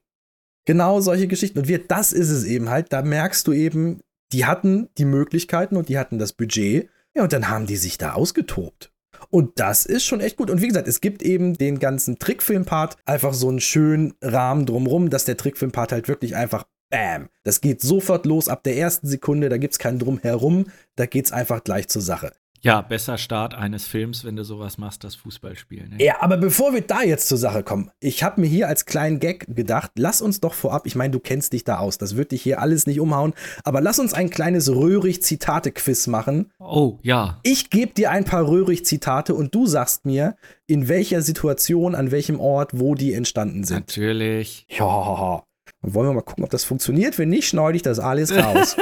Genau solche Geschichten. Und wir, das ist es eben halt. Da merkst du eben, die hatten die Möglichkeiten und die hatten das Budget. Ja, und dann haben die sich da ausgetobt. Und das ist schon echt gut. Und wie gesagt, es gibt eben den ganzen Trickfilm-Part einfach so einen schönen Rahmen drumrum, dass der Trickfilm-Part halt wirklich einfach Bam. Das geht sofort los ab der ersten Sekunde, da gibt es keinen Drumherum, da geht es einfach gleich zur Sache. Ja, besser Start eines Films, wenn du sowas machst, das Fußballspiel. Ne? Ja, aber bevor wir da jetzt zur Sache kommen, ich habe mir hier als kleinen Gag gedacht, lass uns doch vorab, ich meine, du kennst dich da aus, das wird dich hier alles nicht umhauen, aber lass uns ein kleines Röhrig-Zitate-Quiz machen. Oh, ja. Ich gebe dir ein paar Röhrig-Zitate und du sagst mir, in welcher Situation, an welchem Ort, wo die entstanden sind. Natürlich. Ja, dann wollen wir mal gucken, ob das funktioniert. Wenn nicht, schneide ich das alles raus.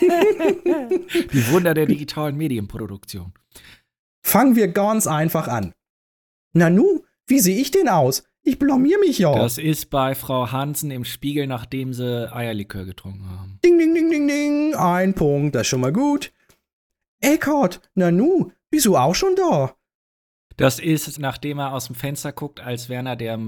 <laughs> Die Wunder der digitalen Medienproduktion. Fangen wir ganz einfach an. Nanu, wie sehe ich denn aus? Ich blamier mich ja. Das ist bei Frau Hansen im Spiegel, nachdem sie Eierlikör getrunken haben. Ding, ding, ding, ding, ding. Ein Punkt, das ist schon mal gut. Eckhart, Nanu, bist du auch schon da? Das ist, nachdem er aus dem Fenster guckt, als Werner der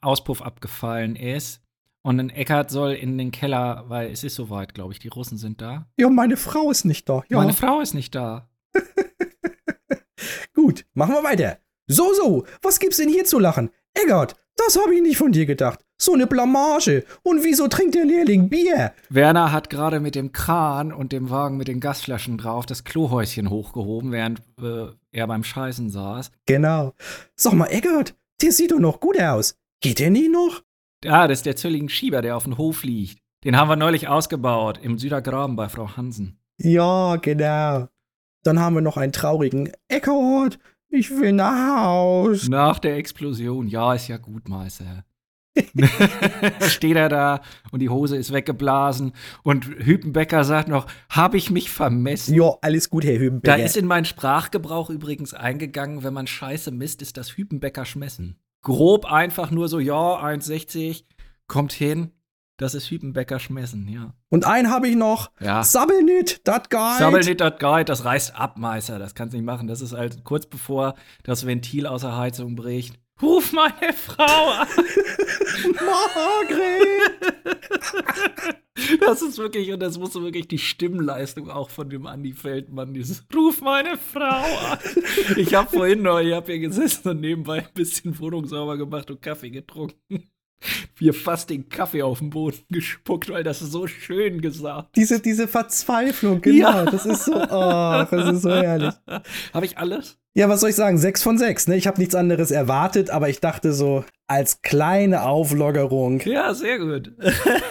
Auspuff abgefallen ist. Und ein Eckart soll in den Keller, weil es ist soweit, glaube ich. Die Russen sind da. Ja, meine Frau ist nicht da. Ja. Meine Frau ist nicht da. <laughs> Gut, machen wir weiter. So, so, was gibt's denn hier zu lachen? Eggert, das habe ich nicht von dir gedacht. So eine Blamage. Und wieso trinkt der Lehrling Bier? Werner hat gerade mit dem Kran und dem Wagen mit den Gasflaschen drauf das Klohäuschen hochgehoben, während äh, er beim Scheißen saß. Genau. Sag mal, Eggert, der sieht doch noch gut aus. Geht der nie noch? Ah, das ist der Zölligen Schieber, der auf dem Hof liegt. Den haben wir neulich ausgebaut, im Südergraben bei Frau Hansen. Ja, genau. Dann haben wir noch einen traurigen Eckert. Ich will nach Haus. Nach der Explosion. Ja, ist ja gut, Meister. <laughs> steht er da und die Hose ist weggeblasen und Hüpenbecker sagt noch, habe ich mich vermessen? Ja, alles gut, Herr Hüpenbecker. Da ist in meinen Sprachgebrauch übrigens eingegangen, wenn man Scheiße misst, ist das Hüpenbecker schmessen grob einfach nur so, ja, 1,60, kommt hin. Das ist Hüpenbecker schmessen, ja. Und einen habe ich noch. Ja. Sabbelnit, dat Guide. Sabbelnit, dat Guide, das reißt ab, Meister. Das kannst du nicht machen. Das ist halt kurz bevor das Ventil außer Heizung bricht. Ruf meine Frau an. Margret! <laughs> das ist wirklich, und das muss wirklich die Stimmleistung auch von dem Andi Feldmann, dieses Ruf meine Frau an. Ich habe vorhin noch, ich habe hier gesessen und nebenbei ein bisschen Wohnung sauber gemacht und Kaffee getrunken. Wir fast den Kaffee auf den Boden <laughs> gespuckt, weil das so schön gesagt. Diese, diese Verzweiflung, genau. Ja. Das ist so, oh, das ist so herrlich. <laughs> Habe ich alles? Ja, was soll ich sagen? Sechs von sechs. Ne? Ich habe nichts anderes erwartet, aber ich dachte so, als kleine Auflockerung. Ja, sehr gut.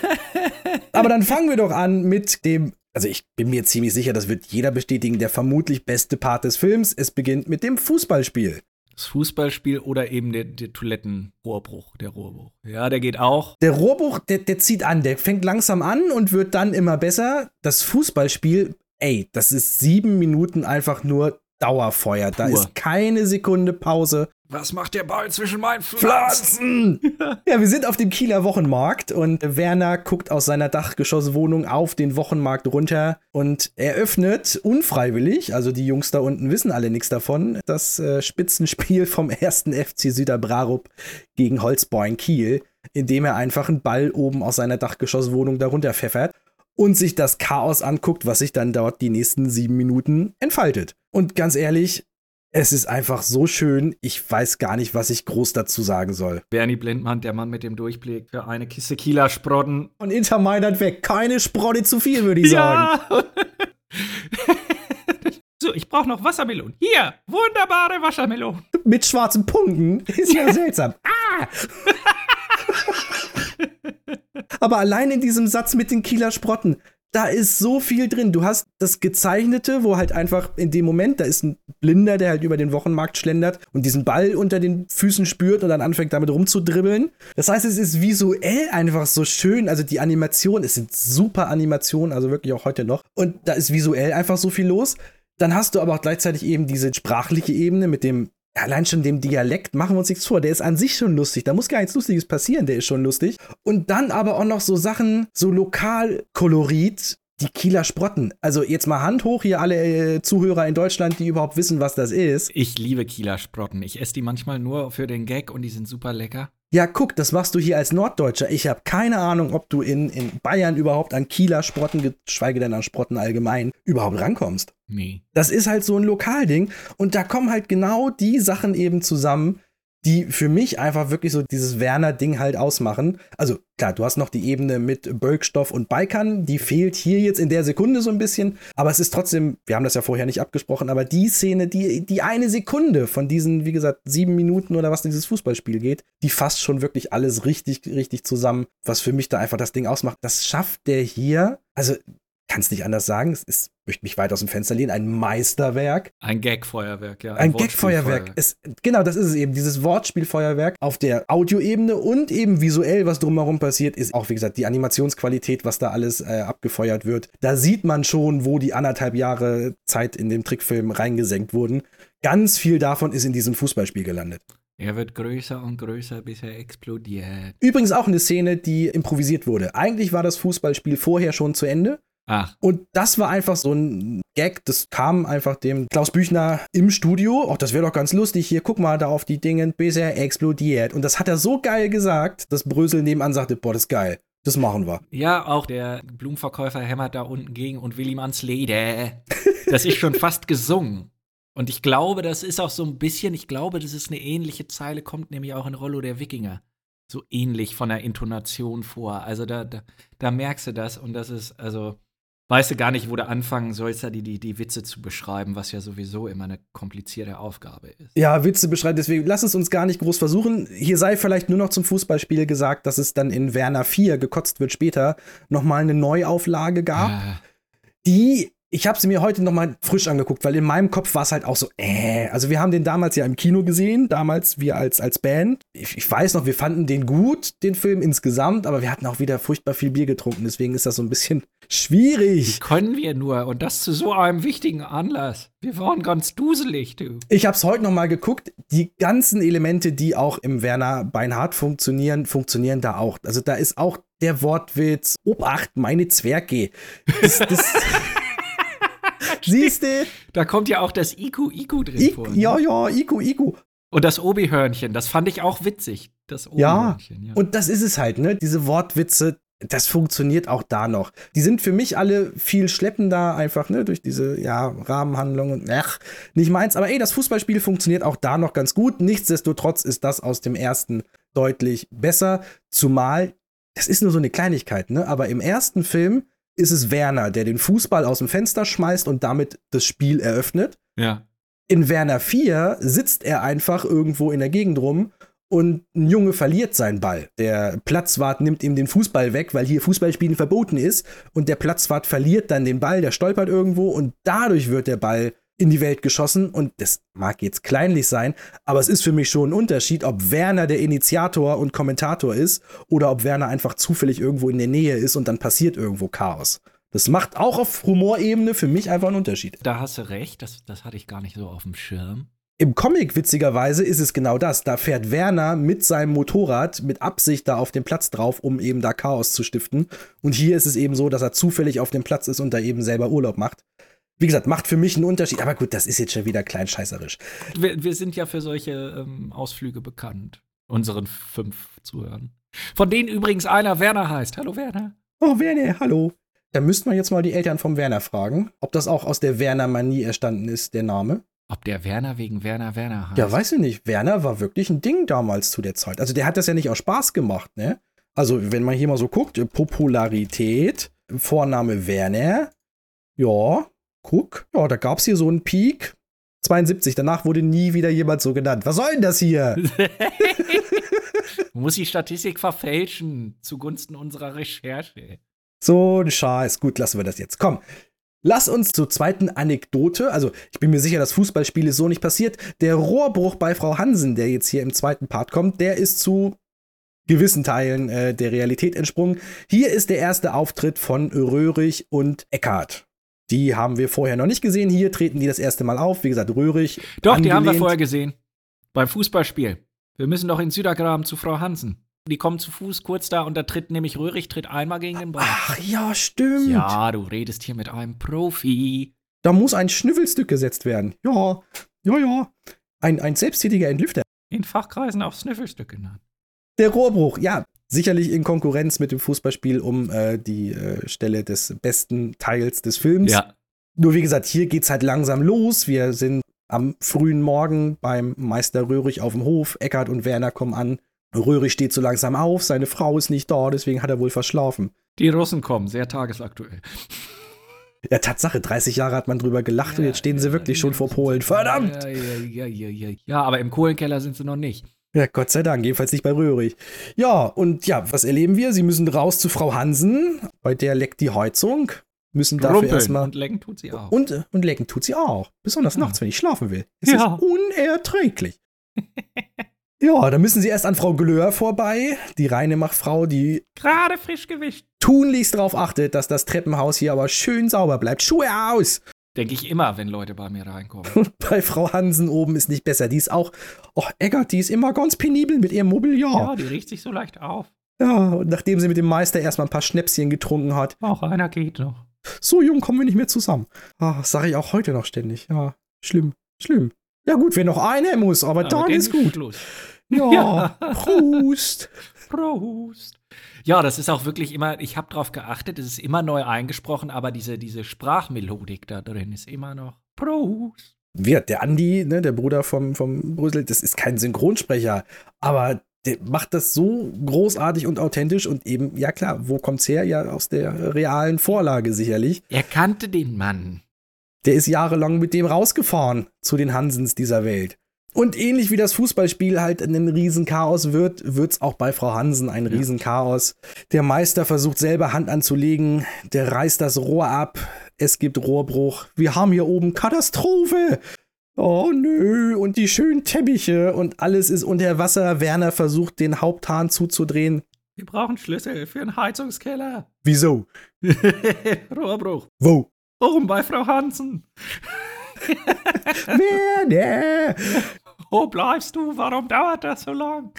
<laughs> aber dann fangen wir doch an mit dem also ich bin mir ziemlich sicher, das wird jeder bestätigen, der vermutlich beste Part des Films. Es beginnt mit dem Fußballspiel das Fußballspiel oder eben der, der Toilettenrohrbruch, der Rohrbruch. Ja, der geht auch. Der Rohrbruch, der, der zieht an, der fängt langsam an und wird dann immer besser. Das Fußballspiel, ey, das ist sieben Minuten einfach nur Dauerfeuer. Pur. Da ist keine Sekunde Pause. Was macht der Ball zwischen meinen Pflanzen? Pflanzen! <laughs> ja, wir sind auf dem Kieler Wochenmarkt und Werner guckt aus seiner Dachgeschosswohnung auf den Wochenmarkt runter und eröffnet unfreiwillig, also die Jungs da unten wissen alle nichts davon, das äh, Spitzenspiel vom ersten FC Süderbrarup gegen Holzbein Kiel, indem er einfach einen Ball oben aus seiner Dachgeschosswohnung darunter pfeffert und sich das Chaos anguckt, was sich dann dort die nächsten sieben Minuten entfaltet. Und ganz ehrlich, es ist einfach so schön, ich weiß gar nicht, was ich groß dazu sagen soll. Bernie Blindmann, der Mann mit dem Durchblick für eine Kiste Kieler Sprotten. Und Inter Mailand weg. Keine Sprotte zu viel, würde ich sagen. Ja. <laughs> so, ich brauche noch Wassermelonen. Hier, wunderbare Wassermelonen. Mit schwarzen Punkten. Ist ja seltsam. ah! <laughs> Aber allein in diesem Satz mit den Kieler Sprotten, da ist so viel drin. Du hast das Gezeichnete, wo halt einfach in dem Moment, da ist ein Blinder, der halt über den Wochenmarkt schlendert und diesen Ball unter den Füßen spürt und dann anfängt damit rumzudribbeln. Das heißt, es ist visuell einfach so schön. Also die Animation, es sind super Animationen, also wirklich auch heute noch. Und da ist visuell einfach so viel los. Dann hast du aber auch gleichzeitig eben diese sprachliche Ebene mit dem allein schon dem Dialekt machen wir uns nichts vor. Der ist an sich schon lustig. Da muss gar nichts Lustiges passieren. Der ist schon lustig. Und dann aber auch noch so Sachen, so Lokalkolorit. Die Kieler Sprotten. Also jetzt mal Hand hoch hier alle äh, Zuhörer in Deutschland, die überhaupt wissen, was das ist. Ich liebe Kieler Sprotten. Ich esse die manchmal nur für den Gag und die sind super lecker. Ja, guck, das machst du hier als Norddeutscher. Ich habe keine Ahnung, ob du in, in Bayern überhaupt an Kieler Sprotten, geschweige denn an Sprotten allgemein, überhaupt rankommst. Nee. Das ist halt so ein Lokalding. Und da kommen halt genau die Sachen eben zusammen, die für mich einfach wirklich so dieses Werner-Ding halt ausmachen. Also klar, du hast noch die Ebene mit Bölkstoff und Bikern, die fehlt hier jetzt in der Sekunde so ein bisschen, aber es ist trotzdem, wir haben das ja vorher nicht abgesprochen, aber die Szene, die, die eine Sekunde von diesen, wie gesagt, sieben Minuten oder was dieses Fußballspiel geht, die fasst schon wirklich alles richtig, richtig zusammen, was für mich da einfach das Ding ausmacht. Das schafft der hier, also kann es nicht anders sagen, es ist, möchte mich weit aus dem Fenster lehnen, ein Meisterwerk. Ein Gagfeuerwerk, ja. Ein, ein Gagfeuerwerk. Genau, das ist es eben. Dieses Wortspielfeuerwerk auf der Audioebene und eben visuell, was drumherum passiert, ist auch, wie gesagt, die Animationsqualität, was da alles äh, abgefeuert wird. Da sieht man schon, wo die anderthalb Jahre Zeit in dem Trickfilm reingesenkt wurden. Ganz viel davon ist in diesem Fußballspiel gelandet. Er wird größer und größer, bis er explodiert. Übrigens auch eine Szene, die improvisiert wurde. Eigentlich war das Fußballspiel vorher schon zu Ende. Ach. Und das war einfach so ein Gag, das kam einfach dem Klaus Büchner im Studio. Ach, das wäre doch ganz lustig. Hier, guck mal da auf die Dinge, bis er explodiert. Und das hat er so geil gesagt, dass Brösel nebenan sagte, boah, das ist geil. Das machen wir. Ja, auch der Blumenverkäufer hämmert da unten gegen und will ihm ans Leder. Das ist schon fast gesungen. Und ich glaube, das ist auch so ein bisschen, ich glaube, das ist eine ähnliche Zeile, kommt nämlich auch in Rollo der Wikinger. So ähnlich von der Intonation vor. Also da, da, da merkst du das und das ist, also weißt du gar nicht, wo du anfangen sollst, da die, die, die Witze zu beschreiben, was ja sowieso immer eine komplizierte Aufgabe ist. Ja, Witze beschreiben, deswegen lass es uns gar nicht groß versuchen. Hier sei vielleicht nur noch zum Fußballspiel gesagt, dass es dann in Werner 4, gekotzt wird später, nochmal eine Neuauflage gab, Ja. die ich habe sie mir heute noch mal frisch angeguckt, weil in meinem Kopf war es halt auch so, äh. Also wir haben den damals ja im Kino gesehen, damals wir als, als Band. Ich, ich weiß noch, wir fanden den gut, den Film insgesamt, aber wir hatten auch wieder furchtbar viel Bier getrunken, deswegen ist das so ein bisschen schwierig. Können wir nur und das zu so einem wichtigen Anlass. Wir waren ganz duselig, du. Ich habe es heute noch mal geguckt. Die ganzen Elemente, die auch im Werner Beinhardt funktionieren, funktionieren da auch. Also da ist auch der Wortwitz, Obacht, meine Zwerge. Das, das <laughs> Siehst du? Da kommt ja auch das Iku Iku drin I vor. ne? ja, ja, Iku, Iku. Und das Obi-Hörnchen, das fand ich auch witzig. Das Ja, Obi-Hörnchen, ja. und das ist es halt, ne? Diese Wortwitze, das funktioniert auch da noch. Die sind für mich alle viel schleppender, einfach, ne? Durch diese, ja, Rahmenhandlungen. Ach, nicht meins. Aber ey, das Fußballspiel funktioniert auch da noch ganz gut. Nichtsdestotrotz ist das aus dem ersten deutlich besser. Zumal, das ist nur so eine Kleinigkeit, ne? Aber im ersten Film ist es Werner, der den Fußball aus dem Fenster schmeißt und damit das Spiel eröffnet. ja. In Werner 4 sitzt er einfach irgendwo in der Gegend rum und ein Junge verliert seinen Ball. Der Platzwart nimmt ihm den Fußball weg, weil hier Fußballspielen verboten ist. Und der Platzwart verliert dann den Ball, der stolpert irgendwo und dadurch wird der Ball in die Welt geschossen. Und das mag jetzt kleinlich sein, aber es ist für mich schon ein Unterschied, ob Werner der Initiator und Kommentator ist oder ob Werner einfach zufällig irgendwo in der Nähe ist und dann passiert irgendwo Chaos. Das macht auch auf Humorebene für mich einfach einen Unterschied. Da hast du recht, das, das hatte ich gar nicht so auf dem Schirm. Im Comic, witzigerweise, ist es genau das. Da fährt Werner mit seinem Motorrad mit Absicht da auf den Platz drauf, um eben da Chaos zu stiften. Und hier ist es eben so, dass er zufällig auf dem Platz ist und da eben selber Urlaub macht. Wie gesagt, macht für mich einen Unterschied. Aber gut, das ist jetzt schon wieder kleinscheißerisch. Wir, wir sind ja für solche ähm, Ausflüge bekannt. Unseren fünf Zuhörern. Von denen übrigens einer Werner heißt. Hallo Werner. Oh, Werner, hallo. Da müssten wir jetzt mal die Eltern vom Werner fragen, ob das auch aus der Werner-Manie erstanden ist, der Name. Ob der Werner wegen Werner Werner heißt. Ja, weiß ich nicht. Werner war wirklich ein Ding damals zu der Zeit. Also der hat das ja nicht aus Spaß gemacht, ne? Also, wenn man hier mal so guckt, Popularität, Vorname Werner, ja, guck, ja, da gab es hier so einen Peak. 72, danach wurde nie wieder jemand so genannt. Was soll denn das hier? <laughs> Muss die Statistik verfälschen zugunsten unserer Recherche. So ein Scheiß. Gut, lassen wir das jetzt. Komm. Lass uns zur zweiten Anekdote. Also, ich bin mir sicher, das Fußballspiel ist so nicht passiert. Der Rohrbruch bei Frau Hansen, der jetzt hier im zweiten Part kommt, der ist zu gewissen Teilen äh, der Realität entsprungen. Hier ist der erste Auftritt von Röhrig und Eckhardt. Die haben wir vorher noch nicht gesehen. Hier treten die das erste Mal auf. Wie gesagt, Röhrig. Doch, die haben wir angelehnt- vorher gesehen. Beim Fußballspiel. Wir müssen doch in Südergraben zu Frau Hansen. Die kommen zu Fuß kurz da und da tritt nämlich Röhrig tritt einmal gegen den Ball. Ach ja, stimmt. Ja, du redest hier mit einem Profi. Da muss ein Schnüffelstück gesetzt werden. Ja, ja, ja. Ein, ein selbsttätiger Entlüfter. In Fachkreisen auch Sniffelstück genannt. Der Rohrbruch, ja, sicherlich in Konkurrenz mit dem Fußballspiel um äh, die äh, Stelle des besten Teils des Films. Ja. Nur wie gesagt, hier geht's halt langsam los. Wir sind am frühen Morgen beim Meister Röhrig auf dem Hof. Eckart und Werner kommen an. Röhrig steht so langsam auf, seine Frau ist nicht da, deswegen hat er wohl verschlafen. Die Russen kommen, sehr tagesaktuell. Ja, Tatsache, 30 Jahre hat man drüber gelacht und jetzt stehen sie wirklich schon vor Polen. Verdammt! Ja, ja, ja, ja, ja. ja, aber im Kohlenkeller sind sie noch nicht. Ja, Gott sei Dank, jedenfalls nicht bei Röhrig. Ja, und ja, was erleben wir? Sie müssen raus zu Frau Hansen, bei der leckt die Heizung. Müssen dafür Rumpeln. erstmal. Und lecken tut sie auch. Und, und lecken tut sie auch. Besonders nachts, wenn ich schlafen will. Es Ja. ist unerträglich. ja, da müssen sie erst an Frau Glöhr vorbei, die Reinemachtfrau, die Gerade frisch gewischt. tunlichst darauf achtet, dass das Treppenhaus hier aber schön sauber bleibt. Schuhe aus! Denke ich immer, wenn Leute bei mir reinkommen. <laughs> Bei Frau Hansen oben ist nicht besser. Die ist auch, oh Eggert, die ist immer ganz penibel mit ihrem Mobiliar. Ja, die riecht sich so leicht auf. Ja, und nachdem sie mit dem Meister erstmal ein paar Schnäpschen getrunken hat, Auch einer geht noch. so jung kommen wir nicht mehr zusammen. Ah, sage ich auch heute noch ständig. Ja, schlimm, schlimm. Ja gut, wenn noch einer muss, aber, Aber dann dann ist gut. Schluss. Ja, <laughs> Ja. Prost. Prost. Ja, das ist auch wirklich immer, ich habe drauf geachtet, es ist immer neu eingesprochen, aber diese, diese Sprachmelodik da drin ist immer noch Prost. Wir, der Andi, ne, der Bruder vom, vom Brüssel, das ist kein Synchronsprecher, aber der macht das so großartig und authentisch und eben, ja klar, wo kommt's her? Ja, aus der realen Vorlage sicherlich. Er kannte den Mann. Der ist jahrelang mit dem rausgefahren zu den Hansens dieser Welt. Und ähnlich wie das Fußballspiel halt ein Riesenchaos wird, wird's auch bei Frau Hansen ein Riesenchaos. Der Meister versucht selber Hand anzulegen, der reißt das Rohr ab, es gibt Rohrbruch, wir haben hier oben Katastrophe. Oh nö, und die schönen Teppiche und alles ist unter Wasser. Werner versucht den Haupthahn zuzudrehen. Wir brauchen Schlüssel für einen Heizungskeller. Wieso? <laughs> Rohrbruch. Wo? Oben bei Frau Hansen. <laughs> Werner! Wo bleibst du? Warum dauert das so lang?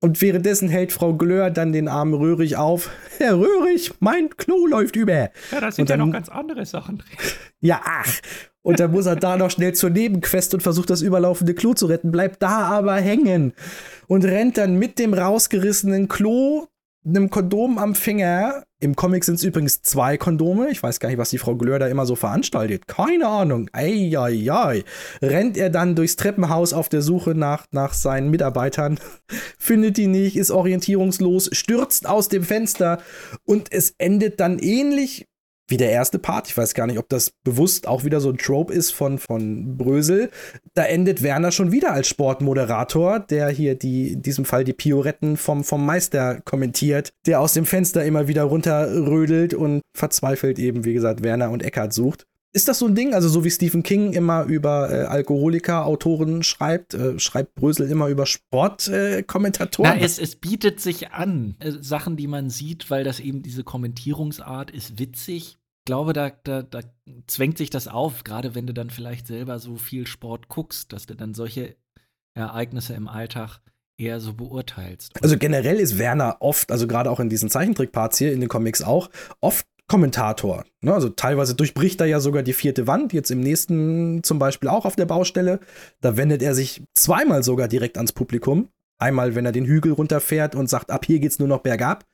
Und währenddessen hält Frau Glöhr dann den armen Röhrig auf. Herr Röhrig, mein Klo läuft über. Ja, da sind Und ja dann- noch ganz andere Sachen drin. <laughs> Ja, ach. Und dann muss er da noch schnell zur Nebenquest und versucht das überlaufende Klo zu retten, bleibt da aber hängen und rennt dann mit dem rausgerissenen Klo, einem Kondom am Finger. Im Comic sind es übrigens zwei Kondome. Ich weiß gar nicht, was die Frau Glöhr da immer so veranstaltet. Keine Ahnung. Eieiei. Rennt er dann durchs Treppenhaus auf der Suche nach, nach seinen Mitarbeitern, <laughs> findet die nicht, ist orientierungslos, stürzt aus dem Fenster und es endet dann ähnlich wie der erste Part. Ich weiß gar nicht, ob das bewusst auch wieder so ein Trope ist von, von Brösel. Da endet Werner schon wieder als Sportmoderator, der hier die, in diesem Fall die Pioretten vom, vom Meister kommentiert, der aus dem Fenster immer wieder runterrödelt und verzweifelt eben, wie gesagt, Werner und Eckart sucht. Ist das so ein Ding? Also, so wie Stephen King immer über äh, Alkoholiker, Autoren schreibt, äh, schreibt Brösel immer über Sportkommentatoren? Äh, es, es bietet sich an. Äh, Sachen, die man sieht, weil das eben diese Kommentierungsart ist witzig. Ich glaube, da, da, da zwängt sich das auf, gerade wenn du dann vielleicht selber so viel Sport guckst, dass du dann solche Ereignisse im Alltag eher so beurteilst. Also generell ist Werner oft, also gerade auch in diesen Zeichentrickparts hier in den Comics auch, oft Kommentator. Ne? Also teilweise durchbricht er ja sogar die vierte Wand, jetzt im nächsten zum Beispiel auch auf der Baustelle. Da wendet er sich zweimal sogar direkt ans Publikum. Einmal, wenn er den Hügel runterfährt und sagt, ab hier geht's nur noch bergab.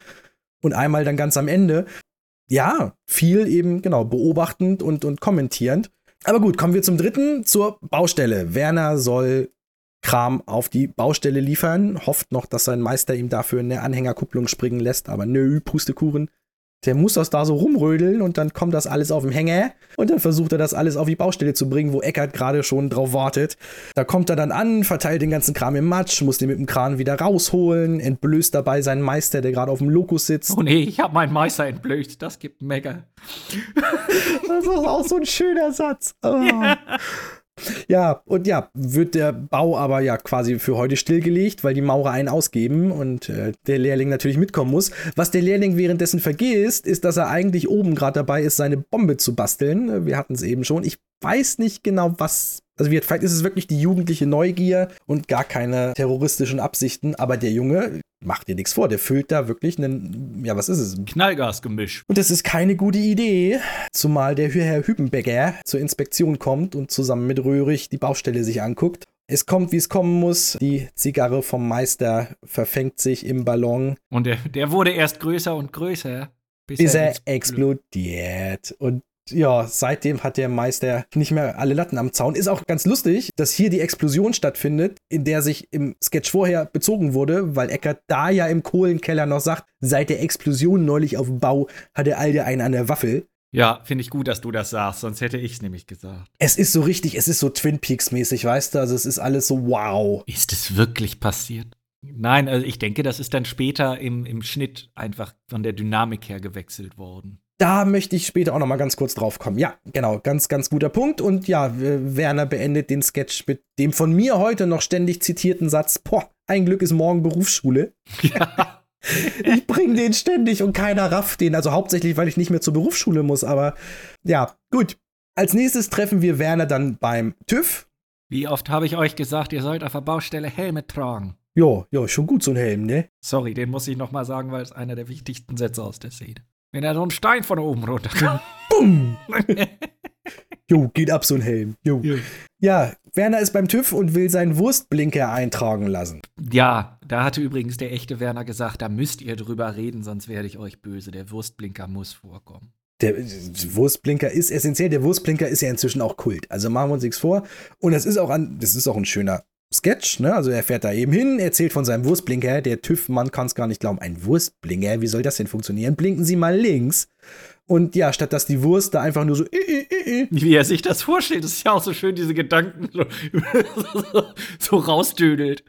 Und einmal dann ganz am Ende. Ja, viel eben, genau, beobachtend und, und kommentierend. Aber gut, kommen wir zum dritten, zur Baustelle. Werner soll Kram auf die Baustelle liefern, hofft noch, dass sein Meister ihm dafür eine Anhängerkupplung springen lässt, aber nö, Pustekuchen. Der muss das da so rumrödeln und dann kommt das alles auf dem Hänger und dann versucht er das alles auf die Baustelle zu bringen, wo Eckert gerade schon drauf wartet. Da kommt er dann an, verteilt den ganzen Kram im Matsch, muss den mit dem Kran wieder rausholen, entblößt dabei seinen Meister, der gerade auf dem Lokus sitzt. Oh nee, ich habe meinen Meister entblößt. Das gibt Mega. <laughs> Das ist auch so ein schöner Satz. Oh. Ja, und ja, wird der Bau aber ja quasi für heute stillgelegt, weil die Maurer einen ausgeben und äh, der Lehrling natürlich mitkommen muss. Was der Lehrling währenddessen vergisst, ist, dass er eigentlich oben gerade dabei ist, seine Bombe zu basteln. Wir hatten es eben schon. Ich weiß nicht genau, was. Also, wie, vielleicht ist es wirklich die jugendliche Neugier und gar keine terroristischen Absichten, aber der Junge macht dir nichts vor. Der füllt da wirklich einen. Ja, was ist es? Knallgasgemisch. Und das ist keine gute Idee, zumal der Herr Hübenbecker zur Inspektion kommt und zusammen mit Röhrig die Baustelle sich anguckt. Es kommt, wie es kommen muss. Die Zigarre vom Meister verfängt sich im Ballon. Und der, der wurde erst größer und größer. Bis, bis er, er explodiert. Und ja, seitdem hat der Meister nicht mehr alle Latten am Zaun. Ist auch ganz lustig, dass hier die Explosion stattfindet, in der sich im Sketch vorher bezogen wurde, weil Eckert da ja im Kohlenkeller noch sagt, seit der Explosion neulich auf dem Bau hat all der einen an der Waffel. Ja, finde ich gut, dass du das sagst, sonst hätte ich es nämlich gesagt. Es ist so richtig, es ist so Twin Peaks-mäßig, weißt du? Also es ist alles so wow. Ist es wirklich passiert? Nein, also ich denke, das ist dann später im, im Schnitt einfach von der Dynamik her gewechselt worden. Da möchte ich später auch noch mal ganz kurz drauf kommen. Ja, genau, ganz, ganz guter Punkt. Und ja, Werner beendet den Sketch mit dem von mir heute noch ständig zitierten Satz: Boah, ein Glück ist morgen Berufsschule. Ja. <laughs> ich bringe den ständig und keiner rafft den. Also hauptsächlich, weil ich nicht mehr zur Berufsschule muss. Aber ja, gut. Als nächstes treffen wir Werner dann beim TÜV. Wie oft habe ich euch gesagt, ihr sollt auf der Baustelle Helme tragen? Jo, jo, schon gut so ein Helm, ne? Sorry, den muss ich noch mal sagen, weil es einer der wichtigsten Sätze aus der Szene. Wenn er so einen Stein von oben runter. <laughs> Bumm! <laughs> jo, geht ab so ein Helm. Jo. jo. Ja, Werner ist beim TÜV und will seinen Wurstblinker eintragen lassen. Ja, da hatte übrigens der echte Werner gesagt, da müsst ihr drüber reden, sonst werde ich euch böse. Der Wurstblinker muss vorkommen. Der Wurstblinker ist essentiell. Der Wurstblinker ist ja inzwischen auch Kult. Also machen wir uns nichts vor. Und das ist auch ein, das ist auch ein schöner Sketch, ne? Also er fährt da eben hin, erzählt von seinem Wurstblinker. Der TÜV-Mann kann es gar nicht glauben. Ein Wurstblinker, wie soll das denn funktionieren? Blinken Sie mal links. Und ja, statt dass die Wurst da einfach nur so. Äh, äh, äh, Wie er sich das vorstellt, das ist ja auch so schön, diese Gedanken so, so, <laughs> so rausdödelt.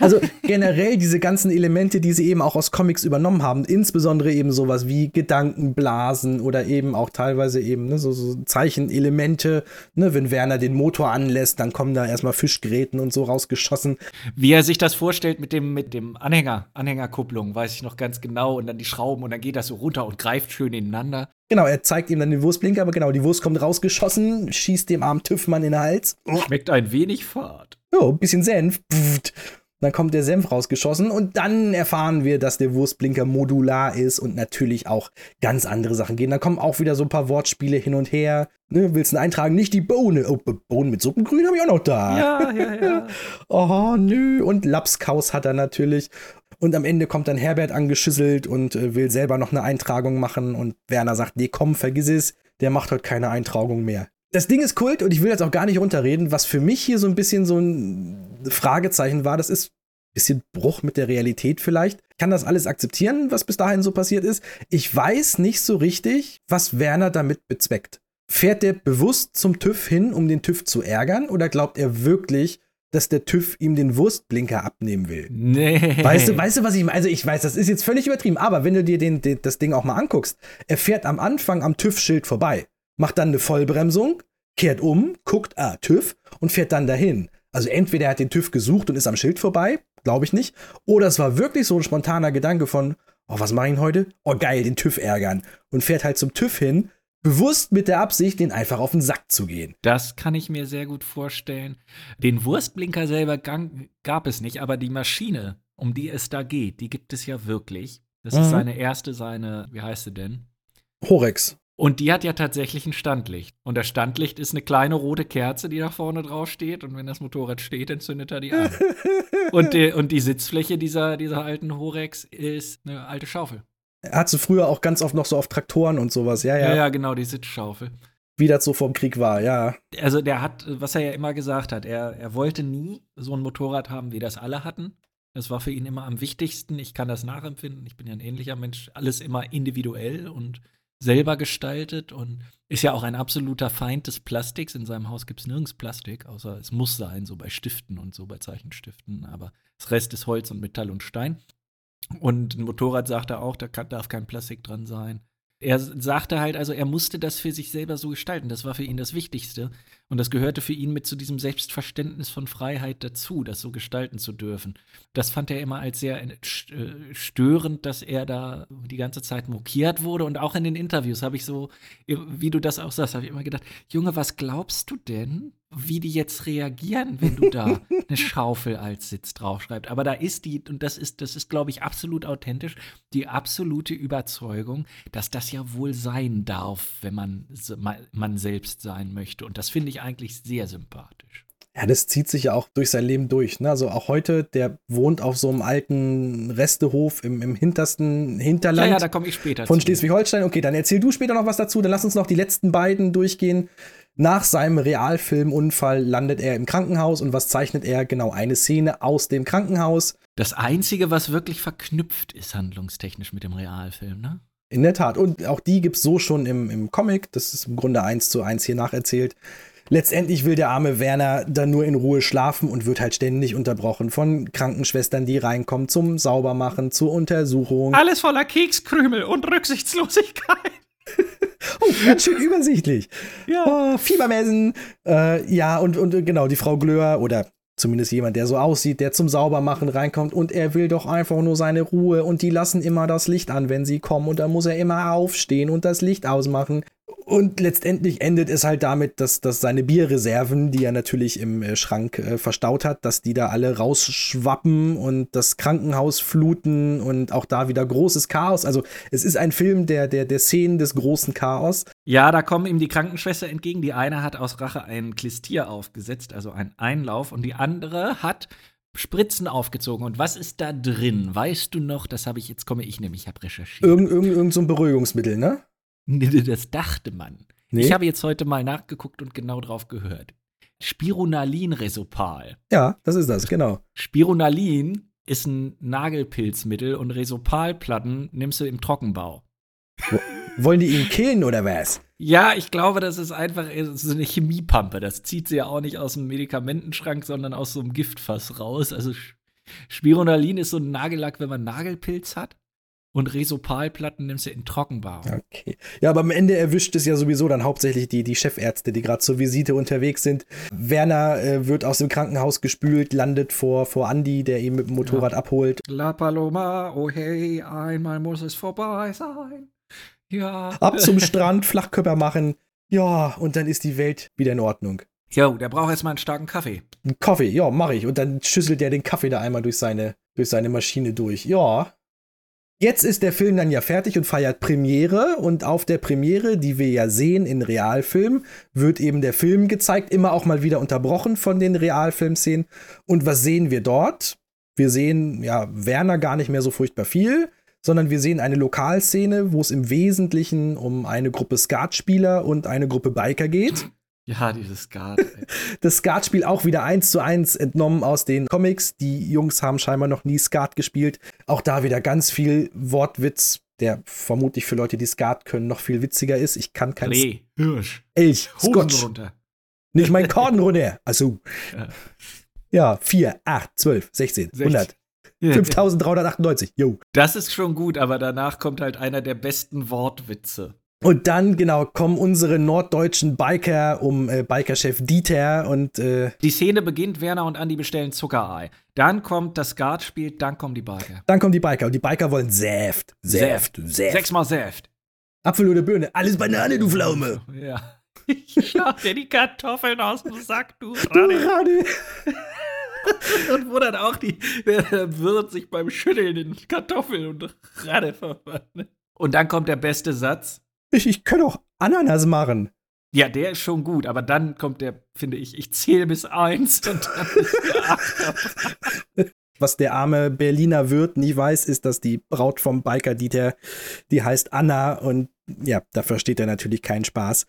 Also generell diese ganzen Elemente, die sie eben auch aus Comics übernommen haben, insbesondere eben sowas wie Gedankenblasen oder eben auch teilweise eben ne, so, so Zeichenelemente. Ne, wenn Werner den Motor anlässt, dann kommen da erstmal Fischgräten und so rausgeschossen. Wie er sich das vorstellt mit dem, mit dem Anhänger, Anhängerkupplung, weiß ich noch ganz genau. Und dann die Schrauben und dann geht das so runter und greift schön ineinander. Genau, er zeigt ihm dann den Wurstblinker, aber genau, die Wurst kommt rausgeschossen, schießt dem armen TÜV-Mann in den Hals. Schmeckt ein wenig fad. Ja, ein bisschen Senf. Dann kommt der Senf rausgeschossen und dann erfahren wir, dass der Wurstblinker modular ist und natürlich auch ganz andere Sachen gehen. Dann kommen auch wieder so ein paar Wortspiele hin und her. Ne, willst du eintragen? Nicht die Bohne. Oh, Bohnen mit Suppengrün habe ich auch noch da. Ja, ja, ja. <laughs> oh, nö. Und Lapskaus hat er natürlich. Und am Ende kommt dann Herbert angeschüsselt und äh, will selber noch eine Eintragung machen. Und Werner sagt, nee, komm, vergiss es. Der macht heute keine Eintragung mehr. Das Ding ist Kult und ich will jetzt auch gar nicht runterreden. Was für mich hier so ein bisschen so ein Fragezeichen war, das ist ein bisschen Bruch mit der Realität vielleicht. Ich kann das alles akzeptieren, was bis dahin so passiert ist. Ich weiß nicht so richtig, was Werner damit bezweckt. Fährt der bewusst zum TÜV hin, um den TÜV zu ärgern? Oder glaubt er wirklich, dass der TÜV ihm den Wurstblinker abnehmen will. Nee. Weißt du, weißt du, was ich meine? Also ich weiß, das ist jetzt völlig übertrieben, aber wenn du dir den, den, das Ding auch mal anguckst, er fährt am Anfang am TÜV-Schild vorbei, macht dann eine Vollbremsung, kehrt um, guckt, ah, TÜV und fährt dann dahin. Also entweder er hat den TÜV gesucht und ist am Schild vorbei, glaube ich nicht, oder es war wirklich so ein spontaner Gedanke von, oh, was mache ich heute? Oh, geil, den TÜV ärgern. Und fährt halt zum TÜV hin, bewusst mit der Absicht, den einfach auf den Sack zu gehen. Das kann ich mir sehr gut vorstellen. Den Wurstblinker selber gab es nicht, aber die Maschine, um die es da geht, die gibt es ja wirklich. Das mhm. ist seine erste, seine, wie heißt sie denn? Horex. Und die hat ja tatsächlich ein Standlicht. Und das Standlicht ist eine kleine rote Kerze, die da vorne drauf steht. Und wenn das Motorrad steht, dann zündet er die an. <laughs> und, die, und die Sitzfläche dieser, dieser alten Horex ist eine alte Schaufel. Er hat sie früher auch ganz oft noch so auf Traktoren und sowas, ja, ja. Ja, ja, genau, die Sitzschaufel. Wie das so vom Krieg war, ja. Also der hat, was er ja immer gesagt hat, er, er wollte nie so ein Motorrad haben, wie das alle hatten. Das war für ihn immer am wichtigsten. Ich kann das nachempfinden. Ich bin ja ein ähnlicher Mensch. Alles immer individuell und selber gestaltet und ist ja auch ein absoluter Feind des Plastiks. In seinem Haus gibt es nirgends Plastik, außer es muss sein, so bei Stiften und so bei Zeichenstiften. Aber das Rest ist Holz und Metall und Stein. Und ein Motorrad sagt er auch, da kann, darf kein Plastik dran sein. Er sagte halt, also er musste das für sich selber so gestalten. Das war für ihn das Wichtigste. Und das gehörte für ihn mit zu diesem Selbstverständnis von Freiheit dazu, das so gestalten zu dürfen. Das fand er immer als sehr äh, störend, dass er da die ganze Zeit mokiert wurde. Und auch in den Interviews habe ich so, wie du das auch sagst, habe ich immer gedacht, Junge, was glaubst du denn, wie die jetzt reagieren, wenn du da <laughs> eine Schaufel als Sitz draufschreibst. Aber da ist die, und das ist, das ist, glaube ich, absolut authentisch, die absolute Überzeugung, dass das ja wohl sein darf, wenn man, man selbst sein möchte. Und das finde ich eigentlich sehr sympathisch. Ja, das zieht sich ja auch durch sein Leben durch. Ne? Also auch heute, der wohnt auf so einem alten Restehof im, im hintersten Hinterland. Ja, ja, da komme ich später Von. Schleswig-Holstein. Okay, dann erzähl du später noch was dazu. Dann lass uns noch die letzten beiden durchgehen. Nach seinem Realfilmunfall landet er im Krankenhaus und was zeichnet er? Genau eine Szene aus dem Krankenhaus. Das Einzige, was wirklich verknüpft ist handlungstechnisch mit dem Realfilm, ne? In der Tat. Und auch die gibt's so schon im, im Comic. Das ist im Grunde eins zu eins hier nacherzählt. Letztendlich will der arme Werner dann nur in Ruhe schlafen und wird halt ständig unterbrochen von Krankenschwestern, die reinkommen zum Saubermachen, zur Untersuchung. Alles voller Kekskrümel und Rücksichtslosigkeit. <laughs> Oh, ganz schön übersichtlich. Ja. Oh, Fiebermessen. Äh, ja, und, und genau, die Frau Glöhr oder zumindest jemand, der so aussieht, der zum Saubermachen reinkommt und er will doch einfach nur seine Ruhe und die lassen immer das Licht an, wenn sie kommen und dann muss er immer aufstehen und das Licht ausmachen. Und letztendlich endet es halt damit, dass, dass seine Bierreserven, die er natürlich im äh, Schrank äh, verstaut hat, dass die da alle rausschwappen und das Krankenhaus fluten und auch da wieder großes Chaos. Also es ist ein Film der, der, der Szenen des großen Chaos. Ja, da kommen ihm die Krankenschwester entgegen. Die eine hat aus Rache ein Klistier aufgesetzt, also einen Einlauf, und die andere hat Spritzen aufgezogen. Und was ist da drin? Weißt du noch? Das habe ich, jetzt komme ich nämlich, ich habe recherchiert. Irgend, irgend, irgend so ein Beruhigungsmittel, ne? Das dachte man. Nee. Ich habe jetzt heute mal nachgeguckt und genau drauf gehört. Spirunalin-Resopal. Ja, das ist das, genau. Spirunalin ist ein Nagelpilzmittel und Resopalplatten nimmst du im Trockenbau. Wollen die ihn killen oder was? Ja, ich glaube, das ist einfach so eine Chemiepampe. Das zieht sie ja auch nicht aus dem Medikamentenschrank, sondern aus so einem Giftfass raus. Also Spirunalin ist so ein Nagellack, wenn man Nagelpilz hat. Und Resopalplatten nimmst du in Trockenbau. Okay. Ja, aber am Ende erwischt es ja sowieso dann hauptsächlich die, die Chefärzte, die gerade zur Visite unterwegs sind. Werner äh, wird aus dem Krankenhaus gespült, landet vor, vor Andy, der ihn mit dem Motorrad ja. abholt. La Paloma, oh hey, einmal muss es vorbei sein. Ja. Ab zum <laughs> Strand, Flachkörper machen. Ja, und dann ist die Welt wieder in Ordnung. Jo, der braucht jetzt mal einen starken Kaffee. Einen Kaffee, ja, mach ich. Und dann schüsselt er den Kaffee da einmal durch seine, durch seine Maschine durch. Ja, Jetzt ist der Film dann ja fertig und feiert Premiere und auf der Premiere, die wir ja sehen in Realfilm, wird eben der Film gezeigt, immer auch mal wieder unterbrochen von den Realfilmszenen. Und was sehen wir dort? Wir sehen ja Werner gar nicht mehr so furchtbar viel, sondern wir sehen eine Lokalszene, wo es im Wesentlichen um eine Gruppe Skatspieler und eine Gruppe Biker geht. Ja, dieses Skat. Ey. <laughs> Das Skatspiel auch wieder eins zu eins entnommen aus den Comics. Die Jungs haben scheinbar noch nie Skat gespielt. Auch da wieder ganz viel Wortwitz, der vermutlich für Leute, die Skat können, noch viel witziger ist. Ich kann kein Reh, Hirsch, Elch, Scotch. runter. Nicht mein Korden runter. <laughs> Also, Ja. ja, 4, 8, 12, 16, 100. 5398. Jo. Das ist schon gut, aber danach kommt halt einer der besten Wortwitze. Und dann, genau, kommen unsere norddeutschen Biker um äh, Bikerchef Dieter und äh, Die Szene beginnt, Werner und Andi bestellen Zuckerei. Dann kommt das Skatspiel, dann kommen die Biker. dann kommen die Biker. Und die Biker wollen Säft. Säft. Säft. Sechsmal Säft. Apfel oder Birne. Alles Banane, du Pflaume. <laughs> Ja. Ich schlag dir die Kartoffeln aus dem Sack, du Du Rade. <laughs> Und wo dann auch die, der Wirt sich beim Schütteln in Kartoffeln und Rade verwandelt. Und dann kommt der beste Satz. Ich, ich kann auch Ananas machen. Ja, der ist schon gut, aber dann kommt der, finde ich, ich zähle bis eins und dann ist. <laughs> Was der arme Berliner Wirt nie weiß, ist, dass die Braut vom Biker Dieter, die heißt Anna und ja, da versteht er natürlich keinen Spaß.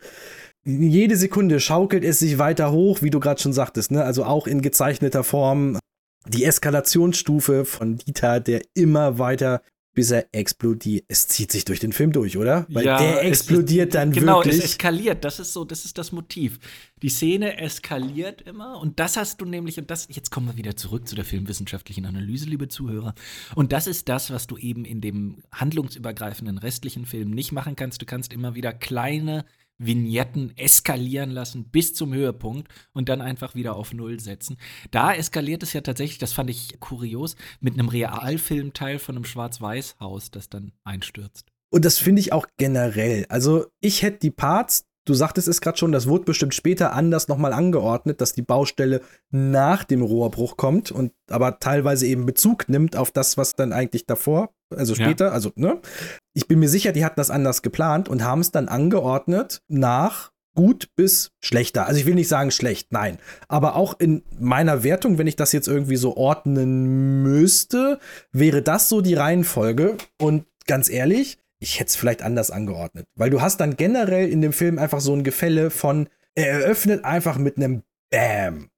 Jede Sekunde schaukelt es sich weiter hoch, wie du gerade schon sagtest, ne? Also auch in gezeichneter Form. Die Eskalationsstufe von Dieter, der immer weiter, bis er explodiert. Es zieht sich durch den Film durch, oder? Weil Ja, der es explodiert ist, dann genau, wirklich. es eskaliert. Das ist so, das ist das Motiv. Die Szene eskaliert immer und das hast du nämlich und das jetzt kommen wir wieder zurück zu der filmwissenschaftlichen Analyse, liebe Zuhörer. Und das ist das, was du eben in dem handlungsübergreifenden restlichen Film nicht machen kannst. Du kannst immer wieder kleine Vignetten eskalieren lassen bis zum Höhepunkt und dann einfach wieder auf Null setzen. Da eskaliert es ja tatsächlich, das fand ich kurios, mit einem Realfilmteil von einem Schwarz-Weiß-Haus, das dann einstürzt. Und das finde ich auch generell. Also ich hätte die Parts, du sagtest es gerade schon, das wurde bestimmt später anders nochmal angeordnet, dass die Baustelle nach dem Rohrbruch kommt und aber teilweise eben Bezug nimmt auf das, was dann eigentlich davor, also Ja. später, also, ne? Ich bin mir sicher, die hatten das anders geplant und haben es dann angeordnet nach gut bis schlechter. Also ich will nicht sagen schlecht, nein. Aber auch in meiner Wertung, wenn ich das jetzt irgendwie so ordnen müsste, wäre das so die Reihenfolge. Und ganz ehrlich, ich hätte es vielleicht anders angeordnet. Weil du hast dann generell in dem Film einfach so ein Gefälle von, er eröffnet einfach mit einem Bam.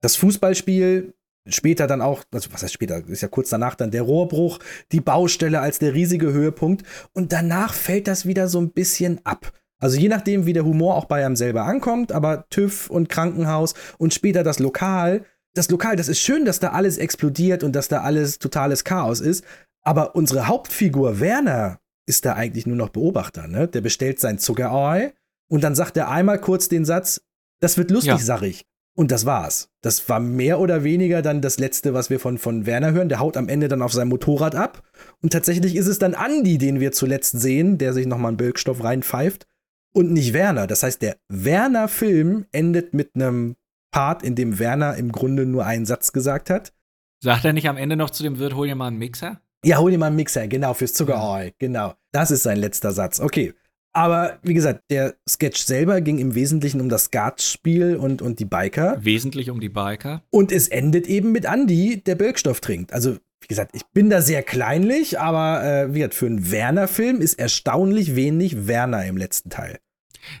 Das Fußballspiel, später dann auch, also was heißt später, ist ja kurz danach dann der Rohrbruch, die Baustelle als der riesige Höhepunkt und danach fällt das wieder so ein bisschen ab. Also je nachdem, wie der Humor auch bei einem selber ankommt, aber TÜV und Krankenhaus und später das Lokal. Das Lokal, das ist schön, dass da alles explodiert und dass da alles totales Chaos ist. Aber unsere Hauptfigur Werner ist da eigentlich nur noch Beobachter, ne? Der bestellt sein Zuckerei und dann sagt er einmal kurz den Satz, das wird lustig, Ja. sag ich. Und das war's. Das war mehr oder weniger dann das Letzte, was wir von, von Werner hören. Der haut am Ende dann auf sein Motorrad ab. Und tatsächlich ist es dann Andy, den wir zuletzt sehen, der sich nochmal einen Birkstoff reinpfeift. Und nicht Werner. Das heißt, der Werner-Film endet mit einem Part, in dem Werner im Grunde nur einen Satz gesagt hat. Sagt er nicht am Ende noch zu dem Wirt, hol dir mal einen Mixer? Ja, hol dir mal einen Mixer, genau, fürs Zuckerei. Genau. Das ist sein letzter Satz. Okay. Aber wie gesagt, der Sketch selber ging im Wesentlichen um das Skatspiel und, und die Biker. Wesentlich um die Biker. Und es endet eben mit Andy, der Birkstoff trinkt. Also, wie gesagt, ich bin da sehr kleinlich, aber äh, wie gesagt, für einen Werner-Film ist erstaunlich wenig Werner im letzten Teil.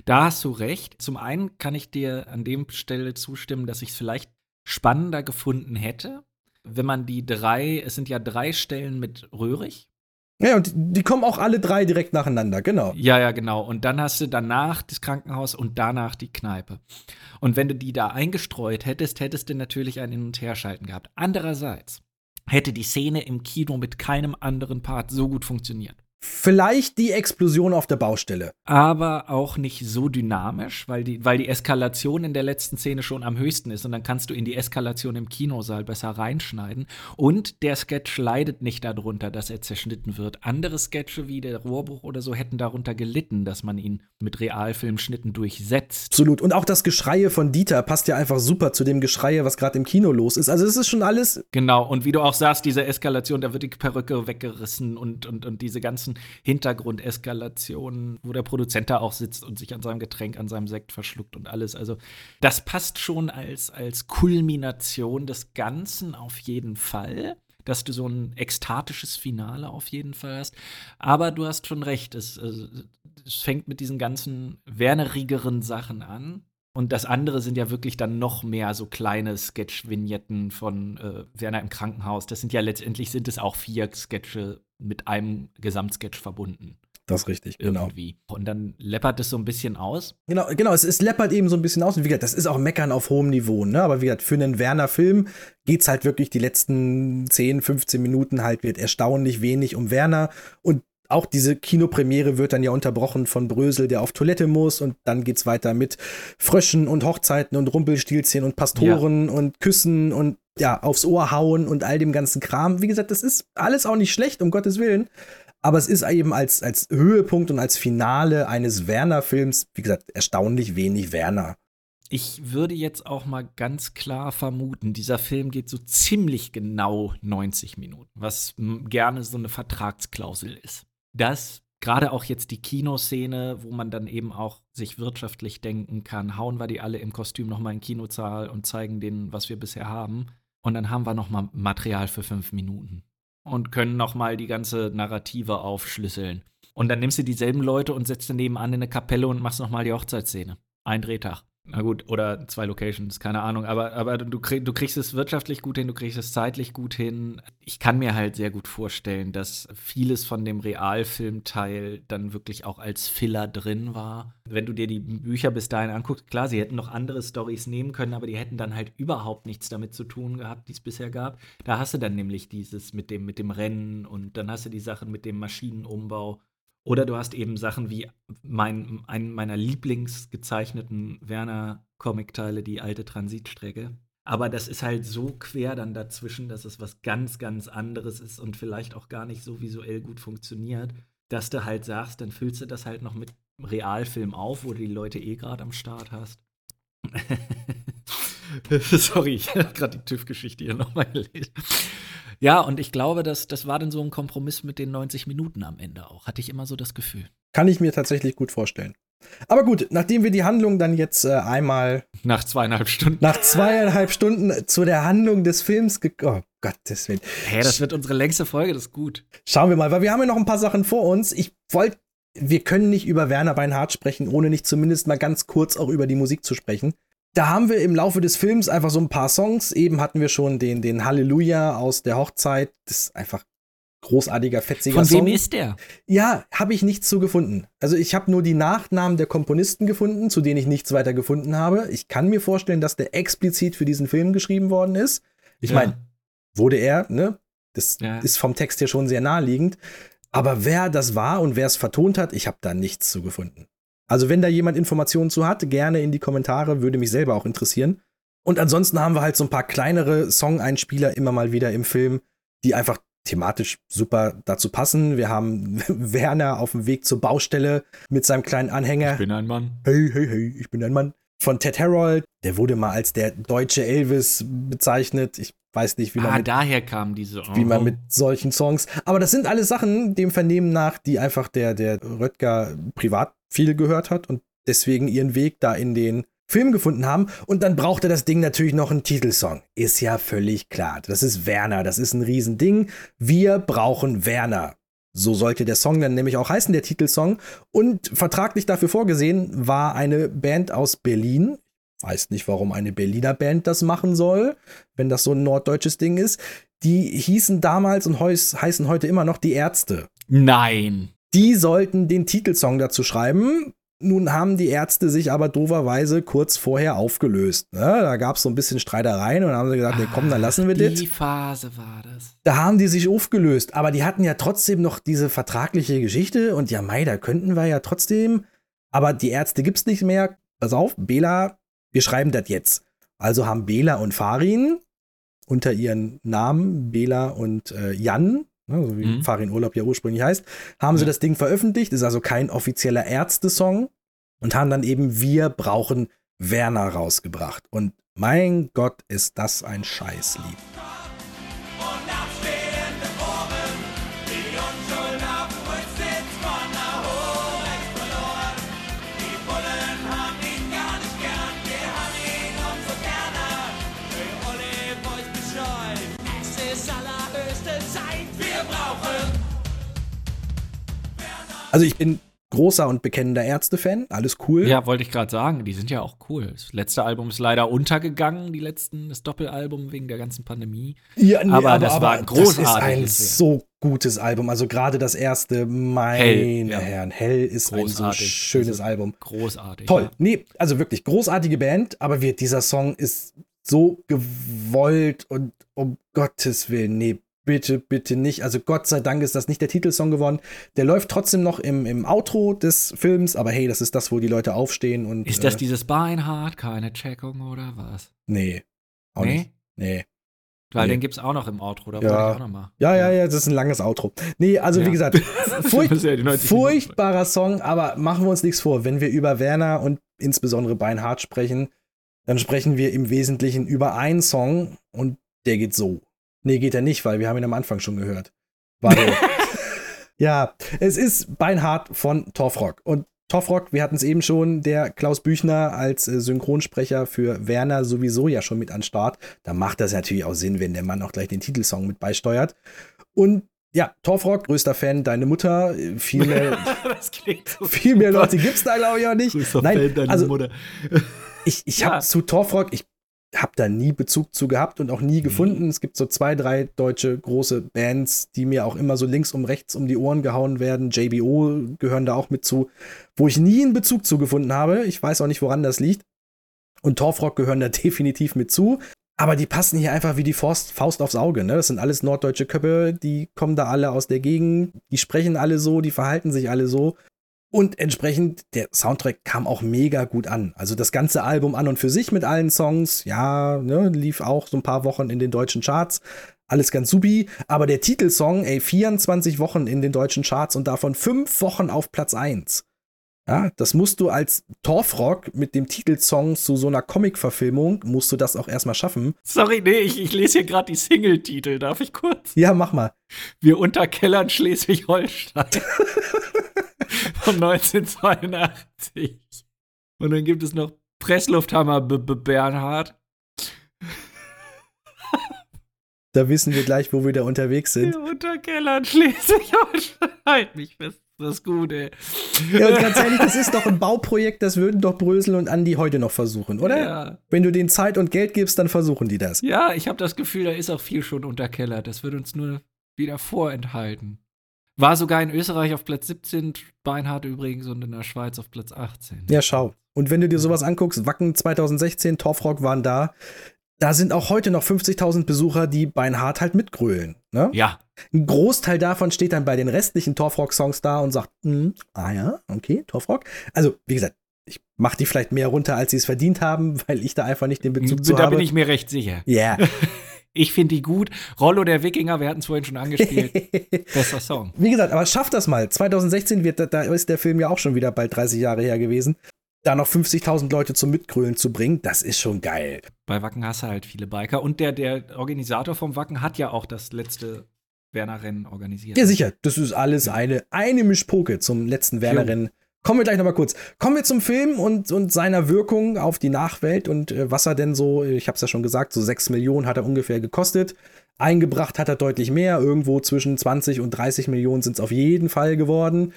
Da hast du recht. Zum einen kann ich dir an dem Stelle zustimmen, dass ich es vielleicht spannender gefunden hätte, wenn man die drei, es sind ja drei Stellen mit Röhrig. Ja, und die kommen auch alle drei direkt nacheinander, genau. Ja, ja, genau. Und dann hast du danach das Krankenhaus und danach die Kneipe. Und wenn du die da eingestreut hättest, hättest du natürlich ein Hin- und Herschalten gehabt. Andererseits hätte die Szene im Kino mit keinem anderen Part so gut funktioniert. Vielleicht die Explosion auf der Baustelle. aber auch nicht so dynamisch, weil die, weil die Eskalation in der letzten Szene schon am höchsten ist und dann kannst du in die Eskalation im Kinosaal besser reinschneiden. Und der Sketch leidet nicht darunter, dass er zerschnitten wird. Andere Sketche wie der Rohrbruch oder so hätten darunter gelitten, dass man ihn mit Realfilmschnitten durchsetzt. Absolut. Und auch das Geschreie von Dieter passt ja einfach super zu dem Geschreie, was gerade im Kino los ist. Also es ist schon alles. Genau, und wie du auch sagst, diese Eskalation, da wird die Perücke weggerissen und, und, und diese ganzen Hintergrundeskalationen, wo der Produzent da auch sitzt und sich an seinem Getränk, an seinem Sekt verschluckt und alles. Also, das passt schon als, als Kulmination des Ganzen auf jeden Fall. Dass du so ein ekstatisches Finale auf jeden Fall hast. Aber du hast schon recht, es, es fängt mit diesen ganzen wernerigeren Sachen an. Und das andere sind ja wirklich dann noch mehr so kleine Sketch-Vignetten von äh, Werner im Krankenhaus. Das sind ja letztendlich sind es auch vier Sketche mit einem Gesamtsketch verbunden. Das ist richtig, genau. Irgendwie. Und dann läppert es so ein bisschen aus. Genau, genau, es, es läppert eben so ein bisschen aus. Und wie gesagt, das ist auch Meckern auf hohem Niveau, ne? Aber wie gesagt, für einen Werner-Film geht's halt wirklich die letzten 10, 15 Minuten halt wird erstaunlich wenig um Werner. Und auch diese Kinopremiere wird dann ja unterbrochen von Brösel, der auf Toilette muss. Und dann geht's weiter mit Fröschen und Hochzeiten und Rumpelstilzchen und Pastoren und Küssen und ja, aufs Ohr hauen und all dem ganzen Kram. Wie gesagt, das ist alles auch nicht schlecht, um Gottes Willen. Aber es ist eben als, als Höhepunkt und als Finale eines Werner-Films, wie gesagt, erstaunlich wenig Werner. Ich würde jetzt auch mal ganz klar vermuten, dieser Film geht so ziemlich genau 90 Minuten, was gerne so eine Vertragsklausel ist. Das gerade auch jetzt die Kinoszene, wo man dann eben auch sich wirtschaftlich denken kann, hauen wir die alle im Kostüm noch mal in den Kinosaal und zeigen denen, was wir bisher haben. Und dann haben wir noch mal Material für fünf Minuten und können noch mal die ganze Narrative aufschlüsseln. Und dann nimmst du dieselben Leute und setzt du nebenan in eine Kapelle und machst noch mal die Hochzeitsszene. Ein Drehtag. Na gut, oder zwei Locations, keine Ahnung. Aber, aber du, krieg, du kriegst es wirtschaftlich gut hin, du kriegst es zeitlich gut hin. Ich kann mir halt sehr gut vorstellen, dass vieles von dem Realfilmteil dann wirklich auch als Filler drin war. Wenn du dir die Bücher bis dahin anguckst, klar, sie hätten noch andere Stories nehmen können, aber die hätten dann halt überhaupt nichts damit zu tun gehabt, die es bisher gab. Da hast du dann nämlich dieses mit dem, mit dem Rennen und dann hast du die Sachen mit dem Maschinenumbau. Oder du hast eben Sachen wie mein, einen meiner lieblingsgezeichneten Werner-Comic-Teile, die alte Transitstrecke. Aber das ist halt so quer dann dazwischen, dass es was ganz, ganz anderes ist und vielleicht auch gar nicht so visuell gut funktioniert, dass du halt sagst, dann füllst du das halt noch mit Realfilm auf, wo du die Leute eh gerade am Start hast. <laughs> Sorry, <laughs> ich habe gerade die TÜV-Geschichte hier nochmal gelesen. Ja, und ich glaube, dass das war dann so ein Kompromiss mit den 90 Minuten am Ende auch. Hatte ich immer so das Gefühl. Kann ich mir tatsächlich gut vorstellen. Aber gut, nachdem wir die Handlung dann jetzt äh, einmal Nach zweieinhalb Stunden. nach zweieinhalb Stunden zu der Handlung des Films ge Oh Gottes Willen. Hä, das wird unsere längste Folge, das ist gut. Schauen wir mal, weil wir haben ja noch ein paar Sachen vor uns. Ich wollte, wir können nicht über Werner Beinhardt sprechen, ohne nicht zumindest mal ganz kurz auch über die Musik zu sprechen. Da haben wir im Laufe des Films einfach so ein paar Songs. Eben hatten wir schon den, den Halleluja aus der Hochzeit. Das ist einfach großartiger, fetziger Von Song. wem ist der? Ja, habe ich nichts zu gefunden. Also ich habe nur die Nachnamen der Komponisten gefunden, zu denen ich nichts weiter gefunden habe. Ich kann mir vorstellen, dass der explizit für diesen Film geschrieben worden ist. Ich Ja. meine, wurde er, ne? Das Ja. ist vom Text her schon sehr naheliegend. Aber wer das war und wer es vertont hat, ich habe da nichts zu gefunden. Also wenn da jemand Informationen zu hat, gerne in die Kommentare, würde mich selber auch interessieren. Und ansonsten haben wir halt so ein paar kleinere Song-Einspieler immer mal wieder im Film, die einfach thematisch super dazu passen. Wir haben <laughs> Werner auf dem Weg zur Baustelle mit seinem kleinen Anhänger. Ich bin ein Mann. Hey, hey, hey, ich bin ein Mann. Von Ted Harold. Der wurde mal als der deutsche Elvis bezeichnet. Ich weiß nicht, wie man Ah, mit daher kam diese. wie man Oh. mit solchen Songs. Aber das sind alles Sachen, dem Vernehmen nach, die einfach der, der Röttger privat viel gehört hat und deswegen ihren Weg da in den Film gefunden haben. Und dann brauchte das Ding natürlich noch einen Titelsong. Ist ja völlig klar. Das ist Werner. Das ist ein Riesending. Wir brauchen Werner. So sollte der Song dann nämlich auch heißen, der Titelsong. Und vertraglich dafür vorgesehen war eine Band aus Berlin. Weiß nicht, warum eine Berliner Band das machen soll, wenn das so ein norddeutsches Ding ist. Die hießen damals und heißen heute immer noch die Ärzte. Nein. Die sollten den Titelsong dazu schreiben. Nun haben die Ärzte sich aber doverweise kurz vorher aufgelöst. Ne? Da gab es so ein bisschen Streitereien und dann haben sie gesagt, nee, komm, dann lassen wir das. Die Phase war das. Da haben die sich aufgelöst, aber die hatten ja trotzdem noch diese vertragliche Geschichte und ja, Mai, da könnten wir ja trotzdem, aber die Ärzte gibt's nicht mehr. Pass auf, Bela, wir schreiben das jetzt. Also haben Bela und Farin unter ihren Namen, Bela und äh, Jan, ne, so wie Mhm. Farin Urlaub ja ursprünglich heißt, haben sie Ja. das Ding veröffentlicht, ist also kein offizieller Ärzte-Song und haben dann eben Wir brauchen Werner rausgebracht. Und mein Gott, ist das ein Scheißlied. Also ich bin großer und bekennender Ärzte-Fan, alles cool. Ja, wollte ich gerade sagen, die sind ja auch cool. Das letzte Album ist leider untergegangen, die letzten, das Doppelalbum wegen der ganzen Pandemie. Ja, nee, aber, das war Das großartig. ist ein so gutes Album. Also gerade das erste, meine ja. Herren, Hell ist ein so Großartig. schönes Das ist Album. Großartig. Toll. Ja. Nee, also wirklich großartige Band, aber wir, dieser Song ist so gewollt und um Gottes Willen, nee, bitte, bitte nicht. Also Gott sei Dank ist das nicht der Titelsong geworden. Der läuft trotzdem noch im, im Outro des Films, aber hey, das ist das, wo die Leute aufstehen und. Ist das äh, dieses Beinhard, keine Checkung oder was? Nee. Auch Nee? nicht. Nee. Weil Nee. den gibt's auch noch im Outro, da Ja. ich auch noch mal. Ja, ja, ja, das ist ein langes Outro. Nee, also wie Ja. gesagt, <laughs> ja die 90 furchtbarer Song, aber machen wir uns nichts vor. Wenn wir über Werner und insbesondere Beinhardt sprechen, dann sprechen wir im Wesentlichen über einen Song und der geht so. Nee, geht er nicht, weil wir haben ihn am Anfang schon gehört. Warte. <laughs> ja, es ist Beinhardt von Torfrock. Und Torfrock, wir hatten es eben schon, der Klaus Büchner als äh, Synchronsprecher für Werner sowieso ja schon mit an Start. Da macht das natürlich auch Sinn, wenn der Mann auch gleich den Titelsong mit beisteuert. Und ja, Torfrock, größter Fan, deine Mutter, äh, viel <laughs> mehr, so. viel mehr Leute gibt's da, glaube ich, auch nicht. Größter Nein, Fan deiner also Mutter. ich, ich Ja. habe zu Torfrock, ich habe da nie Bezug zu gehabt und auch nie gefunden. Es gibt so zwei, drei deutsche große Bands, die mir auch immer so links um rechts um die Ohren gehauen werden. JBO gehören da auch mit zu, wo ich nie einen Bezug zu gefunden habe. Ich weiß auch nicht, woran das liegt. Und Torfrock gehören da <laughs> definitiv mit zu. Aber die passen hier einfach wie die Faust, Faust aufs Auge. Ne? Das sind alles norddeutsche Köpfe, die kommen da alle aus der Gegend, die sprechen alle so, die verhalten sich alle so. Und entsprechend, der Soundtrack kam auch mega gut an. Also das ganze Album an und für sich mit allen Songs, ja, ne, lief auch so ein paar Wochen in den deutschen Charts. Alles ganz supi. Aber der Titelsong, ey, 24 Wochen in den deutschen Charts und davon fünf Wochen auf Platz 1. Ja, das musst du als Torfrock mit dem Titelsong zu so einer Comic-Verfilmung, musst du das auch erstmal schaffen. Sorry, nee, ich, ich lese hier gerade die Single-Titel. Darf ich kurz? Ja, mach mal. Wir unterkellern Schleswig-Holstein. <laughs> von 1982. Und dann gibt es noch Presslufthammer B -B Bernhard. Da wissen wir gleich, wo wir da unterwegs sind. Der Unterkeller in Schleswig-Holstein. Halt mich fest, das ist gut, ey. Ja, und ganz ehrlich, das ist doch ein Bauprojekt, das würden doch Brösel und Andi heute noch versuchen, oder? Ja. Wenn du denen Zeit und Geld gibst, dann versuchen die das. Ja, ich habe das Gefühl, da ist auch viel schon unterkellert. Das wird uns nur wieder vorenthalten. War sogar in Österreich auf Platz 17, Beinhardt übrigens, und in der Schweiz auf Platz 18. Ja, schau. Und wenn du dir sowas anguckst, Wacken 2016, Torfrock waren da, da sind auch heute noch 50.000 Besucher, die Beinhardt halt mitgrölen. Ne? Ja. Ein Großteil davon steht dann bei den restlichen Torfrock-Songs da und sagt, hm, ah ja, okay, Torfrock. Also, wie gesagt, ich mache die vielleicht mehr runter, als sie es verdient haben, <laughs> weil ich da einfach nicht den Bezug zu Da habe. bin ich mir recht sicher. Ja. <laughs> Ich finde die gut. Rollo der Wikinger, wir hatten es vorhin schon angespielt. <laughs> Besser Song. Wie gesagt, aber schaff das mal. 2016 wird, da ist der Film ja auch schon wieder bald 30 Jahre her gewesen. Da noch 50.000 Leute zum Mitgrölen zu bringen, das ist schon geil. Bei Wacken hast du halt viele Biker. Und der, der Organisator vom Wacken hat ja auch das letzte Werner-Rennen organisiert. Ja, sicher. Das ist alles eine, eine Mischpoke zum letzten Werner-Rennen. Kommen wir gleich nochmal kurz. Kommen wir zum Film und, und seiner Wirkung auf die Nachwelt und äh, was er denn so, ich habe es ja schon gesagt, so 6 Millionen hat er ungefähr gekostet. Eingebracht hat er deutlich mehr. Irgendwo zwischen 20 und 30 Millionen sind es auf jeden Fall geworden.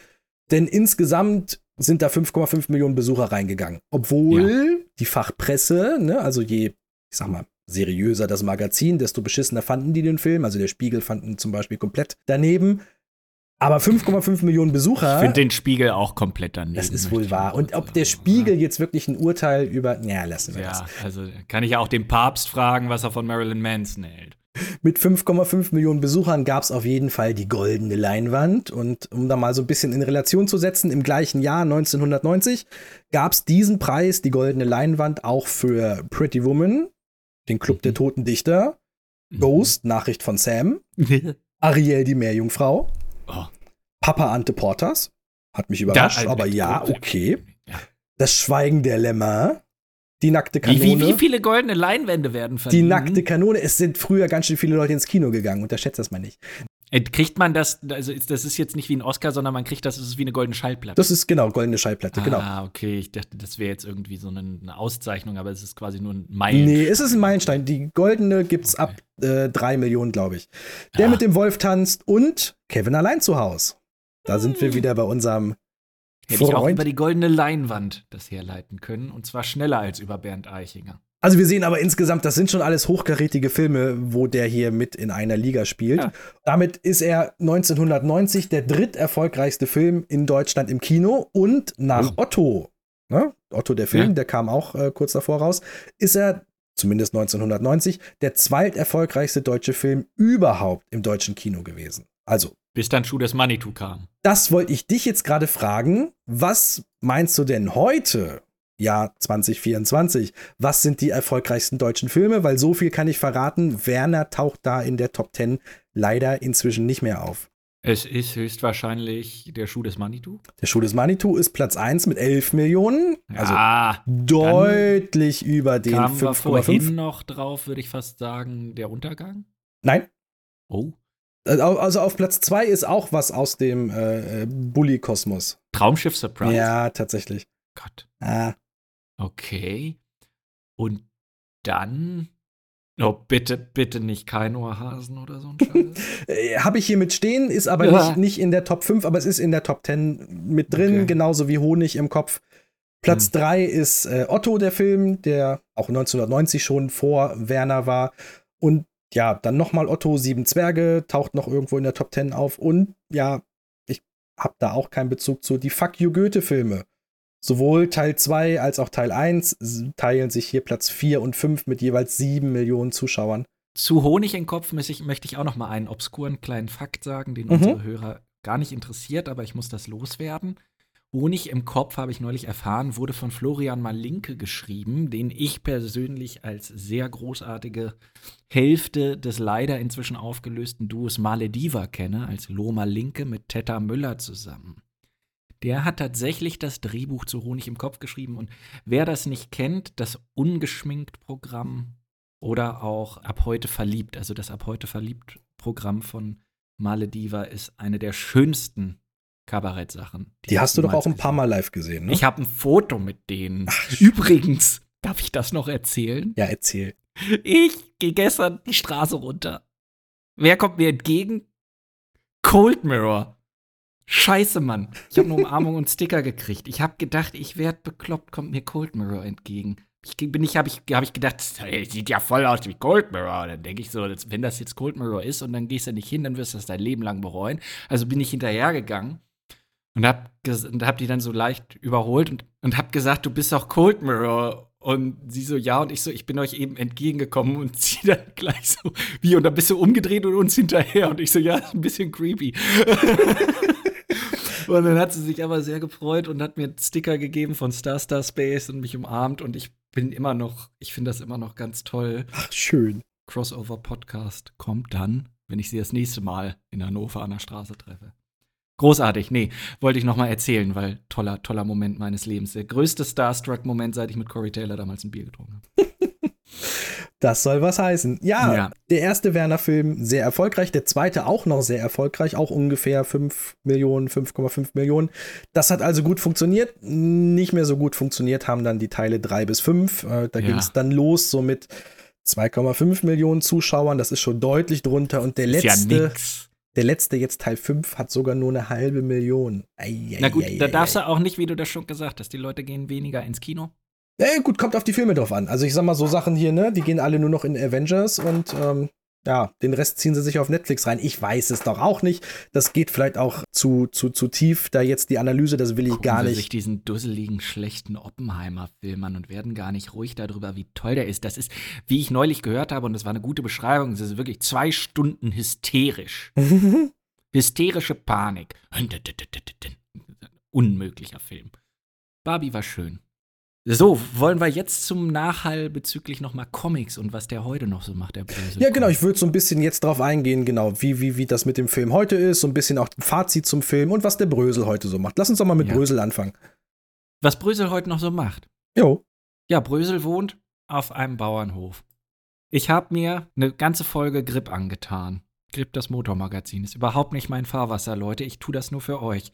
Denn insgesamt sind da 5,5 Millionen Besucher reingegangen. Obwohl ja. die Fachpresse, ne, also je, ich sag mal, seriöser das Magazin, desto beschissener fanden die den Film. Also der Spiegel fanden zum Beispiel komplett daneben. Aber 5,5 Millionen Besucher. Ich finde den Spiegel auch komplett daneben. Das ist wohl wahr. Und ob der Spiegel jetzt wirklich ein Urteil über. Ja, lassen wir ja, das. Ja, also kann ich ja auch den Papst fragen, was er von Marilyn Manson hält. Mit 5,5 Millionen Besuchern gab es auf jeden Fall die goldene Leinwand. Und um da mal so ein bisschen in Relation zu setzen, im gleichen Jahr 1990 gab es diesen Preis, die goldene Leinwand, auch für Pretty Woman, den Club mhm. der Toten Dichter, mhm. Ghost, Nachricht von Sam, <laughs> Ariel, die Meerjungfrau, oh. Papa Ante Portas, hat mich überrascht, da, aber ja, okay. Ja. Das Schweigen der Lämmer, die nackte Kanone. Wie, wie, wie, viele goldene Leinwände werden verdient? Die nackte Kanone. Es sind früher ganz schön viele Leute ins Kino gegangen. Unterschätzt das mal nicht. Äh, kriegt man das, also das ist jetzt nicht wie ein Oscar, sondern man kriegt das, das ist wie eine goldene Schallplatte. Das ist genau, goldene Schallplatte, ah, genau. Ah, okay. Ich dachte, das wäre jetzt irgendwie so eine, eine, Auszeichnung, aber es ist quasi nur ein Meilenstein. Nee, es ist ein Meilenstein. Die goldene gibt's okay. ab äh, drei Millionen, glaube ich. Der ah. mit dem Wolf tanzt und Kevin allein zu Haus. Da hm. sind wir wieder bei unserem Hätte Freund. ich auch über die goldene Leinwand das herleiten können. Und zwar schneller als über Bernd Eichinger. Also wir sehen aber insgesamt, das sind schon alles hochkarätige Filme, wo der hier mit in einer Liga spielt. Ja. Damit ist er 1990 der dritterfolgreichste Film in Deutschland im Kino und nach Oh. Otto, ne? Otto der Film, Ja. der kam auch äh, kurz davor raus, ist er zumindest 1990 der zweiterfolgreichste deutsche Film überhaupt im deutschen Kino gewesen. Also Bis dann Schuh des Manitou kam. das wollte ich dich jetzt gerade fragen. Was meinst du denn heute, Jahr 2024? Was sind die erfolgreichsten deutschen Filme? Weil so viel kann ich verraten. Werner taucht da in der Top 10 leider inzwischen nicht mehr auf. Es ist höchstwahrscheinlich der Schuh des Manitou. Der Schuh des Manitou ist Platz 1 mit 11 Millionen. Also ja, deutlich über den kamen wir 5,5. vorhin noch drauf, würde ich fast sagen, der Untergang. Nein. Oh. Also also auf Platz 2 ist auch was aus dem äh, äh, Bully-Kosmos. Traumschiff Surprise. Ja, tatsächlich. Gott. Ah. Okay. Und dann. Oh, bitte, bitte nicht kein Ohrhasen oder so ein <laughs> Scheiß. Äh, Habe ich hier mit stehen, ist aber Ja. nicht, nicht in der Top 5, aber es ist in der Top 10 mit drin, Okay. genauso wie Honig im Kopf. Platz Hm. 3 ist äh, Otto, der Film, der auch 1990 schon vor Werner war. Und ja, dann nochmal Otto, Sieben Zwerge, taucht noch irgendwo in der Top 10 auf. Und ja, ich habe da auch keinen Bezug zu. Die Fuck You Goethe-Filme. Sowohl Teil 2 als auch Teil 1 s- teilen sich hier Platz 4 und 5 mit jeweils 7 Millionen Zuschauern. Zu Honig im Kopf möchte ich, möchte ich auch noch mal einen obskuren kleinen Fakt sagen, den Mhm. unsere Hörer gar nicht interessiert, aber ich muss das loswerden. Honig im Kopf, habe ich neulich erfahren, wurde von Florian Malinke geschrieben, den ich persönlich als sehr großartige Hälfte des leider inzwischen aufgelösten Duos Malediva kenne, als Loma Linke mit Tetta Müller zusammen. Der hat tatsächlich das Drehbuch zu Honig im Kopf geschrieben und wer das nicht kennt, das ungeschminkt Programm oder auch Ab heute verliebt, also das Ab heute verliebt Programm von Malediva ist eine der schönsten Kabarettsachen. Die hast du doch auch ein paar Mal live gesehen, ne? Ich habe ein Foto mit denen. <laughs> Übrigens, darf ich das noch erzählen? Ja, erzähl. Ich gehe gestern die Straße runter. Wer kommt mir entgegen? Cold Mirror. Scheiße, Mann. Ich habe eine Umarmung und Sticker gekriegt. Ich habe gedacht, ich werde bekloppt, kommt mir Cold Mirror entgegen. Ich bin ich, habe ich, hab ich gedacht, hey, sieht ja voll aus wie Cold Mirror. Dann denke ich so, wenn das jetzt Cold Mirror ist und dann gehst du nicht hin, dann wirst du das dein Leben lang bereuen. Also bin ich hinterhergegangen und hab, und hab die dann so leicht überholt und, und hab gesagt, du bist doch Cold Mirror. Und sie so, ja, und ich so, ich bin euch eben entgegengekommen und <laughs> sie dann gleich so, wie, und dann bist du umgedreht und uns hinterher. Und ich so, ja, ein bisschen creepy. <laughs> und dann hat sie sich aber sehr gefreut und hat mir Sticker gegeben von Star Star Space und mich umarmt und ich bin immer noch, ich finde das immer noch ganz toll. Ach, schön. Crossover Podcast kommt dann, wenn ich sie das nächste Mal in Hannover an der Straße treffe. Großartig, nee, wollte ich noch mal erzählen, weil toller, toller Moment meines Lebens. Der größte Starstruck-Moment, seit ich mit Corey Taylor damals ein Bier getrunken habe. <laughs> Das soll was heißen. Ja, Ja. der erste Werner-Film sehr erfolgreich, der zweite auch noch sehr erfolgreich, auch ungefähr 5 Millionen, 5,5 Millionen. Das hat also gut funktioniert. Nicht mehr so gut funktioniert haben dann die Teile 3 bis 5. Äh, da Ja. ging es dann los, so mit 2,5 Millionen Zuschauern. Das ist schon deutlich drunter. Und der ja letzte, der letzte jetzt Teil 5 hat sogar nur eine halbe Million. Ei, ei, Na gut, ei, da darfst du auch nicht, wie du das schon gesagt hast, die Leute gehen weniger ins Kino. Äh, gut, kommt auf die Filme drauf an. Also ich sag mal, so Sachen hier, ne, die gehen alle nur noch in Avengers und ähm, ja, den Rest ziehen sie sich auf Netflix rein. Ich weiß es doch auch nicht. Das geht vielleicht auch zu, zu, zu tief, da jetzt die Analyse, das will ich Gucken gar sie nicht. sich diesen dusseligen, schlechten Oppenheimer-Film an und werden gar nicht ruhig darüber, wie toll der ist. Das ist, wie ich neulich gehört habe, und das war eine gute Beschreibung, das ist wirklich zwei Stunden hysterisch. <laughs> Hysterische Panik. <laughs> Unmöglicher Film. Barbie war schön. So, wollen wir jetzt zum Nachhall bezüglich nochmal Comics und was der heute noch so macht, der Böse. Ja, genau, ich würde so ein bisschen jetzt drauf eingehen, genau, wie, wie, wie das mit dem Film heute ist, so ein bisschen auch ein Fazit zum Film und was der Brösel heute so macht. Lass uns doch mal mit Ja. Brösel anfangen. Was Brösel heute noch so macht. Jo. Ja, Brösel wohnt auf einem Bauernhof. Ich habe mir eine ganze Folge Grip angetan. Grip, das Motormagazin, ist überhaupt nicht mein Fahrwasser, Leute. Ich tue das nur für euch.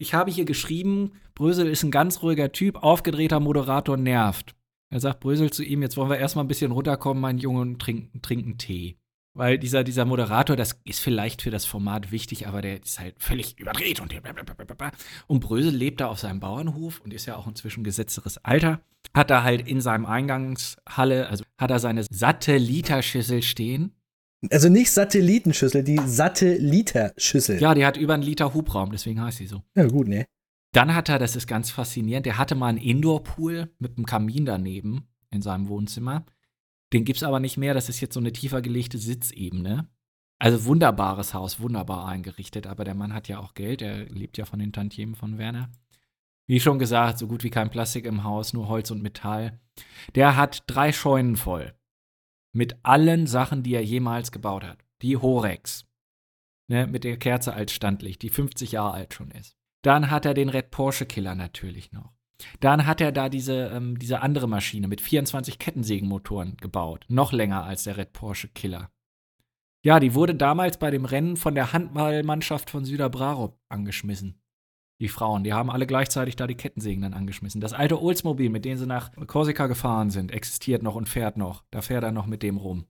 Ich habe hier geschrieben, Brösel ist ein ganz ruhiger Typ, aufgedrehter Moderator nervt. Er sagt Brösel zu ihm, jetzt wollen wir erstmal ein bisschen runterkommen, mein Junge, und trinken, trinken Tee. Weil dieser, dieser Moderator, das ist vielleicht für das Format wichtig, aber der ist halt völlig überdreht und blablabla. Und Brösel lebt da auf seinem Bauernhof und ist ja auch inzwischen gesetzteres Alter. Hat da halt in seinem Eingangshalle, also hat er seine satte Literschüssel stehen. Also nicht Satellitenschüssel, die Satelliterschüssel. Ja, die hat über einen Liter Hubraum, deswegen heißt sie so. Ja, gut, ne? Dann hat er, das ist ganz faszinierend, der hatte mal einen Indoor-Pool mit einem Kamin daneben in seinem Wohnzimmer. Den gibt's aber nicht mehr, das ist jetzt so eine tiefer gelegte Sitzebene. Also wunderbares Haus, wunderbar eingerichtet, aber der Mann hat ja auch Geld, er lebt ja von den Tantiemen von Werner. Wie schon gesagt, so gut wie kein Plastik im Haus, nur Holz und Metall. Der hat drei Scheunen voll. Mit allen Sachen, die er jemals gebaut hat. Die Horex. Ne, mit der Kerze als Standlicht, die 50 Jahre alt schon ist. Dann hat er den Red Porsche Killer natürlich noch. Dann hat er da diese, ähm, diese andere Maschine mit 24 Kettensägenmotoren gebaut. Noch länger als der Red Porsche Killer. Ja, die wurde damals bei dem Rennen von der Handballmannschaft von Süderbrarup angeschmissen. Die Frauen, die haben alle gleichzeitig da die Kettensägen dann angeschmissen. Das alte Oldsmobil, mit dem sie nach Korsika gefahren sind, existiert noch und fährt noch. Da fährt er noch mit dem rum.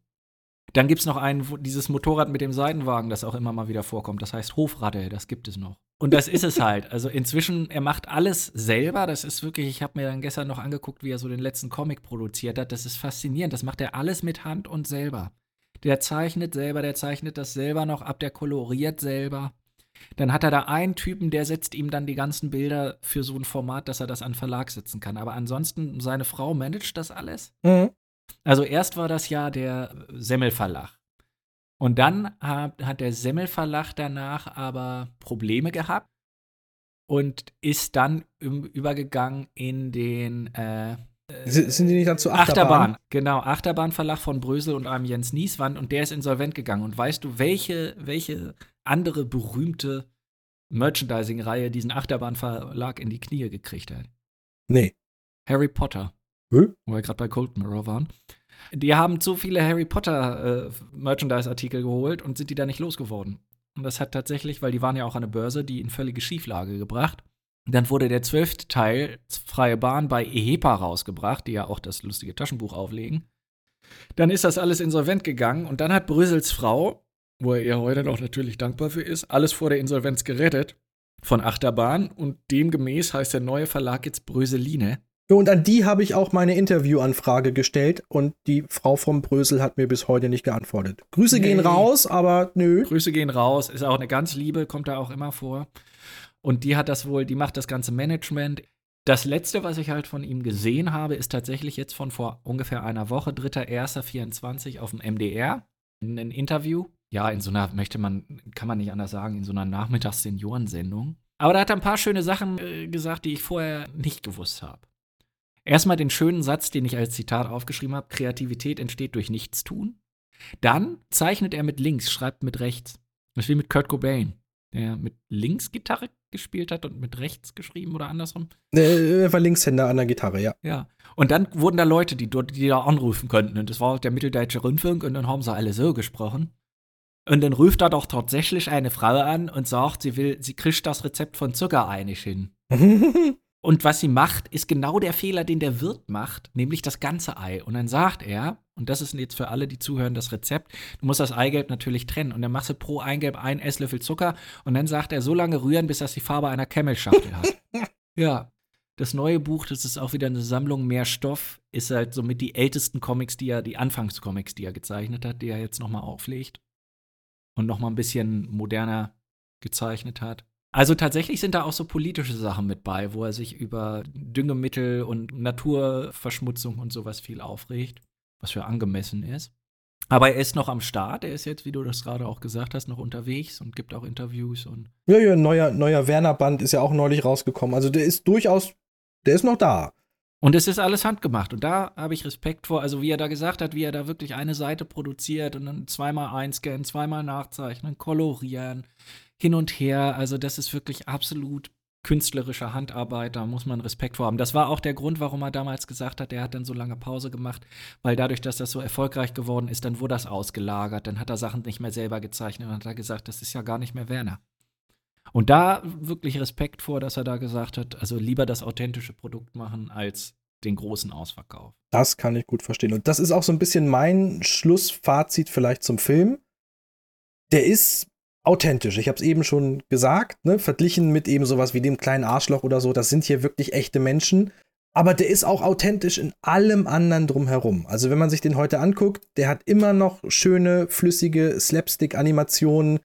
Dann gibt es noch ein, dieses Motorrad mit dem Seitenwagen, das auch immer mal wieder vorkommt. Das heißt Hofratte, das gibt es noch. Und das ist es halt. Also inzwischen, er macht alles selber. Das ist wirklich, ich habe mir dann gestern noch angeguckt, wie er so den letzten Comic produziert hat. Das ist faszinierend. Das macht er alles mit Hand und selber. Der zeichnet selber, der zeichnet das selber noch ab, der koloriert selber. Dann hat er da einen Typen, der setzt ihm dann die ganzen Bilder für so ein Format, dass er das an Verlag setzen kann. Aber ansonsten, seine Frau managt das alles. Mhm. Also erst war das ja der Semmelverlag. Und dann hat, hat der Semmelverlag danach aber Probleme gehabt und ist dann übergegangen in den äh, S- Sind die nicht dann zu Achterbahn? Achterbahn. Genau, Achterbahnverlag von Brösel und einem Jens Nieswand und der ist insolvent gegangen. Und weißt du, welche, welche andere berühmte Merchandising-Reihe diesen Achterbahnverlag in die Knie gekriegt hat? Nee. Harry Potter. Hm? Wo wir gerade bei Cold Mirror waren. Die haben zu viele Harry Potter äh, Merchandise-Artikel geholt und sind die da nicht losgeworden. Und das hat tatsächlich, weil die waren ja auch an der Börse, die in völlige Schieflage gebracht. Dann wurde der zwölfte Teil, Freie Bahn, bei EHEPA rausgebracht, die ja auch das lustige Taschenbuch auflegen. Dann ist das alles insolvent gegangen und dann hat Brösels Frau, wo er ihr heute noch natürlich dankbar für ist, alles vor der Insolvenz gerettet von Achterbahn und demgemäß heißt der neue Verlag jetzt Bröseline. Und an die habe ich auch meine Interviewanfrage gestellt und die Frau vom Brösel hat mir bis heute nicht geantwortet. Grüße Nee. gehen raus, aber nö. Grüße gehen raus, ist auch eine ganz liebe, kommt da auch immer vor. Und die hat das wohl, die macht das ganze Management. Das letzte, was ich halt von ihm gesehen habe, ist tatsächlich jetzt von vor ungefähr einer Woche, 3.1.24 auf dem MDR, in ein Interview. Ja, in so einer, möchte man, kann man nicht anders sagen, in so einer Nachmittags-Seniorensendung. Aber da hat er ein paar schöne Sachen äh, gesagt, die ich vorher nicht gewusst habe. Erstmal den schönen Satz, den ich als Zitat aufgeschrieben habe: Kreativität entsteht durch Nichtstun. Dann zeichnet er mit links, schreibt mit rechts. Das ist wie mit Kurt Cobain, der mit links Gitarre gespielt hat und mit rechts geschrieben oder andersrum. Er war Linkshänder an der Gitarre, ja. Ja. Und dann wurden da Leute, die, dort- die da anrufen könnten. Und das war der Mitteldeutsche Rundfunk und dann haben sie alle so gesprochen. Und dann ruft da doch tatsächlich eine Frau an und sagt, sie will, sie kriegt das Rezept von Zuckerei nicht hin. <laughs> Und was sie macht, ist genau der Fehler, den der Wirt macht, nämlich das ganze Ei. Und dann sagt er, und das ist jetzt für alle, die zuhören, das Rezept, du musst das Eigelb natürlich trennen. Und dann machst du pro Eigelb einen Esslöffel Zucker. Und dann sagt er, so lange rühren, bis das die Farbe einer Camel-Schachtel hat. <laughs> ja. Das neue Buch, das ist auch wieder eine Sammlung mehr Stoff, ist halt somit die ältesten Comics, die er, die Anfangscomics, die er gezeichnet hat, die er jetzt nochmal auflegt. Und nochmal ein bisschen moderner gezeichnet hat. Also tatsächlich sind da auch so politische Sachen mit bei, wo er sich über Düngemittel und Naturverschmutzung und sowas viel aufregt, was für angemessen ist. Aber er ist noch am Start, er ist jetzt, wie du das gerade auch gesagt hast, noch unterwegs und gibt auch Interviews und Ja, ja, neuer, neuer Werner-Band ist ja auch neulich rausgekommen. Also der ist durchaus, der ist noch da. Und es ist alles handgemacht. Und da habe ich Respekt vor, also wie er da gesagt hat, wie er da wirklich eine Seite produziert und dann zweimal einscannen, zweimal nachzeichnen, kolorieren, hin und her. Also das ist wirklich absolut künstlerische Handarbeit, da muss man Respekt vor haben. Das war auch der Grund, warum er damals gesagt hat, er hat dann so lange Pause gemacht, weil dadurch, dass das so erfolgreich geworden ist, dann wurde das ausgelagert, dann hat er Sachen nicht mehr selber gezeichnet und hat er gesagt, das ist ja gar nicht mehr Werner. Und da wirklich Respekt vor, dass er da gesagt hat, also lieber das authentische Produkt machen als den großen Ausverkauf. Das kann ich gut verstehen. Und das ist auch so ein bisschen mein Schlussfazit vielleicht zum Film. Der ist authentisch. Ich habe es eben schon gesagt, ne? verglichen mit eben sowas wie dem kleinen Arschloch oder so. Das sind hier wirklich echte Menschen. Aber der ist auch authentisch in allem anderen drumherum. Also wenn man sich den heute anguckt, der hat immer noch schöne, flüssige Slapstick-Animationen.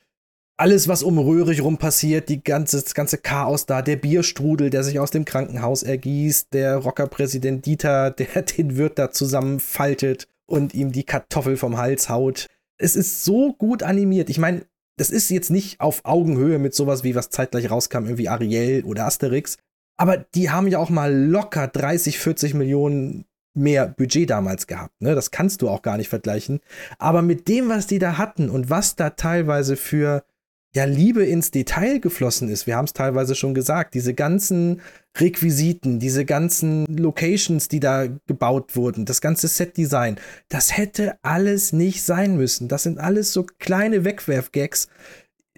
Alles, was um Röhrig rum passiert, die ganze, das ganze Chaos da, der Bierstrudel, der sich aus dem Krankenhaus ergießt, der Rockerpräsident Dieter, <laughs> der den Wirt da zusammenfaltet und ihm die Kartoffel vom Hals haut. Es ist so gut animiert. Ich meine, das ist jetzt nicht auf Augenhöhe mit sowas wie was zeitgleich rauskam, irgendwie Ariel oder Asterix. Aber die haben ja auch mal locker 30, 40 Millionen mehr Budget damals gehabt. Ne? Das kannst du auch gar nicht vergleichen. Aber mit dem, was die da hatten und was da teilweise für ja, Liebe ins Detail geflossen ist, wir haben es teilweise schon gesagt, diese ganzen Requisiten, diese ganzen Locations, die da gebaut wurden, das ganze Setdesign, das hätte alles nicht sein müssen. Das sind alles so kleine Wegwerfgags.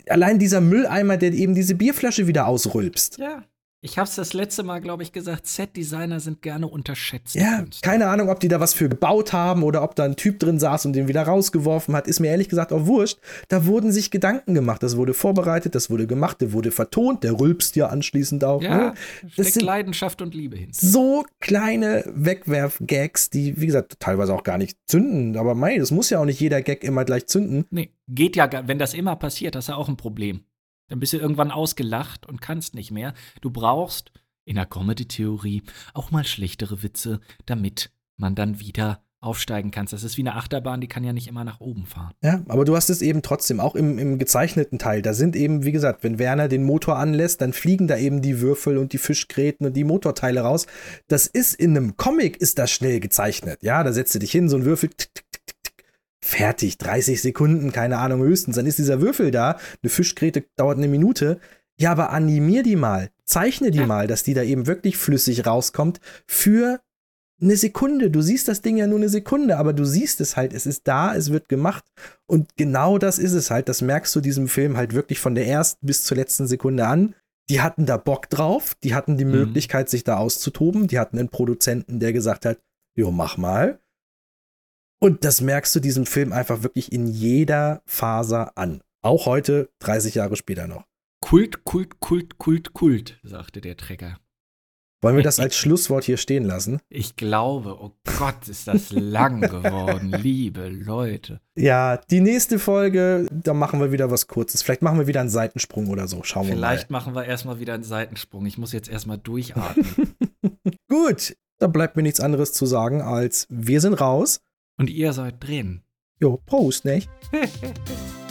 Allein dieser Mülleimer, der eben diese Bierflasche wieder ausrülpst. Ja. Ich habe es das letzte Mal, glaube ich, gesagt, Set-Designer sind gerne unterschätzt. Ja, keine Ahnung, ob die da was für gebaut haben oder ob da ein Typ drin saß und den wieder rausgeworfen hat, ist mir ehrlich gesagt auch wurscht. Da wurden sich Gedanken gemacht, das wurde vorbereitet, das wurde gemacht, der wurde vertont, der rülpst ja anschließend auch. Ja, ne? steckt sind Leidenschaft und Liebe hin. so kleine Wegwerf-Gags, die, wie gesagt, teilweise auch gar nicht zünden. Aber mei, das muss ja auch nicht jeder Gag immer gleich zünden. Nee, geht ja, gar- wenn das immer passiert, hast du auch ein Problem. Dann bist du irgendwann ausgelacht und kannst nicht mehr. Du brauchst in der Comedy-Theorie auch mal schlechtere Witze, damit man dann wieder aufsteigen kann. Das ist wie eine Achterbahn, die kann ja nicht immer nach oben fahren. Ja, aber du hast es eben trotzdem, auch im, im gezeichneten Teil. Da sind eben, wie gesagt, wenn Werner den Motor anlässt, dann fliegen da eben die Würfel und die Fischgräten und die Motorteile raus. Das ist in einem Comic, ist das schnell gezeichnet. Ja, da setzt du dich hin, so ein Würfel, tick, tick. Fertig, 30 Sekunden, keine Ahnung, höchstens. Dann ist dieser Würfel da, eine Fischgräte dauert eine Minute. Ja, aber animier die mal, zeichne die mal, dass die da eben wirklich flüssig rauskommt für eine Sekunde. Du siehst das Ding ja nur eine Sekunde, aber du siehst es halt. Es ist da, es wird gemacht. Und genau das ist es halt. Das merkst du diesem Film halt wirklich von der ersten bis zur letzten Sekunde an. Die hatten da Bock drauf. Die hatten die Mhm. Möglichkeit, sich da auszutoben. Die hatten einen Produzenten, der gesagt hat, jo, mach mal. Und das merkst du diesem Film einfach wirklich in jeder Faser an. Auch heute, 30 Jahre später noch. Kult, Kult, Kult, Kult, Kult, sagte der Trecker. Wollen wir das als Schlusswort hier stehen lassen? Ich glaube, oh Gott, ist das lang geworden, <laughs> liebe Leute. Ja, die nächste Folge, da machen wir wieder was Kurzes. Vielleicht machen wir wieder einen Seitensprung oder so. Schauen Vielleicht wir machen wir erstmal wieder einen Seitensprung. Ich muss jetzt erstmal durchatmen. mal. <laughs> Gut, da bleibt mir nichts anderes zu sagen als wir sind raus. Und ihr seid drin. Jo, Prost, nicht? <laughs>